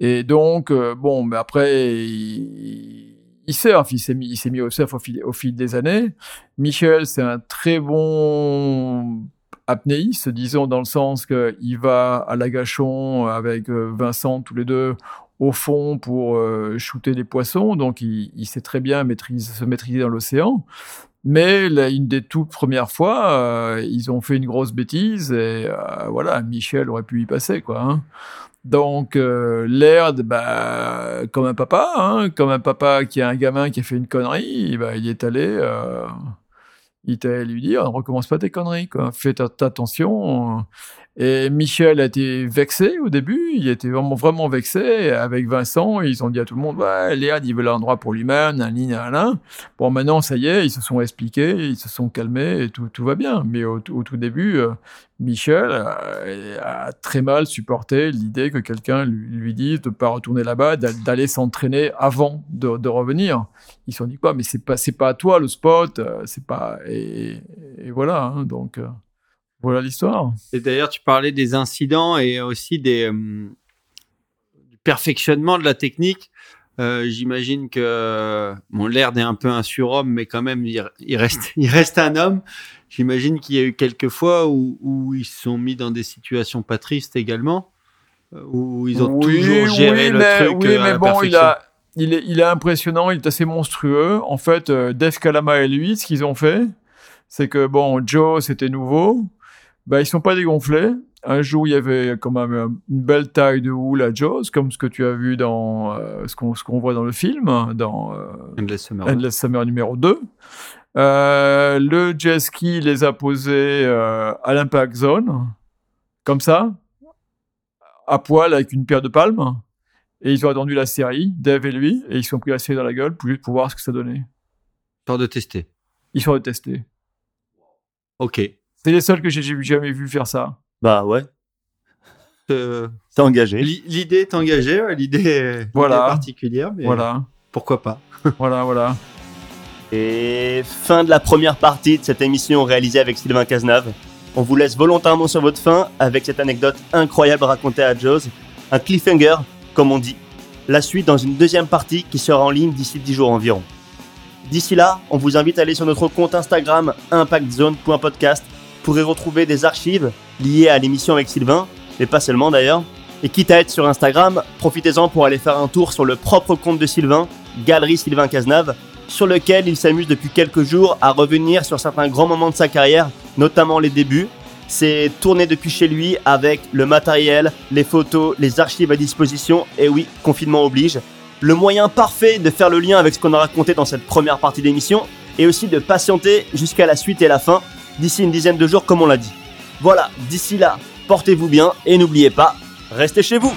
Et donc, euh, bon, mais après, il, il il s'est mis, mis au surf au fil, au fil des années. Michel, c'est un très bon apnéiste, disons, dans le sens qu'il va à l'agachon avec euh, Vincent, tous les deux, au fond pour euh, shooter des poissons, donc il, il sait très bien maîtrise, se maîtriser dans l'océan. Mais une des toutes premières fois, euh, ils ont fait une grosse bêtise et euh, voilà, Michel aurait pu y passer, quoi. Hein. Donc, euh, Laird, bah, comme un papa, hein, comme un papa qui a un gamin qui a fait une connerie, bah, il est allé, euh, il est allé lui dire, recommence pas tes conneries. Fais attention. Et Michel a été vexé au début, il était vraiment, vraiment vexé. Avec Vincent, ils ont dit à tout le monde, ouais, Léad, il veut l'endroit pour lui-même, nanani, nanana. Bon, maintenant, ça y est, ils se sont expliqués, ils se sont calmés et tout, va bien. Mais au, tout début, euh, Michel euh, a très mal supporté l'idée que quelqu'un lui, dise de pas retourner là-bas, d'a- d'aller s'entraîner avant de, revenir. Ils se sont dit quoi, mais c'est pas, pas à toi le spot, euh, c'est pas, et, voilà, hein, donc, voilà l'histoire. Et d'ailleurs, tu parlais des incidents et aussi des euh, du perfectionnement de la technique. Euh, J'imagine que bon, l'air est un peu un surhomme, mais quand même, il, il reste, [LAUGHS] il reste un homme. J'imagine qu'il y a eu quelques fois où, où ils se sont mis dans des situations pas tristes également, euh, où ils ont Oui, toujours géré oui, le mais, truc. Oui, euh, à mais la bon, il, perfection. a, il, est, il est impressionnant, il est assez monstrueux. En fait, euh, Def Kalama et lui, ce qu'ils ont fait, c'est que, bon, Joe, c'était nouveau. Ben, ils sont pas dégonflés. Un jour, il y avait quand même euh, une belle taille de houle à Joe's, comme ce que tu as vu dans euh, ce qu'on ce qu'on voit dans le film, dans euh, Endless Summer. Endless Summer numéro 2. Euh, le jet ski les a posés à l'impact zone, comme ça, à poil avec une paire de palmes. Et ils ont attendu la série, Dave et lui, et ils se sont pris la série dans la gueule pour, juste pour voir ce que ça donnait. Histoire de tester. Ils sont testés. Ok. C'est les seuls que j'ai jamais vu faire ça. Bah ouais, Euh, c'est engagé. l'i- l'idée est engagée, ouais, l'idée est, Voilà. est particulière, mais Voilà, pourquoi pas [LAUGHS] voilà, voilà. Et fin de la première partie de cette émission réalisée avec Sylvain Cazenave. On vous laisse volontairement sur votre faim avec cette anecdote incroyable racontée à Jaws. Un cliffhanger, comme on dit. La suite dans une deuxième partie qui sera en ligne d'ici 10 jours environ. D'ici là, on vous invite à aller sur notre compte Instagram impactzone.podcast pour y retrouver des archives liées à l'émission avec Sylvain, mais pas seulement d'ailleurs. Et quitte à être sur Instagram, profitez-en pour aller faire un tour sur le propre compte de Sylvain, Galerie Sylvain Cazenave, sur lequel il s'amuse depuis quelques jours à revenir sur certains grands moments de sa carrière, notamment les débuts. C'est tourné depuis chez lui avec le matériel, les photos, les archives à disposition, et oui, confinement oblige. Le moyen parfait de faire le lien avec ce qu'on a raconté dans cette première partie d'émission, et aussi de patienter jusqu'à la suite et la fin, d'ici une dizaine de jours comme on l'a dit. Voilà, d'ici là, portez-vous bien, et n'oubliez pas, restez chez vous